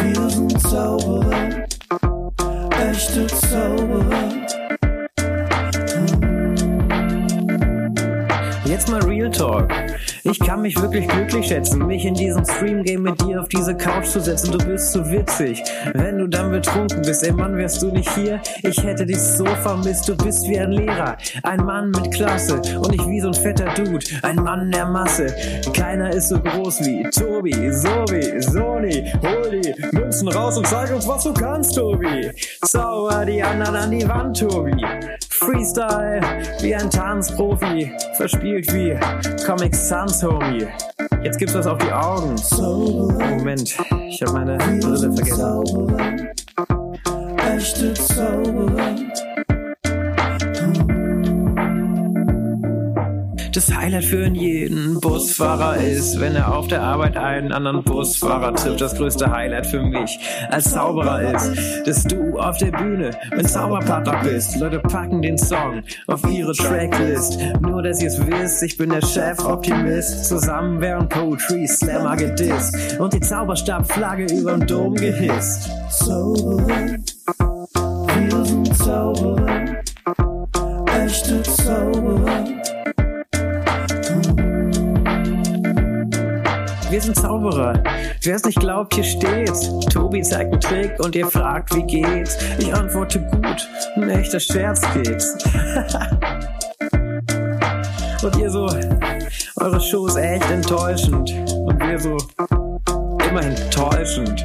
Speaker 2: wir sind Zauberer, echte Zauberer. Jetzt mal Real Talk. Ich kann mich wirklich glücklich schätzen, mich in diesem Stream-Game mit dir auf diese Couch zu setzen. Du bist so witzig, wenn du dann betrunken bist. Ey Mann, wärst du nicht hier? Ich hätte dich so vermisst. Du bist wie ein Lehrer, ein Mann mit Klasse und nicht wie so ein fetter Dude, ein Mann der Masse. Keiner ist so groß wie Tobi, Sobi, Sony. Hol die Münzen raus und zeig uns, was du kannst, Tobi. Zauber die anderen an die Wand, Tobi. Freestyle wie ein Tanzprofi, verspielt wie Comic Sans, Homie. Jetzt gibt's was auf die Augen. Moment, ich habe meine Brille vergessen. Echte Zauberer. Das Highlight für jeden Busfahrer ist, wenn er auf der Arbeit einen anderen Busfahrer trifft. Das größte Highlight für mich als Zauberer ist, dass du auf der Bühne mein Zauberpartner bist. Leute packen den Song auf ihre Tracklist. Nur, dass ihr es wisst, ich bin der Chef-Optimist. Zusammen wären Poetry Slammer gedisst und die Zauberstabflagge überm Dom gehisst. Zauberer, wir sind Zauberer, echte Zauberer. Wir sind Zauberer. Wer es nicht glaubt, hier steht's. Tobi zeigt einen Trick und ihr fragt, wie geht's? Ich antworte gut. Ein echter Scherzkeks. und ihr so, eure Show ist echt enttäuschend. Und wir so, immerhin täuschend.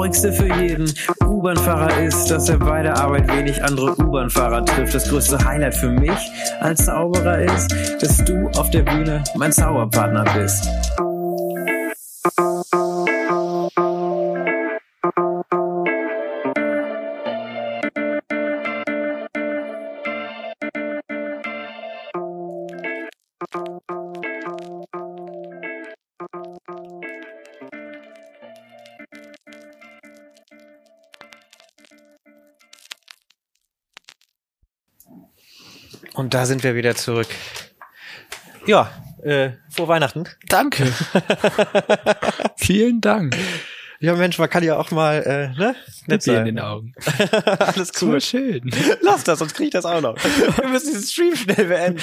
Speaker 2: Traurigste für jeden U-Bahn-Fahrer ist, dass er bei der Arbeit wenig andere U-Bahn-Fahrer trifft. Das größte Highlight für mich als Zauberer ist, dass du auf der Bühne mein Zauberpartner bist.
Speaker 6: Und da sind wir wieder zurück. Ja, äh, frohe Weihnachten.
Speaker 1: Danke. Vielen Dank.
Speaker 2: Ja, Mensch, man kann ja auch mal, äh, ne? Nett sein.
Speaker 1: in den Augen.
Speaker 2: Alles cool.
Speaker 1: Cool, schön.
Speaker 2: Lass das, sonst krieg ich das auch noch. Wir müssen diesen Stream schnell beenden.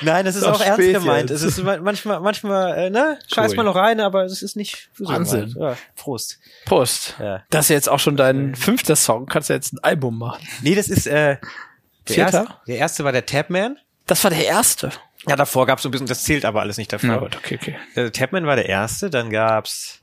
Speaker 2: Nein, das ist
Speaker 1: Doch
Speaker 2: auch ernst gemeint.
Speaker 1: jetzt.
Speaker 2: Es ist ma- manchmal, manchmal, äh, ne? Scheiß
Speaker 1: Cool.
Speaker 2: mal noch rein, aber es ist nicht so
Speaker 1: Wahnsinn.
Speaker 2: Ja, Prost.
Speaker 1: Prost.
Speaker 2: Ja.
Speaker 1: Das ist jetzt auch schon dein fünfter Song. Kannst du jetzt ein Album machen?
Speaker 2: Nee, das ist, äh, der
Speaker 1: Vierter?
Speaker 2: erste, der erste war der Tapman.
Speaker 1: Das war der erste.
Speaker 2: Ja, davor gab's so ein bisschen, das zählt aber alles nicht dafür.
Speaker 1: Na gut, okay, okay.
Speaker 2: Der Tapman war der erste, dann gab's,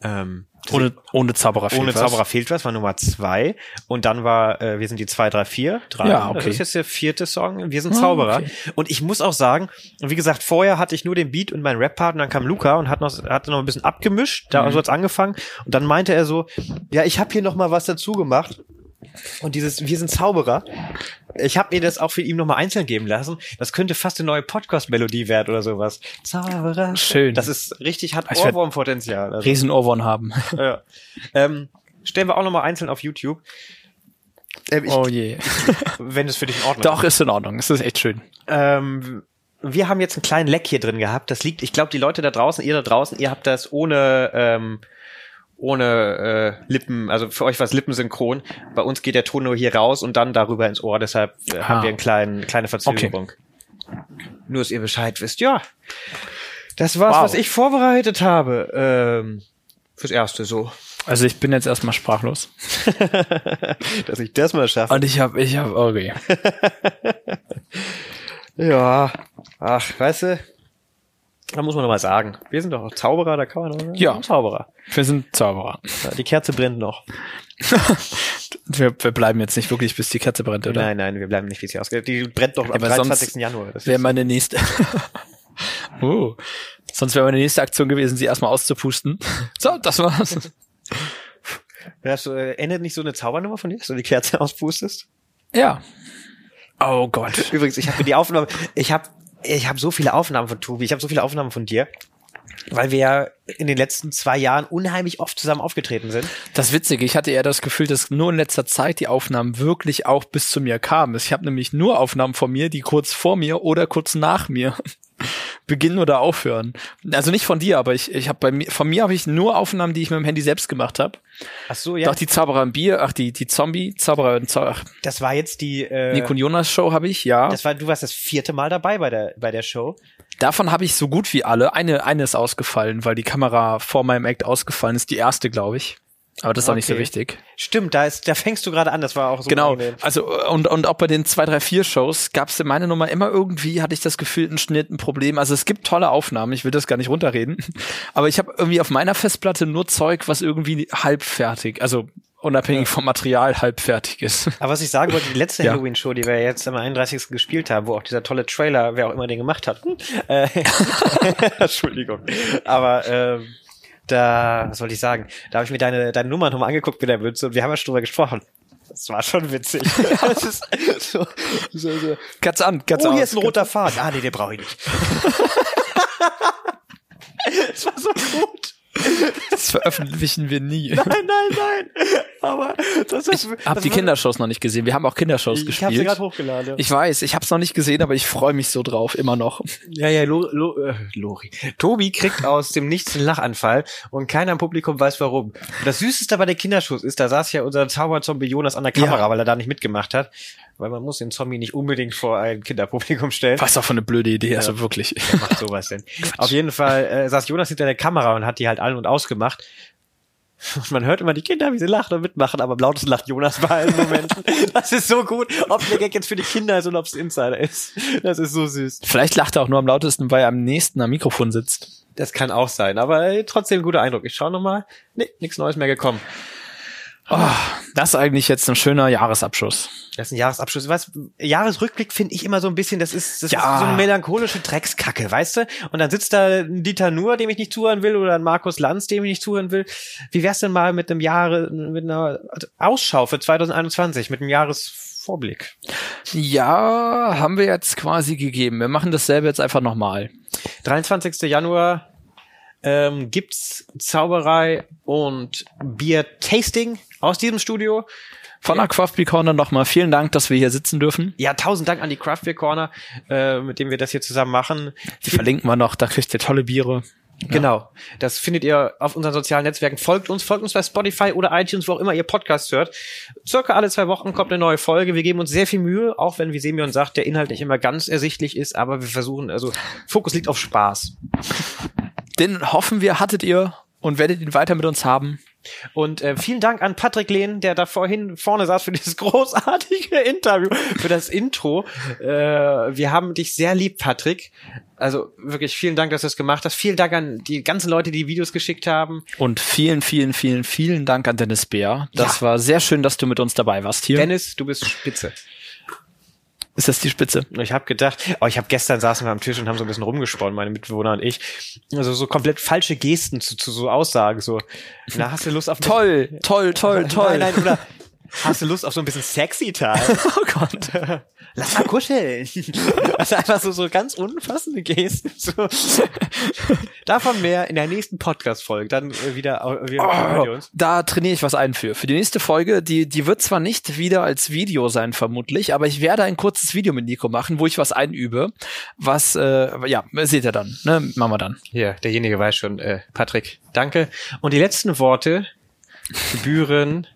Speaker 2: ähm,
Speaker 1: Ohne, ohne Zauberer
Speaker 2: Ohne
Speaker 1: fehlt was.
Speaker 2: Zauberer fehlt was, war Nummer zwei. Und dann war, äh, wir sind die zwei, drei, vier. Drei.
Speaker 1: Ja, okay.
Speaker 2: Das ist jetzt der vierte Song. Wir sind
Speaker 1: Ah,
Speaker 2: Zauberer.
Speaker 1: okay.
Speaker 2: Und ich muss auch sagen, wie gesagt, vorher hatte ich nur den Beat und meinen Rap-Part und dann kam Luca und hat noch, hat noch ein bisschen abgemischt. Da
Speaker 1: Mhm.
Speaker 2: so hat's angefangen. Und dann meinte er so, ja, ich habe hier noch mal was dazu gemacht. Und dieses Wir sind Zauberer. Ich habe mir das auch für ihn nochmal einzeln geben lassen. Das könnte fast eine neue Podcast-Melodie werden oder sowas. Zauberer.
Speaker 1: Schön.
Speaker 2: Das ist richtig, hat Ohrwurmpotenzial. Also.
Speaker 1: Riesen Ohrwurm haben.
Speaker 2: Ja. Ähm, stellen wir auch nochmal einzeln auf YouTube. Ähm, ich,
Speaker 1: Oh je.
Speaker 2: Wenn es für dich in Ordnung
Speaker 1: Doch, ist in Ordnung. Es ist echt schön.
Speaker 2: ist. Ähm, wir haben jetzt einen kleinen Leck hier drin gehabt. Das liegt, ich glaube, die Leute da draußen, ihr da draußen, ihr habt das ohne, ähm, ohne äh, Lippen, also für euch war es lippensynchron. Bei uns geht der Ton nur hier raus und dann darüber ins Ohr. Deshalb äh, haben
Speaker 1: Ah.
Speaker 2: wir eine kleine, kleine Verzögerung. Nur, dass ihr Bescheid wisst. Ja, das war's,
Speaker 1: Wow.
Speaker 2: was ich vorbereitet habe. Ähm, fürs Erste so.
Speaker 1: Also ich bin jetzt erstmal sprachlos.
Speaker 2: dass ich das mal schaffe.
Speaker 1: Und ich habe, ich habe, okay.
Speaker 2: Ja, ach, weißt du, da muss man doch mal sagen, wir sind doch auch Zauberer, da kann man doch sagen,
Speaker 1: Ja.
Speaker 2: wir sind Zauberer.
Speaker 1: Wir sind Zauberer.
Speaker 2: Die Kerze brennt noch.
Speaker 1: Wir, wir bleiben jetzt nicht wirklich, bis die Kerze brennt, oder?
Speaker 2: Nein, nein, wir bleiben nicht, wie sie ausgeht. Die brennt doch am
Speaker 1: aber sonst
Speaker 2: 23. Januar. Das
Speaker 1: Wäre meine nächste. oh. Sonst wäre meine nächste Aktion gewesen, sie erstmal auszupusten. So, das war's.
Speaker 2: du, äh, endet nicht so eine Zaubernummer von dir, dass du die Kerze auspustest?
Speaker 1: Ja. Oh Gott.
Speaker 2: Übrigens, ich habe mir die Aufnahme, ich habe ich hab so viele Aufnahmen von Tobi, ich habe so viele Aufnahmen von dir, weil wir ja in den letzten zwei Jahren unheimlich oft zusammen aufgetreten sind.
Speaker 1: Das Witzige, ich hatte eher das Gefühl, dass nur in letzter Zeit die Aufnahmen wirklich auch bis zu mir kamen. Ich habe nämlich nur Aufnahmen von mir, die kurz vor mir oder kurz nach mir beginnen oder aufhören. Also nicht von dir, aber ich, ich habe bei mir, von mir habe ich nur Aufnahmen, die ich mit dem Handy selbst gemacht habe.
Speaker 2: Ach so, ja.
Speaker 1: Doch die Zauberer im Bier, ach die die Zombie Zauberer und Zau ach,
Speaker 2: das war jetzt die, äh,
Speaker 1: Nico Jonas Show habe ich, ja.
Speaker 2: das war, du warst das vierte Mal dabei bei der, bei der Show.
Speaker 1: Davon habe ich so gut wie alle. Eine eine ist ausgefallen, weil die Kamera vor meinem Act ausgefallen ist. Die erste, glaube ich. Aber das ist auch nicht so
Speaker 2: Okay.
Speaker 1: wichtig.
Speaker 2: Stimmt, da ist, da fängst du gerade an, das war auch so
Speaker 1: Genau.
Speaker 2: unangenehm.
Speaker 1: Also und und auch bei den zwei, drei, vier Shows gab es in meiner Nummer immer irgendwie hatte ich das Gefühl ein Schnitt, ein Problem. Also es gibt tolle Aufnahmen. Ich will das gar nicht runterreden. Aber ich habe irgendwie auf meiner Festplatte nur Zeug, was irgendwie halbfertig, also unabhängig vom Material halbfertig ist.
Speaker 2: Aber was ich sagen wollte, die letzte
Speaker 1: Ja.
Speaker 2: Halloween-Show, die wir jetzt am 31. gespielt haben, wo auch dieser tolle Trailer, wer auch immer den gemacht hat. Äh, Entschuldigung. Aber ähm, da, was wollte ich sagen? Da habe ich mir deine, deine Nummer nochmal angeguckt mit der Mütze und wir haben ja schon drüber gesprochen. Das war schon witzig. das ist so, so, so.
Speaker 1: Katz an, Katz
Speaker 2: Oh, hier
Speaker 1: aus.
Speaker 2: ist ein roter Faden. Ah, nee, den brauche ich nicht. das war so gut.
Speaker 1: Das veröffentlichen wir nie.
Speaker 2: Nein, nein, nein. Aber das ist.
Speaker 1: Ich habe die Kindershows noch nicht gesehen. Wir haben auch Kindershows
Speaker 2: Ich habe sie
Speaker 1: gespielt.
Speaker 2: gerade hochgeladen. ja.
Speaker 1: Ich weiß, ich habe es noch nicht gesehen, aber ich freue mich so drauf, immer noch.
Speaker 2: Ja, ja, Lo, Lo, äh, Lori. Tobi kriegt aus dem Nichts einen Lachanfall und keiner im Publikum weiß warum. Und das Süßeste bei der Kinderschuss ist, da saß ja unser Zauberzombie Jonas an der Kamera,
Speaker 1: Ja.
Speaker 2: weil er da nicht mitgemacht hat. Weil man muss den Zombie nicht unbedingt vor ein Kinderpublikum stellen.
Speaker 1: Was auch für eine blöde Idee, also wirklich.
Speaker 2: Wer macht sowas denn? Auf jeden Fall äh, saß Jonas hinter der Kamera und hat die halt an und ausgemacht. Und man hört immer die Kinder, wie sie lachen und mitmachen, aber am lautesten lacht Jonas bei allen Momenten. Das ist so gut, ob der Gag jetzt für die Kinder ist oder ob es Insider ist. Das ist so süß.
Speaker 1: Vielleicht lacht er auch nur am lautesten, weil er am nächsten am Mikrofon sitzt.
Speaker 2: Das kann auch sein, aber äh, trotzdem guter Eindruck. Ich schaue nochmal. Nee, nichts Neues mehr gekommen.
Speaker 1: Das ist eigentlich jetzt ein schöner Jahresabschluss.
Speaker 2: Das ist ein Jahresabschluss. Was, Jahresrückblick finde ich immer so ein bisschen, das ist, das
Speaker 1: Ja.
Speaker 2: ist so eine melancholische Dreckskacke, weißt du? Und dann sitzt da ein Dieter Nuhr, dem ich nicht zuhören will, oder ein Markus Lanz, dem ich nicht zuhören will. Wie wär's denn mal mit einem Jahre, mit einer Ausschau für 2021, mit einem Jahresvorblick?
Speaker 1: Ja, haben wir jetzt quasi gegeben. Wir machen dasselbe jetzt einfach nochmal.
Speaker 2: 23. Januar ähm, gibt's Zauberei und Bier-Tasting aus diesem Studio.
Speaker 1: Von der Craft Beer Corner nochmal vielen Dank, dass wir hier sitzen dürfen.
Speaker 2: Ja, tausend Dank an die Craft Beer Corner, äh, mit dem wir das hier zusammen machen.
Speaker 1: Die verlinken wir noch, da kriegt ihr tolle Biere.
Speaker 2: Genau. Das findet ihr auf unseren sozialen Netzwerken. Folgt uns, folgt uns bei Spotify oder iTunes, wo auch immer ihr Podcast hört. Circa alle zwei Wochen kommt eine neue Folge. Wir geben uns sehr viel Mühe, auch wenn, wie Semyon sagt, der Inhalt nicht immer ganz ersichtlich ist, aber wir versuchen, also Fokus liegt auf Spaß.
Speaker 1: Den hoffen wir, hattet ihr und werdet ihn weiter mit uns haben.
Speaker 2: Und äh, vielen Dank an Patrick Lehn, der da vorhin vorne saß für dieses großartige Interview, für das Intro. Äh, wir haben dich sehr lieb, Patrick. Also wirklich vielen Dank, dass du es gemacht hast. Vielen Dank an die ganzen Leute, die Videos geschickt haben.
Speaker 1: Und vielen, vielen, vielen, vielen Dank an Dennis Bär. Das ja. war sehr schön, dass du mit uns dabei warst hier.
Speaker 2: Dennis, du bist spitze.
Speaker 1: Ist das die Spitze?
Speaker 2: Ich habe gedacht, oh, ich habe gestern saßen wir am Tisch und haben so ein bisschen rumgesponnen, meine Mitbewohner und ich. Also so komplett falsche Gesten zu, zu so Aussagen, so, na, hast du Lust auf
Speaker 1: Toll, toll, toll, toll. Nein, nein, oder
Speaker 2: Hast du Lust auf so ein bisschen sexy Time? oh Gott. Lass mal kuscheln. Also einfach so, so ganz unfassende Gesten. So. Davon mehr in der nächsten Podcast-Folge. Dann äh, wieder,
Speaker 1: äh, wieder oh, Da trainiere ich was ein für. Für die nächste Folge, die, die wird zwar nicht wieder als Video sein, vermutlich, aber ich werde ein kurzes Video mit Nico machen, wo ich was einübe. Was, äh, ja, seht ihr dann. Ne? Machen wir dann.
Speaker 2: Ja, derjenige weiß schon. Äh, Patrick, danke. Und die letzten Worte gebühren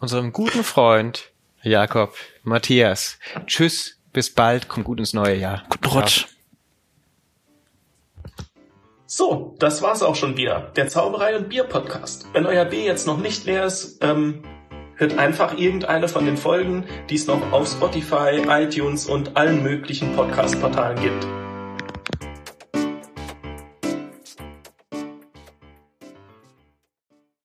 Speaker 2: unserem guten Freund Jakob Matthias. Tschüss, bis bald, kommt gut ins neue Jahr.
Speaker 1: Guten Rutsch.
Speaker 7: So, das war's auch schon wieder. Der Zauberei und Bier Podcast. Wenn euer Bier jetzt noch nicht leer ist, ähm, hört einfach irgendeine von den Folgen, die es noch auf Spotify, iTunes und allen möglichen Podcast-Portalen gibt.